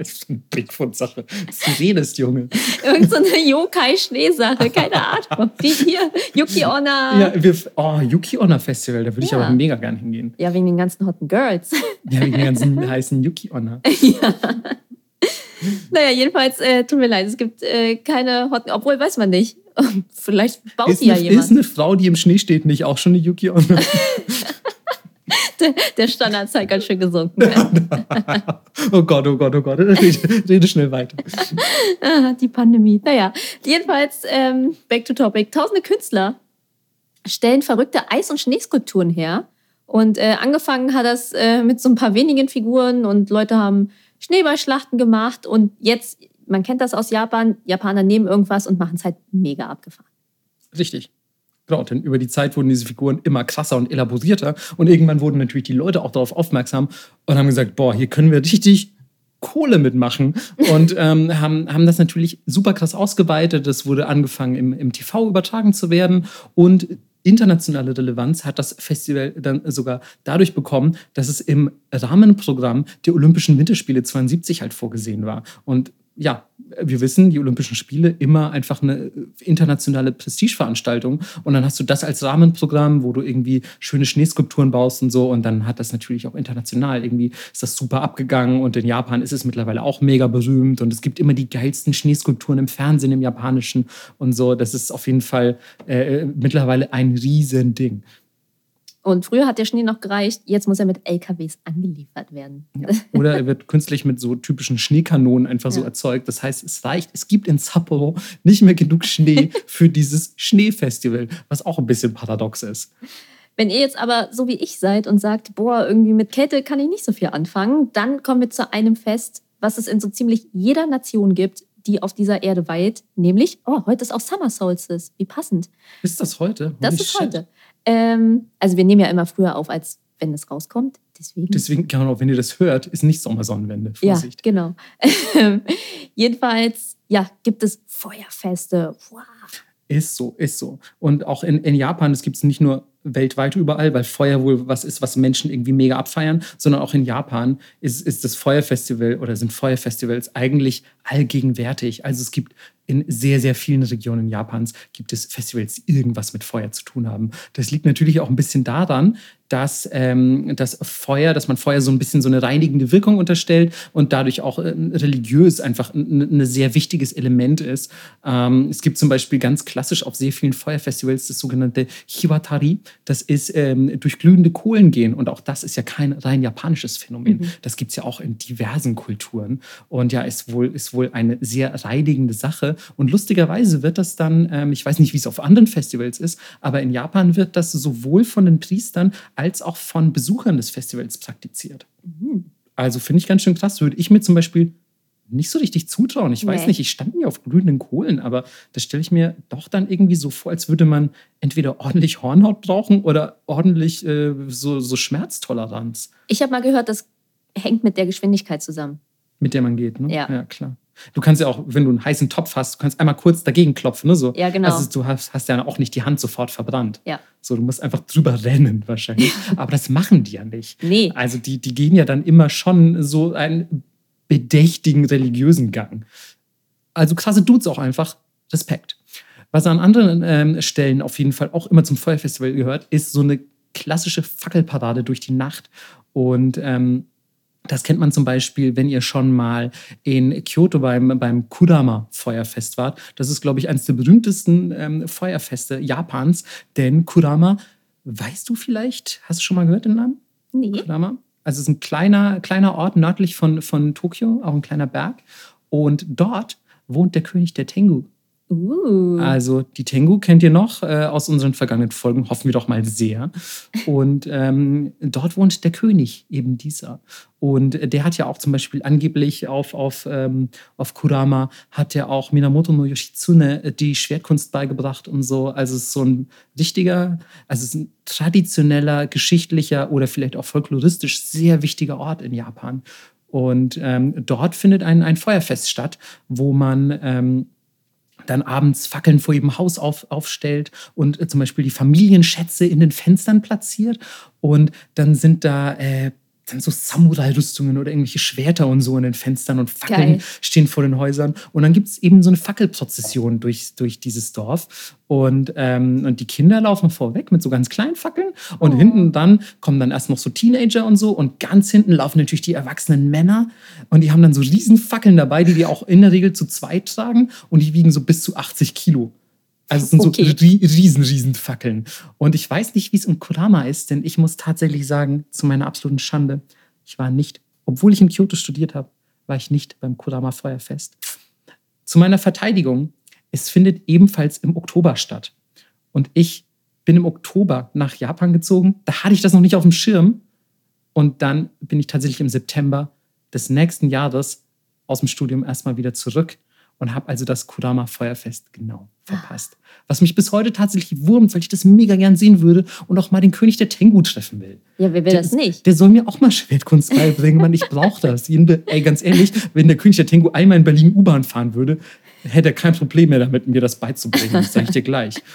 S2: Bigfoot-Sache. Du redest, Junge.
S1: Irgend so eine Yokai-Schneesache, keine Ahnung. Wie hier, Yuki Onna.
S2: Ja, wir, oh, Yuki Onna Festival, da würde ich aber mega gern hingehen.
S1: Ja, wegen den ganzen hotten Girls.
S2: Ja, wegen den ganzen heißen Yuki Onna. ja.
S1: Naja, jedenfalls, äh, tut mir leid, es gibt äh, keine hotten, obwohl weiß man nicht. Vielleicht baut ist
S2: sie ja
S1: eine, jemand.
S2: Ist eine Frau, die im Schnee steht, nicht auch schon eine Yuki Onna?
S1: der, der Standard hat ganz schön gesunken.
S2: oh Gott, oh Gott, oh Gott. Rede, rede schnell weiter.
S1: Ah, die Pandemie. Naja, jedenfalls, ähm, back to topic. Tausende Künstler stellen verrückte Eis- und Schneeskulpturen her. Und äh, angefangen hat das äh, mit so ein paar wenigen Figuren und Leute haben Schneeballschlachten gemacht. Und jetzt man kennt das aus Japan, Japaner nehmen irgendwas und machen es halt mega abgefahren.
S2: Richtig. Genau, denn über die Zeit wurden diese Figuren immer krasser und elaborierter und irgendwann wurden natürlich die Leute auch darauf aufmerksam und haben gesagt, boah, hier können wir richtig Kohle mitmachen und ähm, haben, haben das natürlich super krass ausgeweitet. Es wurde angefangen im, im TV übertragen zu werden und internationale Relevanz hat das Festival dann sogar dadurch bekommen, dass es im Rahmenprogramm der Olympischen Winterspiele 72 halt vorgesehen war. Und ja, wir wissen, die Olympischen Spiele immer einfach eine internationale Prestigeveranstaltung. Und dann hast du das als Rahmenprogramm, wo du irgendwie schöne Schneeskulpturen baust und so. Und dann hat das natürlich auch international irgendwie ist das super abgegangen. Und in Japan ist es mittlerweile auch mega berühmt. Und es gibt immer die geilsten Schneeskulpturen im Fernsehen, im Japanischen und so. Das ist auf jeden Fall äh, mittlerweile ein Riesending.
S1: Und früher hat der Schnee noch gereicht, jetzt muss er mit LKWs angeliefert werden.
S2: Ja. Oder er wird künstlich mit so typischen Schneekanonen einfach ja. so erzeugt. Das heißt, es reicht, es gibt in Sapporo nicht mehr genug Schnee für dieses Schneefestival, was auch ein bisschen paradox ist.
S1: Wenn ihr jetzt aber so wie ich seid und sagt, boah, irgendwie mit Kälte kann ich nicht so viel anfangen, dann kommen wir zu einem Fest, was es in so ziemlich jeder Nation gibt, die auf dieser Erde weilt. Nämlich, oh, heute ist auch Summer Solstice. Wie passend.
S2: Ist das heute?
S1: Das Holy ist shit. heute. Ähm, also wir nehmen ja immer früher auf, als wenn es rauskommt. Deswegen.
S2: Deswegen, genau, wenn ihr das hört, ist nicht Sommersonnenwende. Vorsicht.
S1: Ja, genau. Jedenfalls, ja, gibt es Feuerfeste. Wow.
S2: Ist so, ist so. Und auch in, in Japan, das gibt es nicht nur weltweit überall, weil Feuer wohl was ist, was Menschen irgendwie mega abfeiern, sondern auch in Japan ist, ist das Feuerfestival oder sind Feuerfestivals eigentlich allgegenwärtig. Also es gibt in sehr, sehr vielen Regionen Japans gibt es Festivals, die irgendwas mit Feuer zu tun haben. Das liegt natürlich auch ein bisschen daran, dass ähm, das Feuer, dass man Feuer so ein bisschen so eine reinigende Wirkung unterstellt und dadurch auch äh, religiös einfach ein, ein, sehr wichtiges Element ist. Ähm, es gibt zum Beispiel ganz klassisch auf sehr vielen Feuerfestivals das sogenannte Hiwatari. Das ist ähm, durch glühende Kohlen gehen und auch das ist ja kein rein japanisches Phänomen. Mhm. Das gibt es ja auch in diversen Kulturen und ja, ist wohl, ist wohl eine sehr reinigende Sache. Und lustigerweise wird das dann, ähm, ich weiß nicht, wie es auf anderen Festivals ist, aber in Japan wird das sowohl von den Priestern als auch von Besuchern des Festivals praktiziert. Mhm. Also finde ich ganz schön krass. Würde ich mir zum Beispiel nicht so richtig zutrauen. Ich weiß nee. nicht, ich stand nie auf glühenden Kohlen, aber das stelle ich mir doch dann irgendwie so vor, als würde man entweder ordentlich Hornhaut brauchen oder ordentlich äh, so, so Schmerztoleranz.
S1: Ich habe mal gehört, das hängt mit der Geschwindigkeit zusammen.
S2: Mit der man geht, ne?
S1: Ja.
S2: ja, klar. Du kannst ja auch, wenn du einen heißen Topf hast, du kannst einmal kurz dagegen klopfen, ne? So.
S1: Ja, genau.
S2: Also du hast, hast ja auch nicht die Hand sofort verbrannt.
S1: Ja.
S2: So, du musst einfach drüber rennen wahrscheinlich. Aber das machen die ja nicht.
S1: Nee.
S2: Also die, die gehen ja dann immer schon so einen bedächtigen religiösen Gang. Also krasse Dudes auch einfach. Respekt. Was an anderen ähm, Stellen auf jeden Fall auch immer zum Feuerfestival gehört, ist so eine klassische Fackelparade durch die Nacht. Und ähm, das kennt man zum Beispiel, wenn ihr schon mal in Kyoto beim, beim Kurama-Feuerfest wart. Das ist, glaube ich, eines der berühmtesten ähm, Feuerfeste Japans. Denn Kurama, weißt du vielleicht, hast du schon mal gehört den Namen?
S1: Nee.
S2: Kurama? Also es ist ein kleiner, kleiner Ort nördlich von, von Tokio, auch ein kleiner Berg. Und dort wohnt der König der Tengu.
S1: Uh.
S2: Also die Tengu kennt ihr noch äh, aus unseren vergangenen Folgen, hoffen wir doch mal sehr. Und ähm, dort wohnt der König, eben dieser. Und der hat ja auch zum Beispiel angeblich auf, auf, ähm, auf Kurama, hat er auch Minamoto no Yoshitsune äh, die Schwertkunst beigebracht und so. Also es ist so ein richtiger, also es ist ein traditioneller, geschichtlicher oder vielleicht auch folkloristisch sehr wichtiger Ort in Japan. Und ähm, dort findet ein, ein Feuerfest statt, wo man... Dann abends Fackeln vor ihrem Haus auf, aufstellt und äh, zum Beispiel die Familienschätze in den Fenstern platziert. Und dann sind da äh, dann so Samurai-Rüstungen oder irgendwelche Schwerter und so in den Fenstern und Fackeln Geil. stehen vor den Häusern. Und dann gibt es eben so eine Fackelprozession durch, durch dieses Dorf. Und, ähm, und die Kinder laufen vorweg mit so ganz kleinen Fackeln. Und oh. hinten dann kommen dann erst noch so Teenager und so. Und ganz hinten laufen natürlich die erwachsenen Männer. Und die haben dann so riesen Fackeln dabei, die die auch in der Regel zu zweit tragen. Und die wiegen so bis zu 80 Kilo. Also es sind okay. so riesen, riesen Fackeln. Und ich weiß nicht, wie es in Kurama ist, denn ich muss tatsächlich sagen, zu meiner absoluten Schande, ich war nicht, obwohl ich in Kyoto studiert habe, war ich nicht beim Kurama Feuerfest. Zu meiner Verteidigung, es findet ebenfalls im Oktober statt. Und ich bin im Oktober nach Japan gezogen. Da hatte ich das noch nicht auf dem Schirm. Und dann bin ich tatsächlich im September des nächsten Jahres aus dem Studium erstmal wieder zurück und habe also das Kurama Feuerfest genau verpasst. Was mich bis heute tatsächlich wurmt, weil ich das mega gern sehen würde und auch mal den König der Tengu treffen will.
S1: Ja, wer will der, das nicht?
S2: Der soll mir auch mal Schwertkunst beibringen, Mann. Ich brauche das. Ey, ganz ehrlich, wenn der König der Tengu einmal in Berlin U-Bahn fahren würde, hätte er kein Problem mehr damit, mir das beizubringen. Das sage ich dir gleich.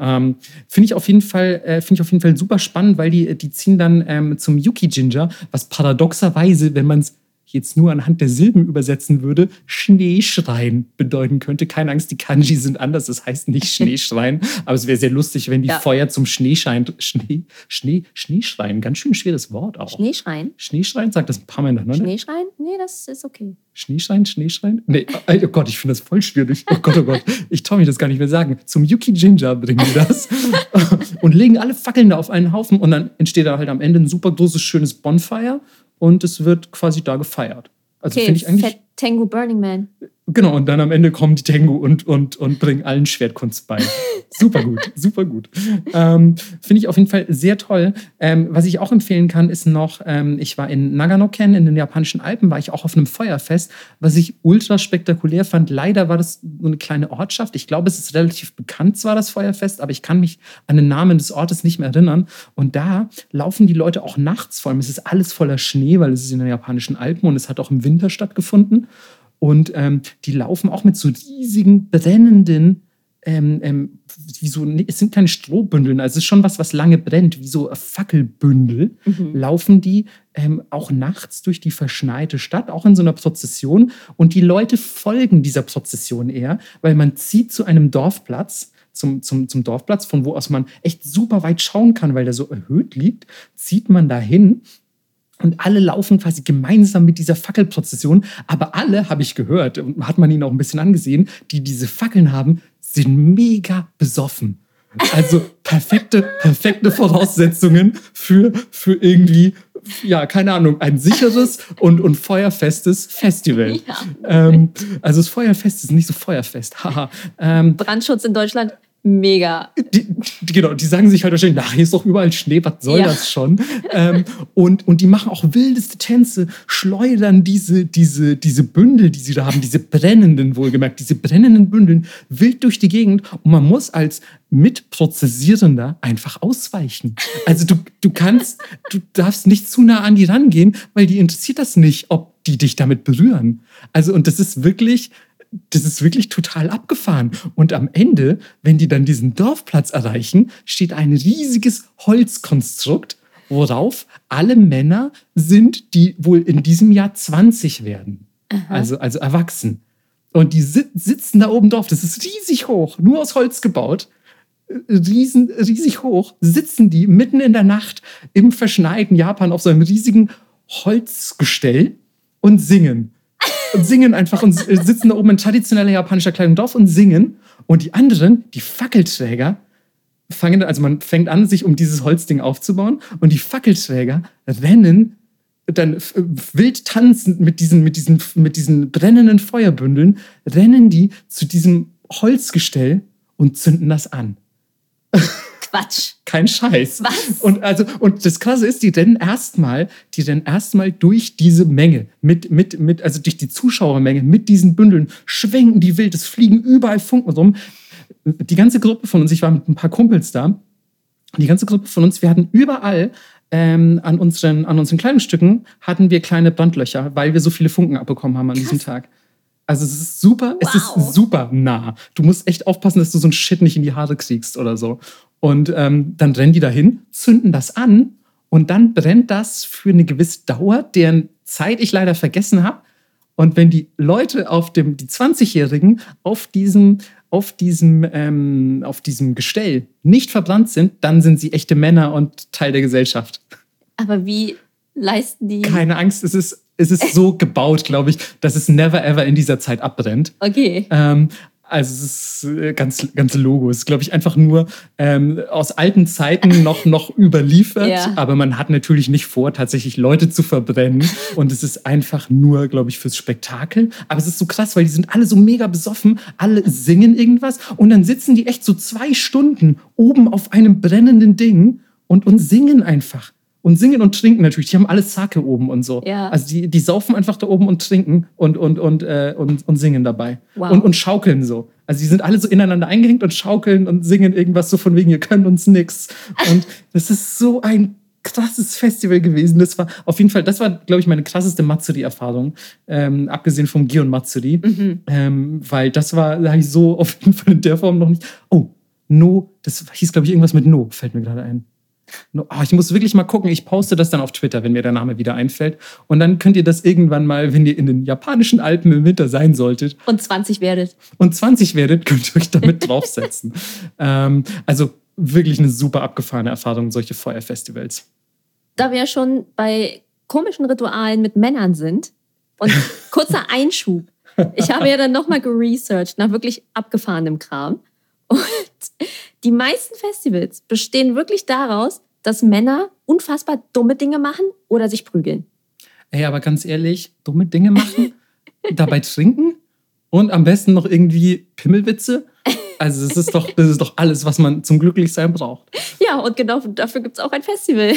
S2: Ähm, Finde ich, auf jeden Fall, äh, find ich auf jeden Fall super spannend, weil die, die ziehen dann ähm, zum Yuki Ginger, was paradoxerweise, wenn man es jetzt nur anhand der Silben übersetzen würde, Schneeschrein bedeuten könnte. Keine Angst, die Kanji sind anders, das heißt nicht Schneeschrein, aber es wäre sehr lustig, wenn die ja. Feuer zum Schneeschein, Schnee, Schnee, Schneeschrein, ganz schön schweres Wort auch.
S1: Schneeschrein?
S2: Schneeschrein, sagt das ein paar Mal ne?
S1: Schneeschrein? Nee, das ist okay.
S2: Schneeschrein, Schneeschrein? Nee, oh, oh Gott, ich finde das voll schwierig. Oh Gott, oh Gott, ich traue mich das gar nicht mehr sagen. Zum Yuki Ginger bringen die das und legen alle Fackeln da auf einen Haufen und dann entsteht da halt am Ende ein super großes, schönes Bonfire und es wird quasi da gefeiert.
S1: Also okay, finde ich eigentlich. Fat Tango Burning Man.
S2: Genau, und dann am Ende kommen die Tengu und, und, und bringen allen Schwertkunst bei. Super gut, super gut. Ähm, Finde ich auf jeden Fall sehr toll. Ähm, was ich auch empfehlen kann, ist noch, ähm, ich war in Nagano-ken, in den japanischen Alpen, war ich auch auf einem Feuerfest, was ich ultra spektakulär fand. Leider war das so eine kleine Ortschaft. Ich glaube, es ist relativ bekannt zwar, das Feuerfest, aber ich kann mich an den Namen des Ortes nicht mehr erinnern. Und da laufen die Leute auch nachts, vor allem es ist alles voller Schnee, weil es ist in den japanischen Alpen und es hat auch im Winter stattgefunden. Und ähm, die laufen auch mit so riesigen, brennenden, ähm, ähm, wie so, es sind keine Strohbündeln, also es ist schon was, was lange brennt, wie so Fackelbündel, mhm. laufen die ähm, auch nachts durch die verschneite Stadt, auch in so einer Prozession. Und die Leute folgen dieser Prozession eher, weil man zieht zu einem Dorfplatz, zum, zum, zum Dorfplatz, von wo aus man echt super weit schauen kann, weil der so erhöht liegt, zieht man dahin und alle laufen quasi gemeinsam mit dieser Fackelprozession. Aber alle, habe ich gehört, und hat man ihnen auch ein bisschen angesehen, die diese Fackeln haben, sind mega besoffen. Also perfekte, perfekte Voraussetzungen für, für irgendwie, ja, keine Ahnung, ein sicheres und, und feuerfestes Festival. Ja. Ähm, also das Feuerfest ist nicht so feuerfest. Haha.
S1: ähm, Brandschutz in Deutschland mega.
S2: Die, genau, die sagen sich halt wahrscheinlich, na, hier ist doch überall Schnee, was soll ja. das schon? ähm, und, und die machen auch wildeste Tänze, schleudern diese, diese, diese Bündel, die sie da haben, diese brennenden, wohlgemerkt, diese brennenden Bündel wild durch die Gegend. Und man muss als Mitprozessierender einfach ausweichen. Also du, du kannst, du darfst nicht zu nah an die rangehen, weil die interessiert das nicht, ob die dich damit berühren. Also, und das ist wirklich, das ist wirklich total abgefahren. Und am Ende, wenn die dann diesen Dorfplatz erreichen, steht ein riesiges Holzkonstrukt, worauf alle Männer sind, die wohl in diesem Jahr 20 werden. Also, also erwachsen. Und die sitzen da oben drauf. Das ist riesig hoch, nur aus Holz gebaut. Riesen, riesig hoch sitzen die mitten in der Nacht im verschneiten Japan auf so einem riesigen Holzgestell und singen und singen einfach und sitzen da oben in traditioneller japanischer Kleidung drauf und singen. Und die anderen, die Fackelträger, fangen, also man fängt an, sich um dieses Holzding aufzubauen und die Fackelträger rennen dann wild tanzend mit diesen, mit, diesen, mit diesen brennenden Feuerbündeln, rennen die zu diesem Holzgestell und zünden das an.
S1: Quatsch.
S2: Kein Scheiß.
S1: Was?
S2: Und, also, und das Krasse ist, die rennen erstmal, die rennen erstmal durch diese Menge, mit, mit, mit, also durch die Zuschauermenge, mit diesen Bündeln, schwenken die wild, es fliegen überall Funken rum. Die ganze Gruppe von uns, ich war mit ein paar Kumpels da, die ganze Gruppe von uns, wir hatten überall ähm, an, unseren, an unseren Kleidungsstücken hatten wir kleine Brandlöcher, weil wir so viele Funken abbekommen haben an Krass. diesem Tag. Also es ist super, wow. es ist super nah. Du musst echt aufpassen, dass du so ein Shit nicht in die Haare kriegst oder so. Und ähm, dann rennen die dahin, zünden das an und dann brennt das für eine gewisse Dauer, deren Zeit ich leider vergessen habe. Und wenn die Leute auf dem, die 20-Jährigen auf diesem, auf diesem, ähm, auf diesem Gestell nicht verbrannt sind, dann sind sie echte Männer und Teil der Gesellschaft.
S1: Aber wie leisten die?
S2: Keine Angst, es ist, es ist so gebaut, glaube ich, dass es never ever in dieser Zeit abbrennt.
S1: Okay.
S2: Ähm, also es ist äh, ganz, ganz Logo. Es ist, glaube ich, einfach nur ähm, aus alten Zeiten noch, noch überliefert. Ja. Aber man hat natürlich nicht vor, tatsächlich Leute zu verbrennen. Und es ist einfach nur, glaube ich, fürs Spektakel. Aber es ist so krass, weil die sind alle so mega besoffen. Alle singen irgendwas. Und dann sitzen die echt so zwei Stunden oben auf einem brennenden Ding und, und singen einfach und singen und trinken natürlich. Die haben alles Sake oben und so.
S1: Ja.
S2: Also die, die saufen einfach da oben und trinken und, und, und, äh, und, und singen dabei. Wow. Und, und schaukeln so. Also die sind alle so ineinander eingehängt und schaukeln und singen irgendwas so von wegen, ihr könnt uns nix. Und das ist so ein krasses Festival gewesen. Das war auf jeden Fall, das war, glaube ich, meine krasseste Matsuri-Erfahrung, ähm, abgesehen vom Gion Matsuri. Mhm. Ähm, weil das war, da habe ich so auf jeden Fall in der Form noch nicht. Oh, No, das hieß, glaube ich, irgendwas mit No, fällt mir gerade ein. Oh, ich muss wirklich mal gucken. Ich poste das dann auf Twitter, wenn mir der Name wieder einfällt. Und dann könnt ihr das irgendwann mal, wenn ihr in den japanischen Alpen im Winter sein solltet.
S1: Und 20 werdet.
S2: Und 20 werdet, könnt ihr euch damit draufsetzen. ähm, also wirklich eine super abgefahrene Erfahrung, solche Feuerfestivals.
S1: Da wir schon bei komischen Ritualen mit Männern sind und kurzer Einschub. Ich habe ja dann nochmal geresearched nach wirklich abgefahrenem Kram. Und die meisten Festivals bestehen wirklich daraus, dass Männer unfassbar dumme Dinge machen oder sich prügeln.
S2: Ey, aber ganz ehrlich, dumme Dinge machen, dabei trinken Und am besten noch irgendwie Pimmelwitze. Also das ist doch, das ist doch alles, was man zum Glücklichsein braucht.
S1: Ja, und genau dafür gibt es auch ein Festival.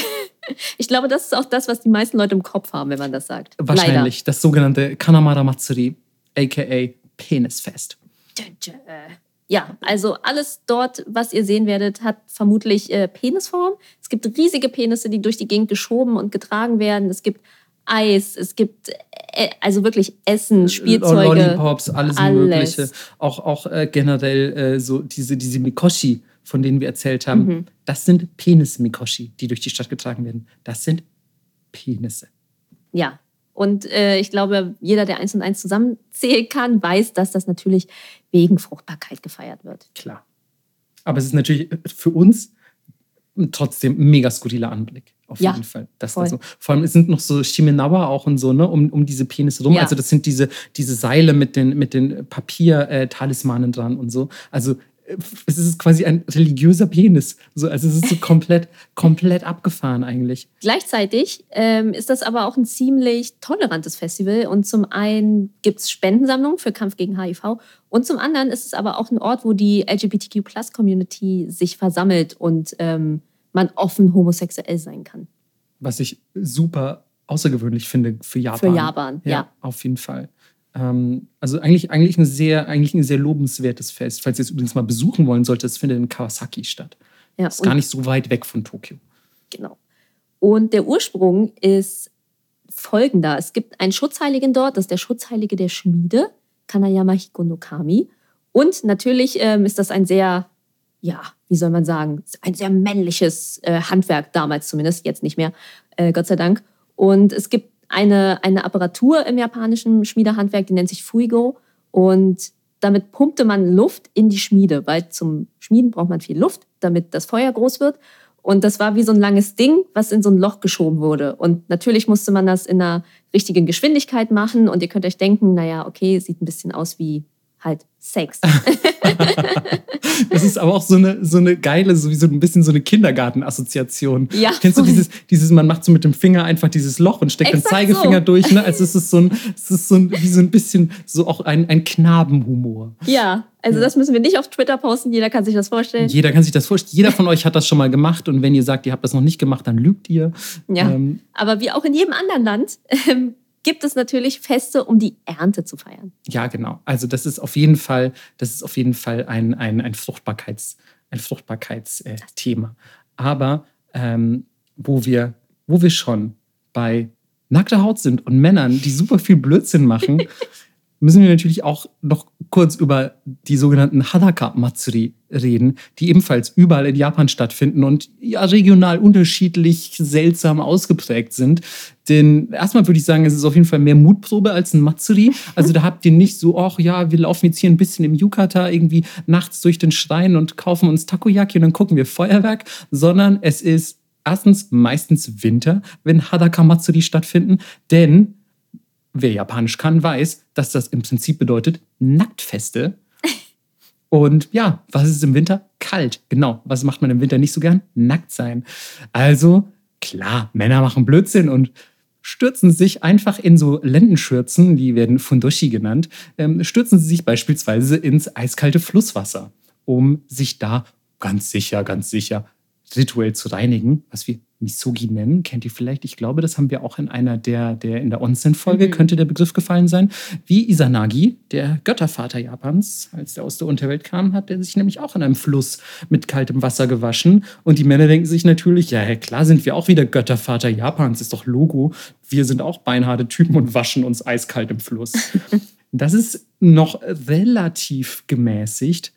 S1: Ich glaube, das ist auch das, was die meisten Leute im Kopf haben, wenn man das sagt.
S2: Wahrscheinlich.
S1: Leider.
S2: Das sogenannte Kanamara Matsuri, aka Penisfest.
S1: Ja, also alles dort, was ihr sehen werdet, hat vermutlich äh, Penisform. Es gibt riesige Penisse, die durch die Gegend geschoben und getragen werden. Es gibt Eis, es gibt äh, also wirklich Essen, Spielzeuge.
S2: Lollipops, alles, alles. Mögliche. Auch, auch äh, generell äh, so diese, diese Mikoshi, von denen wir erzählt haben. Mhm. Das sind Penis-Mikoshi, die durch die Stadt getragen werden. Das sind Penisse.
S1: Ja, und äh, ich glaube, jeder, der eins und eins zusammenzählen kann, weiß, dass das natürlich wegen Fruchtbarkeit gefeiert wird.
S2: Klar. Aber es ist natürlich für uns trotzdem ein mega skurriler Anblick. Auf ja, jeden Fall. Das voll. Also, vor allem es sind noch so Shimenawa auch und so, ne, um, um diese Penisse rum. Ja. Also das sind diese, diese Seile mit den, mit den Papier-Talismanen äh, dran und so. Also es ist quasi ein religiöser Penis. So, also es ist so komplett, komplett abgefahren eigentlich.
S1: Gleichzeitig ähm, ist das aber auch ein ziemlich tolerantes Festival. Und zum einen gibt es Spendensammlungen für Kampf gegen HIV. Und zum anderen ist es aber auch ein Ort, wo die LGBTQ-Plus-Community sich versammelt und ähm, man offen homosexuell sein kann.
S2: Was ich super außergewöhnlich finde für Japan.
S1: Für Japan, ja. ja.
S2: Auf jeden Fall. Ähm, also eigentlich, eigentlich, ein sehr, eigentlich ein sehr lobenswertes Fest. Falls ihr es übrigens mal besuchen wollen solltet, es findet in Kawasaki statt. Ja, ist gar nicht so weit weg von Tokio.
S1: Genau. Und der Ursprung ist folgender. Es gibt einen Schutzheiligen dort, das ist der Schutzheilige der Schmiede, Kanayama Hikonokami. Und natürlich ähm, ist das ein sehr, ja, wie soll man sagen, ein sehr männliches äh, Handwerk damals zumindest, jetzt nicht mehr, äh, Gott sei Dank. Und es gibt eine, eine Apparatur im japanischen Schmiedehandwerk, die nennt sich Fuigo. Und damit pumpte man Luft in die Schmiede, weil zum Schmieden braucht man viel Luft, damit das Feuer groß wird. Und das war wie so ein langes Ding, was in so ein Loch geschoben wurde. Und natürlich musste man das in einer richtigen Geschwindigkeit machen. Und ihr könnt euch denken, naja, okay, sieht ein bisschen aus wie halt Sex.
S2: das ist aber auch so eine, so eine geile, so ein bisschen so eine Kindergartenassoziation. Ja. Kennst du dieses, dieses, man macht so mit dem Finger einfach dieses Loch und steckt Exakt den Zeigefinger so. durch. Ne? Also es ist so ein, es ist so ein, wie so ein bisschen so auch ein, ein Knabenhumor.
S1: Ja, also das müssen wir nicht auf Twitter posten, jeder kann sich das vorstellen.
S2: Jeder kann sich das vorstellen. Jeder von euch hat das schon mal gemacht und wenn ihr sagt, ihr habt das noch nicht gemacht, dann lügt ihr.
S1: Ja, ähm, aber wie auch in jedem anderen Land ähm, gibt es natürlich Feste, um die Ernte zu feiern.
S2: Ja, genau. Also das ist auf jeden Fall, das ist auf jeden Fall ein, ein, ein Fruchtbarkeits, ein Fruchtbarkeitsthema. Aber ähm, wo, wir, wo wir schon bei nackter Haut sind und Männern, die super viel Blödsinn machen, müssen wir natürlich auch noch kurz über die sogenannten Hadaka Matsuri reden, die ebenfalls überall in Japan stattfinden und ja regional unterschiedlich seltsam ausgeprägt sind. Denn erstmal würde ich sagen, es ist auf jeden Fall mehr Mutprobe als ein Matsuri. Also da habt ihr nicht so, ach ja, wir laufen jetzt hier ein bisschen im Yukata irgendwie nachts durch den Schrein und kaufen uns Takoyaki und dann gucken wir Feuerwerk, sondern es ist erstens meistens Winter, wenn Hadaka Matsuri stattfinden, denn wer Japanisch kann, weiß, dass das im Prinzip bedeutet Nacktfeste. Und ja, was ist im Winter? Kalt. Genau. Was macht man im Winter nicht so gern? Nackt sein. Also, klar, Männer machen Blödsinn und stürzen sich einfach in so Lendenschürzen, die werden Fundoshi genannt, ähm, stürzen sie sich beispielsweise ins eiskalte Flusswasser, um sich da ganz sicher, ganz sicher rituell zu reinigen, was wir Misogi nennen. Kennt ihr vielleicht? Ich glaube, das haben wir auch in einer der, der in der Onsen-Folge, mhm. könnte der Begriff gefallen sein. Wie Isanagi, der Göttervater Japans, als der aus der Unterwelt kam, hat er sich nämlich auch in einem Fluss mit kaltem Wasser gewaschen. Und die Männer denken sich natürlich, ja, klar sind wir auch wieder Göttervater Japans, ist doch Logo. Wir sind auch beinharte Typen und waschen uns eiskalt im Fluss. das ist noch relativ gemäßigt.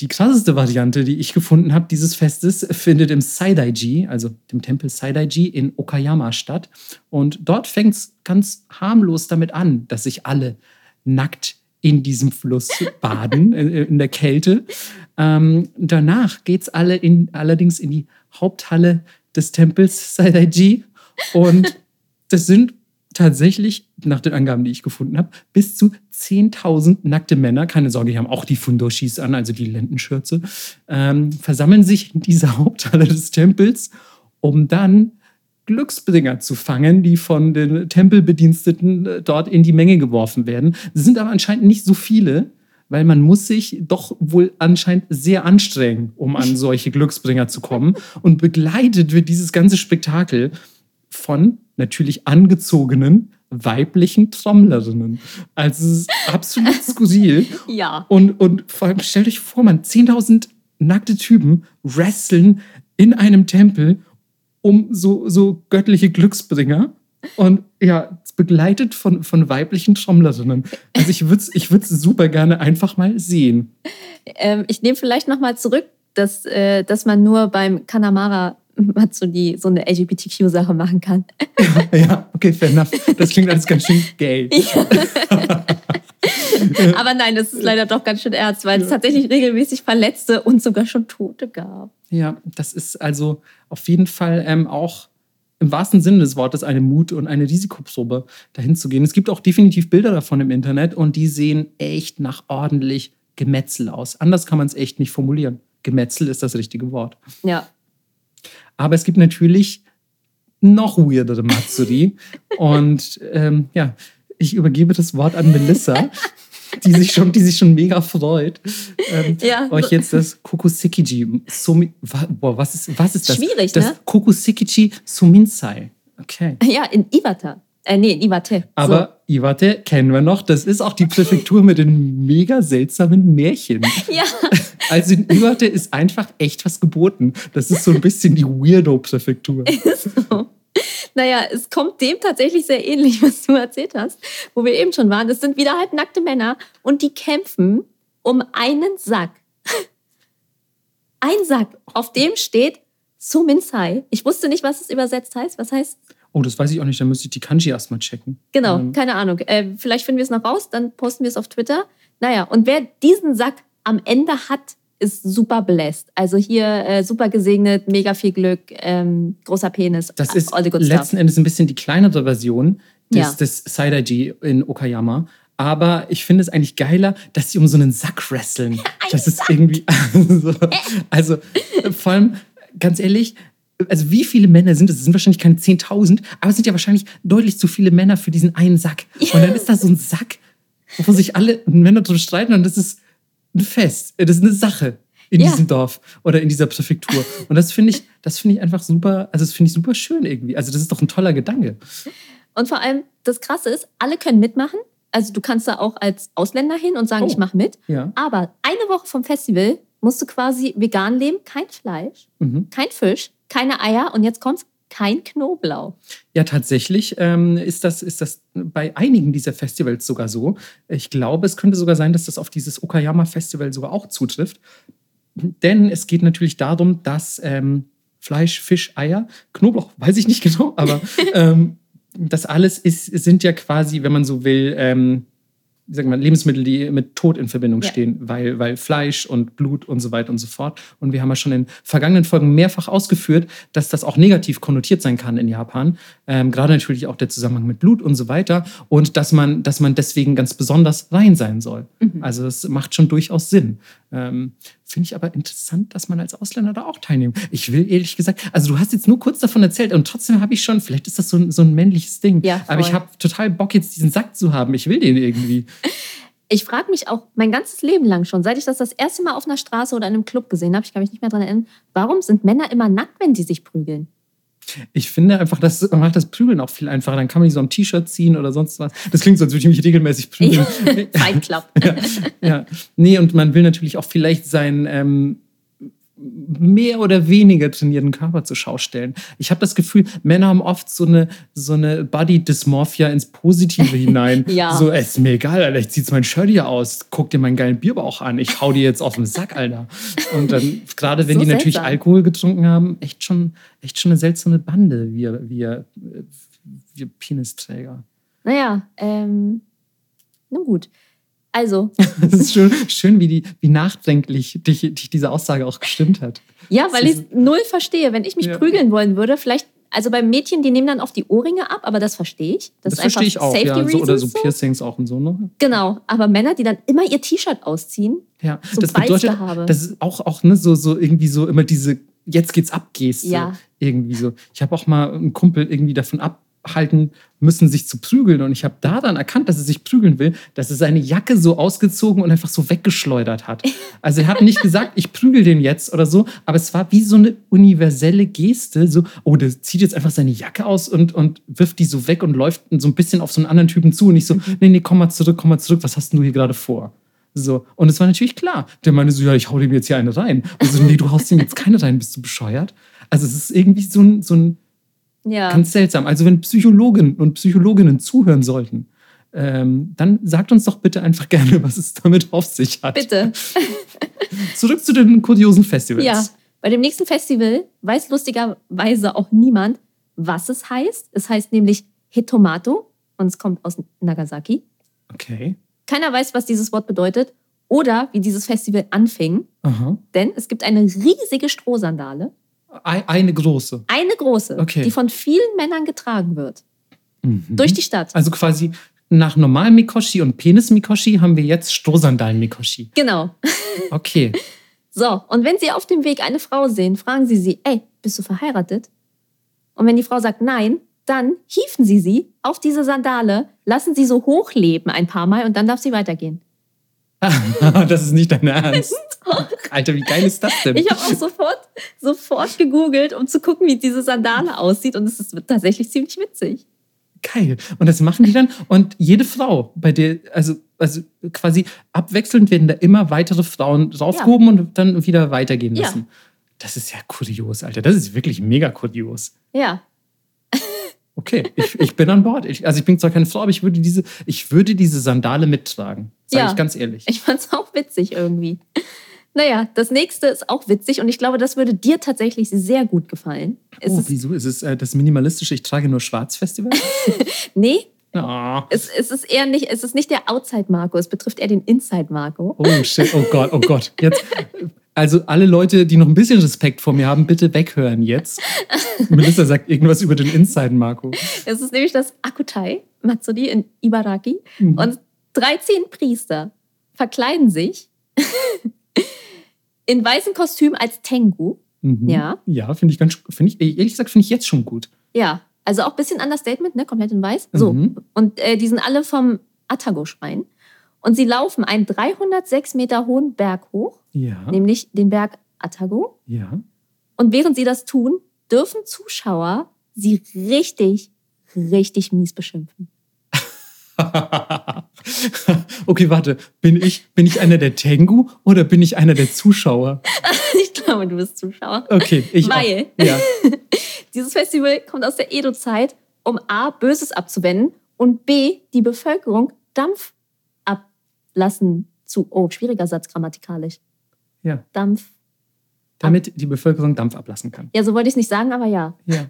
S2: Die krasseste Variante, die ich gefunden habe, dieses Festes, findet im Saidaiji, also dem Tempel Saidaiji in Okayama statt. Und dort fängt es ganz harmlos damit an, dass sich alle nackt in diesem Fluss baden, äh, in der Kälte. Ähm, danach geht es alle in, allerdings in die Haupthalle des Tempels Saidaiji. Und das sind tatsächlich, nach den Angaben, die ich gefunden habe, bis zu 10.000 nackte Männer, keine Sorge, die haben auch die Fundoshis an, also die Lendenschürze, ähm, versammeln sich in dieser Haupthalle des Tempels, um dann Glücksbringer zu fangen, die von den Tempelbediensteten äh, dort in die Menge geworfen werden. Es sind aber anscheinend nicht so viele, weil man muss sich doch wohl anscheinend sehr anstrengen, um an solche Glücksbringer zu kommen. Und begleitet wird dieses ganze Spektakel von natürlich angezogenen weiblichen Trommlerinnen. Also es ist absolut skurril.
S1: Ja.
S2: Und, und vor allem stellt euch vor, man, 10.000 nackte Typen wresteln in einem Tempel um so, so göttliche Glücksbringer. Und ja, begleitet von, von weiblichen Trommlerinnen. Also ich würde es ich würd's super gerne einfach mal sehen.
S1: Ähm, ich nehme vielleicht nochmal zurück, dass, äh, dass man nur beim Kanamara Matsuri so eine LGBTQ-Sache machen kann.
S2: ja, okay, fair enough. Das klingt alles ganz schön gay.
S1: Aber nein, das ist leider doch ganz schön ernst, weil es tatsächlich regelmäßig Verletzte und sogar schon Tote gab.
S2: Ja, das ist also auf jeden Fall ähm, auch im wahrsten Sinne des Wortes eine Mut- und eine Risikoprobe, dahin zu gehen. Es gibt auch definitiv Bilder davon im Internet und die sehen echt nach ordentlich Gemetzel aus. Anders kann man es echt nicht formulieren. Gemetzel ist das richtige Wort.
S1: Ja.
S2: Aber es gibt natürlich noch weirdere Matsuri. und ähm, ja, ich übergebe das Wort an Melissa, die sich schon, die sich schon mega freut, ähm,
S1: Ja.
S2: euch jetzt das Kokusekiji, Sumi, boah, was ist, was ist das?
S1: Schwierig,
S2: das
S1: ne?
S2: Kokusekiji Suminsai. Okay.
S1: Ja, in Iwata. Äh, nee, in Iwate.
S2: Aber Iwate kennen wir noch. Das ist auch die Präfektur mit den mega seltsamen Märchen.
S1: So. Ja.
S2: Also in Iwate ist einfach echt was geboten. Das ist so ein bisschen die Weirdo-Präfektur.
S1: so. Naja, es kommt dem tatsächlich sehr ähnlich, was du erzählt hast, wo wir eben schon waren. Das sind wieder halt nackte Männer und die kämpfen um einen Sack. Ein Sack, auf dem steht Suminsai. Ich wusste nicht, was es übersetzt heißt. Was heißt?
S2: Oh, das weiß ich auch nicht. Da müsste ich die Kanji erstmal checken.
S1: Genau,
S2: Ähm,
S1: keine Ahnung. Äh, vielleicht finden wir es noch raus, dann posten wir es auf Twitter. Naja, und wer diesen Sack am Ende hat, ist super blessed. Also hier äh, super gesegnet, mega viel Glück, ähm, großer Penis.
S2: Das ist
S1: all the good
S2: letzten Endes ein bisschen die kleinere Version des,
S1: Ja.
S2: des Saidaiji in Okayama. Aber ich finde es eigentlich geiler, dass sie um so einen Sack wresteln. das ist irgendwie. Also, also äh, vor allem, ganz ehrlich, also wie viele Männer sind es? Es sind wahrscheinlich keine 10.000, aber es sind ja wahrscheinlich deutlich zu viele Männer für diesen einen Sack. Und dann ist da so ein Sack, wo sich alle Männer drum streiten und das ist ein Fest. Das ist eine Sache in
S1: Ja.
S2: diesem Dorf oder in dieser Präfektur. Und das finde ich, das finde ich einfach super, also das finde ich super schön irgendwie. Also das ist doch ein toller Gedanke.
S1: Und vor allem, das Krasse ist, alle können mitmachen. Also du kannst da auch als Ausländer hin und sagen,
S2: Oh.
S1: ich mache mit.
S2: Ja.
S1: Aber eine Woche vom Festival musst du quasi vegan leben, kein Fleisch,
S2: Mhm.
S1: kein Fisch, keine Eier und jetzt kommt's, kein Knoblauch.
S2: Ja, tatsächlich ähm, ist, das, ist das bei einigen dieser Festivals sogar so. Ich glaube, es könnte sogar sein, dass das auf dieses Okayama-Festival sogar auch zutrifft. Denn es geht natürlich darum, dass ähm, Fleisch, Fisch, Eier, Knoblauch, weiß ich nicht genau, aber ähm, das alles ist, sind ja quasi, wenn man so will, sagt man, Lebensmittel, die mit Tod in Verbindung
S1: Ja.
S2: stehen, weil, weil Fleisch und Blut und so weiter und so fort. Und wir haben ja schon in vergangenen Folgen mehrfach ausgeführt, dass das auch negativ konnotiert sein kann in Japan. Ähm, gerade natürlich auch der Zusammenhang mit Blut und so weiter. Und dass man, dass man deswegen ganz besonders rein sein soll. Also das macht schon durchaus Sinn. Ähm, Finde ich aber interessant, dass man als Ausländer da auch teilnimmt. Ich will ehrlich gesagt, also du hast jetzt nur kurz davon erzählt und trotzdem habe ich schon, vielleicht ist das so ein, so ein männliches Ding,
S1: Ja,
S2: aber ich habe total Bock, jetzt diesen Sack zu haben. Ich will den irgendwie.
S1: Ich frage mich auch mein ganzes Leben lang schon, seit ich das das erste Mal auf einer Straße oder in einem Club gesehen habe, ich kann mich nicht mehr daran erinnern, warum sind Männer immer nackt, wenn sie sich prügeln?
S2: Ich finde einfach, das macht das Prügeln auch viel einfacher. Dann kann man die so am T-Shirt ziehen oder sonst was. Das klingt so, als würde ich mich regelmäßig prügeln.
S1: Fight Club.
S2: ja, ja. Nee, und man will natürlich auch vielleicht seinen ähm, mehr oder weniger trainierten Körper zur Schau stellen. Ich habe das Gefühl, Männer haben oft so eine, so eine Body-Dysmorphia ins Positive hinein.
S1: Ja.
S2: So, es ist mir egal, Alter, ich zieh jetzt mein Shirt hier aus, guck dir meinen geilen Bierbauch an, ich hau dir jetzt auf den Sack, Alter. Und dann, gerade wenn
S1: So
S2: die natürlich
S1: seltsam.
S2: Alkohol getrunken haben, echt schon, echt schon eine seltsame Bande, wir, wir, wir Penisträger.
S1: Naja, ähm, nun gut. Also,
S2: Es ist schön, schön wie, die, wie nachdenklich dich, dich diese Aussage auch gestimmt hat.
S1: ja, weil ich null verstehe. Wenn ich mich
S2: Ja.
S1: prügeln wollen würde, vielleicht, also bei Mädchen, die nehmen dann oft die Ohrringe ab, aber das verstehe ich. Das,
S2: Das,
S1: ist einfach
S2: verstehe ich auch,
S1: Safety
S2: ja. So, oder so
S1: so.
S2: Piercings auch und so, ne?
S1: Genau, aber Männer, die dann immer ihr T-Shirt ausziehen,
S2: Ja,
S1: So
S2: das bedeutet,
S1: Balzgehabe.
S2: das ist auch, auch ne, so, so irgendwie so immer diese jetzt geht's ab Geste.
S1: Ja.
S2: Irgendwie so. Ich habe auch mal einen Kumpel irgendwie davon abhalten müssen, sich zu prügeln. Und ich habe da dann erkannt, dass er sich prügeln will, dass er seine Jacke so ausgezogen und einfach so weggeschleudert hat. Also er hat nicht gesagt, ich prügel den jetzt oder so, aber es war wie so eine universelle Geste. So, oh, der zieht jetzt einfach seine Jacke aus und, und wirft die so weg und läuft so ein bisschen auf so einen anderen Typen zu. Und ich so, nee, nee, komm mal zurück, komm mal zurück, was hast du hier gerade vor? So. Und es war natürlich klar. Der meinte so, ja, ich hau dem jetzt hier eine rein. Und so, nee, du haust ihm jetzt keine rein, bist du bescheuert? Also es ist irgendwie so ein, so ein
S1: Ja.
S2: ganz seltsam. Also wenn Psychologen und Psychologinnen zuhören sollten, ähm, dann sagt uns doch bitte einfach gerne, was es damit auf sich hat.
S1: Bitte.
S2: Zurück zu den kuriosen Festivals.
S1: Ja. Bei dem nächsten Festival weiß lustigerweise auch niemand, was es heißt. Es heißt nämlich Hitomato und es kommt aus Nagasaki.
S2: Okay.
S1: Keiner weiß, was dieses Wort bedeutet oder wie dieses Festival anfing,
S2: Aha.
S1: denn es gibt eine riesige Strohsandale,
S2: Eine große.
S1: eine große,
S2: Okay.
S1: die von vielen Männern getragen wird.
S2: Mhm.
S1: Durch die Stadt.
S2: Also quasi nach normalen Mikoshi und Penis-Mikoshi haben wir jetzt Strohsandalen-Mikoshi.
S1: Genau.
S2: Okay.
S1: So, und wenn Sie auf dem Weg eine Frau sehen, fragen Sie sie, ey, bist du verheiratet? Und wenn die Frau sagt nein, dann hieven Sie sie auf diese Sandale, lassen sie so hochleben ein paar Mal und dann darf sie weitergehen.
S2: das ist nicht dein Ernst. Alter, wie geil ist das denn?
S1: Ich habe auch sofort, sofort gegoogelt, um zu gucken, wie diese Sandale aussieht und es ist tatsächlich ziemlich witzig.
S2: Geil. Und das machen die dann. Und jede Frau, bei der, also, also quasi abwechselnd werden da immer weitere Frauen draufgehoben und dann wieder weitergehen
S1: Ja.
S2: lassen. Das ist ja kurios, Alter. Das ist wirklich mega kurios.
S1: Ja,
S2: Okay, ich, ich bin an Bord. Ich, also ich bin zwar keine Frau, aber ich würde diese, ich würde diese Sandale mittragen. Sage
S1: Ja.
S2: ich ganz ehrlich.
S1: ich fand's auch witzig irgendwie. Naja, das nächste ist auch witzig und ich glaube, das würde dir tatsächlich sehr gut gefallen. Es
S2: oh,
S1: ist,
S2: wieso? Ist es äh, das minimalistische Ich trage nur Schwarz-Festival?
S1: nee,
S2: Ah.
S1: es, es ist eher nicht, es ist nicht der Outside-Marco, es betrifft eher den Inside-Marco.
S2: Oh shit, oh Gott, oh Gott. Jetzt, also alle Leute, die noch ein bisschen Respekt vor mir haben, bitte weghören jetzt. Melissa sagt irgendwas über den Inside, Marco.
S1: Es ist nämlich das Akutai Matsuri in Ibaraki.
S2: Mhm.
S1: Und 13 Priester verkleiden sich in weißen Kostüm als Tengu.
S2: Mhm.
S1: Ja.
S2: Ja, finde ich ganz, finde ich, ehrlich gesagt, finde ich jetzt schon gut.
S1: Ja, also auch ein bisschen Understatement, ne? komplett in weiß. So.
S2: Mhm.
S1: Und äh, die sind alle vom Atago-Schrein. Und sie laufen einen 306 Meter hohen Berg hoch,
S2: Ja,
S1: nämlich den Berg Atago.
S2: ja.
S1: Und während sie das tun, dürfen Zuschauer sie richtig, richtig mies beschimpfen.
S2: okay, warte. Bin ich, bin ich einer der Tengu oder bin ich einer der Zuschauer?
S1: Ich glaube, du bist Zuschauer.
S2: Okay, ich
S1: Weil
S2: auch. Ja.
S1: dieses Festival kommt aus der Edo-Zeit, um A, Böses abzuwenden und B, die Bevölkerung Dampf ablassen zu. Oh, schwieriger Satz grammatikalisch.
S2: Ja.
S1: Dampf.
S2: Damit die Bevölkerung Dampf ablassen kann.
S1: Ja, so wollte ich es nicht sagen, aber ja.
S2: Ja.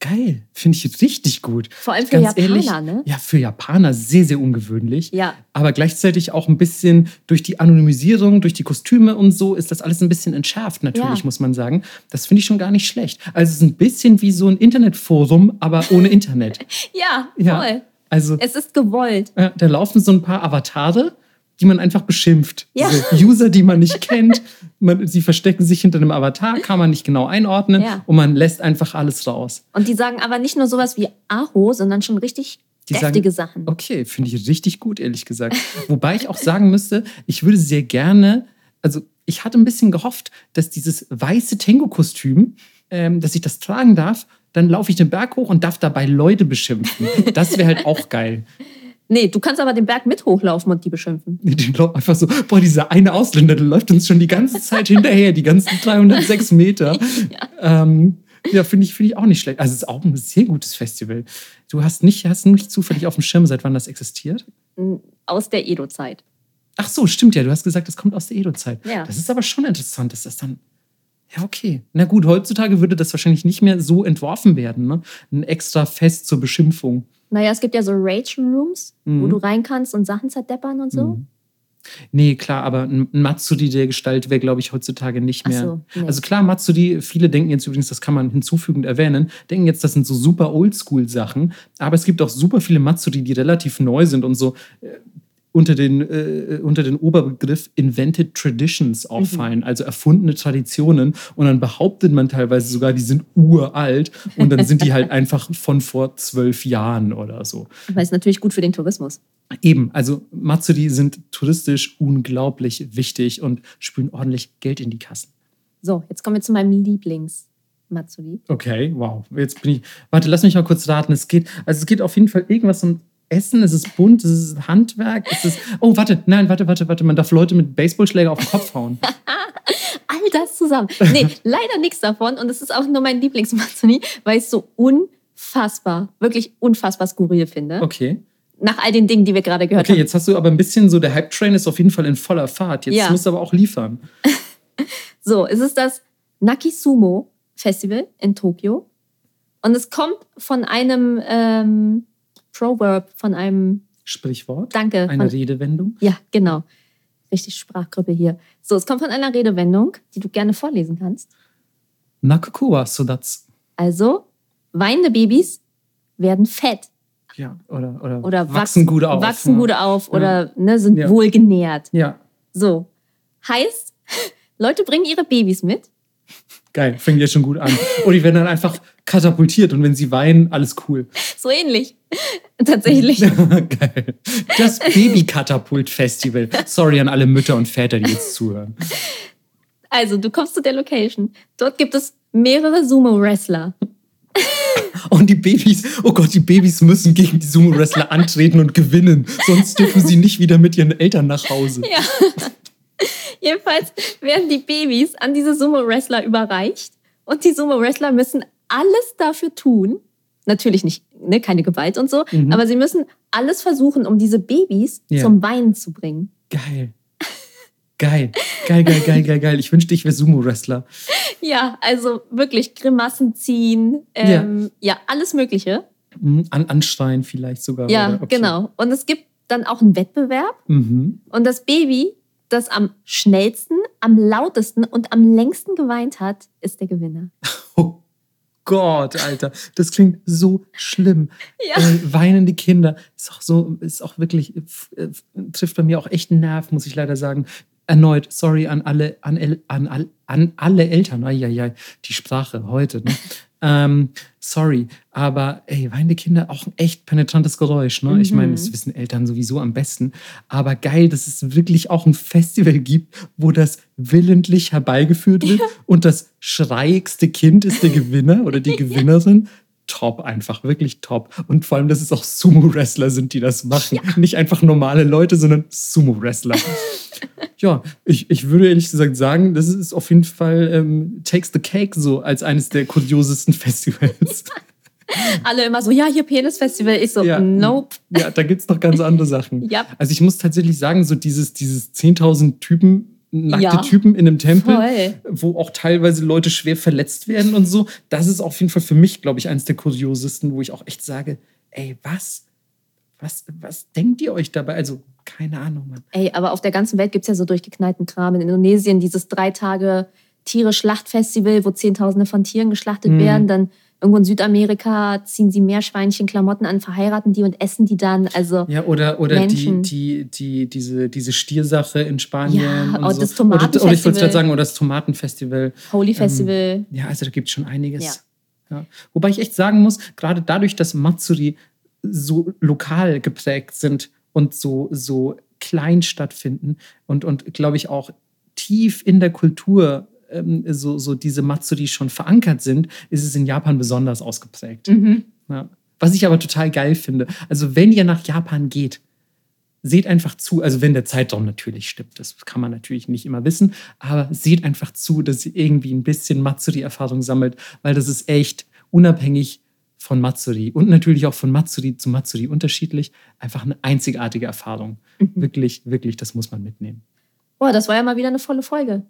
S2: Geil. Finde ich richtig gut.
S1: Vor allem für
S2: Ganz
S1: Japaner,
S2: ehrlich,
S1: ne?
S2: Ja, für Japaner sehr, sehr ungewöhnlich.
S1: Ja.
S2: Aber gleichzeitig auch ein bisschen durch die Anonymisierung, durch die Kostüme und so ist das alles ein bisschen entschärft, natürlich,
S1: Ja.
S2: muss man sagen. Das finde ich schon gar nicht schlecht. Also es ist ein bisschen wie so ein Internetforum, aber ohne Internet.
S1: Ja,
S2: Ja.
S1: voll.
S2: Also
S1: Es ist gewollt.
S2: äh, da laufen so ein paar Avatare, die man einfach beschimpft.
S1: Ja.
S2: So User, die man nicht kennt. Man, sie verstecken sich hinter einem Avatar, kann man nicht genau einordnen
S1: Ja.
S2: und man lässt einfach alles raus.
S1: Und die sagen aber nicht nur sowas wie Aho, sondern schon richtig
S2: Die sagen-
S1: deftige Sachen.
S2: Okay, finde ich richtig gut, ehrlich gesagt. Wobei ich auch sagen müsste, ich würde sehr gerne, also ich hatte ein bisschen gehofft, dass dieses weiße Tango-Kostüm, ähm, dass ich das tragen darf, dann laufe ich den Berg hoch und darf dabei Leute beschimpfen. Das wäre halt auch geil.
S1: Nee, du kannst aber den Berg mit hochlaufen und die beschimpfen.
S2: Die laufen einfach so, boah, dieser eine Ausländer, der läuft uns schon die ganze Zeit hinterher, die ganzen 306 Meter. Ja, ähm, ja finde ich, finde ich auch nicht schlecht. Also es ist auch ein sehr gutes Festival. Du hast nicht, hast nicht zufällig auf dem Schirm, seit wann das existiert?
S1: Aus der Edo-Zeit.
S2: Ach so, stimmt ja. Du hast gesagt, das kommt aus der Edo-Zeit.
S1: Ja.
S2: Das ist aber schon interessant, dass das dann. Ja, okay. Na gut, heutzutage würde das wahrscheinlich nicht mehr so entworfen werden. Ne? Ein extra Fest zur Beschimpfung.
S1: Naja, es gibt ja so Rage Rooms, wo
S2: Mhm.
S1: du rein kannst und Sachen zerdeppern und so.
S2: Mhm. Nee, klar, aber ein Matsuri der Gestalt wäre, glaube ich, heutzutage nicht mehr.
S1: so, nee.
S2: Also klar, Matsuri, viele denken jetzt übrigens, das kann man hinzufügend erwähnen, denken jetzt, das sind so super Oldschool-Sachen. Aber es gibt auch super viele Matsuri, die relativ neu sind und so äh, unter den, äh, unter den Oberbegriff Invented Traditions
S1: Mhm.
S2: fallen, also erfundene Traditionen. Und dann behauptet man teilweise sogar, die sind uralt und dann sind die halt einfach von vor zwölf Jahren oder so.
S1: Aber ist natürlich gut für den Tourismus.
S2: Eben, also Matsuri sind touristisch unglaublich wichtig und spülen ordentlich Geld in die Kassen.
S1: So, jetzt kommen wir zu meinem Lieblings-Matsuri.
S2: Okay, wow. Jetzt bin ich. Warte, lass mich mal kurz raten. Es geht, also es geht auf jeden Fall irgendwas um Essen. Es ist bunt, es ist Handwerk. Es ist. Oh, warte, nein, warte, warte, warte. Man darf Leute mit Baseballschläger auf den Kopf hauen.
S1: All das zusammen. Nee, leider nichts davon. Und es ist auch nur mein Lieblings-Matsuri, weil ich es so unfassbar, wirklich unfassbar skurril finde.
S2: Okay.
S1: Nach all den Dingen, die wir gerade gehört
S2: Okay,
S1: haben.
S2: jetzt hast du aber ein bisschen so, der Hype-Train ist auf jeden Fall in voller Fahrt. Jetzt
S1: Ja.
S2: musst du aber auch liefern.
S1: So, es ist das Nakisumo Festival in Tokio. Und es kommt von einem ähm, Proverb, von einem,
S2: Sprichwort.
S1: danke,
S2: Eine
S1: von,
S2: Redewendung.
S1: ja, genau. Richtig Sprachgruppe hier. So, es kommt von einer Redewendung, die du gerne vorlesen kannst.
S2: Nakakua, so that's.
S1: Also, weinende Babys werden fett
S2: Ja, oder, oder,
S1: oder
S2: wachsen gut auf.
S1: Wachsen gut auf oder ne, sind
S2: Ja.
S1: wohlgenährt.
S2: Ja,
S1: So. Heißt, Leute bringen ihre Babys mit.
S2: geil. Fängt jetzt schon gut an. Und die werden dann einfach katapultiert und wenn sie weinen, alles cool.
S1: So ähnlich. Tatsächlich.
S2: Geil. Das Baby-Katapult-Festival. Sorry an alle Mütter und Väter, die jetzt zuhören.
S1: Also, du kommst zu der Location. Dort gibt es mehrere Sumo-Wrestler.
S2: Und die Babys, oh Gott, die Babys müssen gegen die Sumo-Wrestler antreten und gewinnen. Sonst dürfen sie nicht wieder mit ihren Eltern nach Hause.
S1: Ja. Jedenfalls werden die Babys an diese Sumo-Wrestler überreicht. Und die Sumo-Wrestler müssen alles dafür tun. Natürlich nicht, ne, keine Gewalt und so.
S2: Mhm.
S1: Aber sie müssen alles versuchen, um diese Babys
S2: Ja.
S1: zum Weinen zu bringen.
S2: Geil. Geil. Geil, geil, geil, geil, geil. Ich wünschte, ich wäre Sumo-Wrestler.
S1: Ja, also wirklich Grimassen ziehen. Ähm, ja. alles Mögliche.
S2: Mhm, An Anschreien vielleicht sogar.
S1: Ja,
S2: oder? Okay.
S1: genau. Und es gibt dann auch einen Wettbewerb.
S2: Mhm.
S1: Und das Baby, das am schnellsten, am lautesten und am längsten geweint hat, ist der Gewinner.
S2: Oh Gott, Alter. Das klingt so schlimm.
S1: Ja.
S2: Äh, weinende Kinder ist auch so, ist auch wirklich, äh, trifft bei mir auch echt einen Nerv, muss ich leider sagen. Erneut, sorry an alle, an, El- an, al- an alle Eltern. Eieiei, die Sprache heute. Ne? ähm, sorry, aber ey, weinende Kinder auch ein echt penetrantes Geräusch. Ne? Ich meine, das wissen Eltern sowieso am besten. Aber geil, dass es wirklich auch ein Festival gibt, wo das willentlich herbeigeführt wird und das schreiigste Kind ist der Gewinner oder die Gewinnerin top einfach, wirklich top. Und vor allem, dass es auch Sumo-Wrestler sind, die das machen. Nicht einfach normale Leute, sondern Sumo-Wrestler. ja, ich, ich würde ehrlich gesagt sagen, das ist auf jeden Fall ähm, Takes the Cake so als eines der kuriosesten Festivals.
S1: Alle immer so, ja, hier Penis-Festival. Ich so,
S2: Ja.
S1: nope.
S2: ja, da gibt es noch ganz andere Sachen.
S1: Ja.
S2: Also ich muss tatsächlich sagen, so dieses, dieses 10.000 Typen, nackte
S1: Ja.
S2: Typen in einem Tempel,
S1: Voll.
S2: wo auch teilweise Leute schwer verletzt werden und so, das ist auf jeden Fall für mich, glaube ich, eines der kuriosesten, wo ich auch echt sage, ey, was? Was, was denkt ihr euch dabei? Also, keine Ahnung, Mann.
S1: Ey, aber auf der ganzen Welt gibt es ja so durchgeknallten Kram. In Indonesien dieses drei Tage Tiere-Schlachtfestival, wo Zehntausende von Tieren geschlachtet
S2: Mhm.
S1: werden. Dann irgendwo in Südamerika ziehen sie Meerschweinchen, Klamotten an, verheiraten die und essen die dann. Also
S2: Ja, oder, oder die,
S1: Menschen.
S2: die, die, diese, diese Stiersache in Spanien.
S1: Ja,
S2: und so.
S1: das
S2: Oder, oder ich wollte
S1: Tomatenfestival.
S2: gerade sagen, oder das Tomatenfestival.
S1: Holy Festival.
S2: Ja, also da gibt es schon einiges. Ja. Wobei ich echt sagen muss, gerade dadurch, dass Matsuri so lokal geprägt sind und so, so klein stattfinden und, und glaube ich auch tief in der Kultur ähm, so, so diese Matsuri schon verankert sind, ist es in Japan besonders ausgeprägt.
S1: Mhm.
S2: Ja. Was ich aber total geil finde. Also wenn ihr nach Japan geht, seht einfach zu, also wenn der Zeitraum natürlich stimmt, das kann man natürlich nicht immer wissen, aber seht einfach zu, dass ihr irgendwie ein bisschen Matsuri-Erfahrung sammelt, weil das ist echt unabhängig von Matsuri und natürlich auch von Matsuri zu Matsuri unterschiedlich, einfach eine einzigartige Erfahrung. Wirklich, wirklich, das muss man mitnehmen.
S1: Boah, das war ja mal wieder eine volle Folge.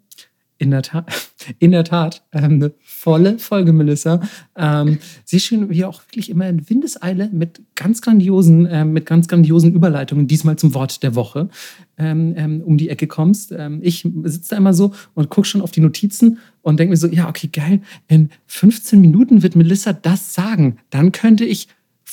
S2: In der Tat, in der Tat ähm, eine volle Folge, Melissa. Ähm, sehr schön, wie auch wirklich immer in Windeseile mit ganz grandiosen, ähm, mit ganz grandiosen Überleitungen, diesmal zum Wort der Woche, ähm, ähm, um die Ecke kommst. Ähm, ich sitze da immer so und gucke schon auf die Notizen und denke mir so, ja, okay, geil, in 15 Minuten wird Melissa das sagen. Dann könnte ich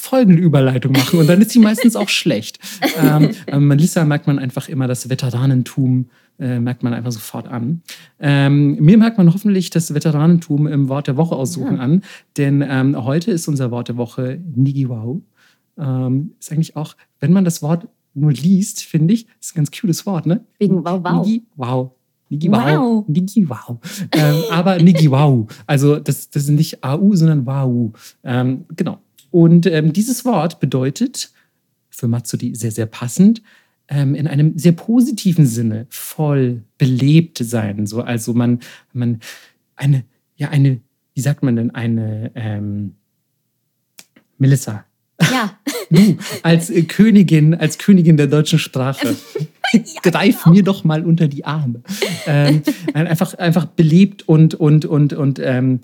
S2: Folgenüberleitung machen und dann ist sie meistens auch schlecht. Ähm, äh, Melissa merkt man einfach immer das Veteranentum, äh, merkt man einfach sofort an. Ähm, mir merkt man hoffentlich das Veteranentum im Wort der Woche aussuchen ja. an, denn ähm, heute ist unser Wort der Woche Nigiwau. Ähm, ist eigentlich auch, wenn man das Wort nur liest, finde ich, ist ein ganz cooles Wort, ne?
S1: Wegen Wow Wow.
S2: Nigi Wow. Nigi Wow. Nigi Wow. ähm, aber Nigi Wow. Also das, das ist nicht AU, sondern Wow. Ähm, genau. Und ähm, dieses Wort bedeutet für Matsuri sehr, sehr passend, in einem sehr positiven Sinne voll belebt sein. So, also man, man eine, ja, eine, wie sagt man denn, eine ähm, Melissa,
S1: ja.
S2: Du, als äh, Königin, als Königin der deutschen Sprache. ja, Greif genau. mir doch mal unter die Arme. Ähm, einfach, einfach belebt und, und, und, und ähm,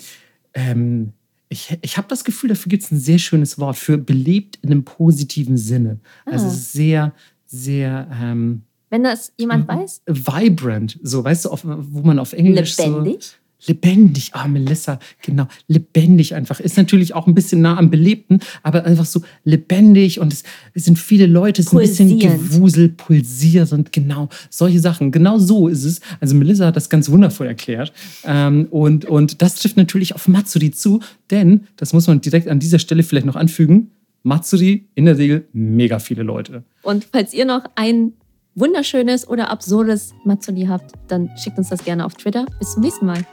S2: ähm, ich, ich habe das Gefühl, dafür gibt es ein sehr schönes Wort, für belebt in einem positiven Sinne. Also ah. sehr, sehr. Ähm,
S1: Wenn das jemand weiß?
S2: Vibrant, so, weißt du, auf, wo man auf Englisch
S1: Lebendig?
S2: so lebendig. Ah, oh, Melissa, genau, lebendig einfach. Ist natürlich auch ein bisschen nah am Belebten, aber einfach so lebendig und es, es sind viele Leute, es ist ein bisschen gewusel, pulsierend, genau, solche Sachen. Genau so ist es. Also Melissa hat das ganz wundervoll erklärt. Ähm, und, und das trifft natürlich auf Matsuri zu, denn, das muss man direkt an dieser Stelle vielleicht noch anfügen, Matsuri in der Regel mega viele Leute.
S1: Und falls ihr noch ein wunderschönes oder absurdes Matsuri habt, dann schickt uns das gerne auf Twitter. Bis zum nächsten Mal.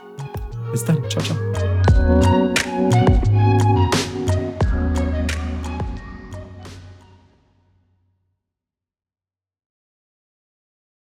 S2: Bis dann. Ciao, ciao.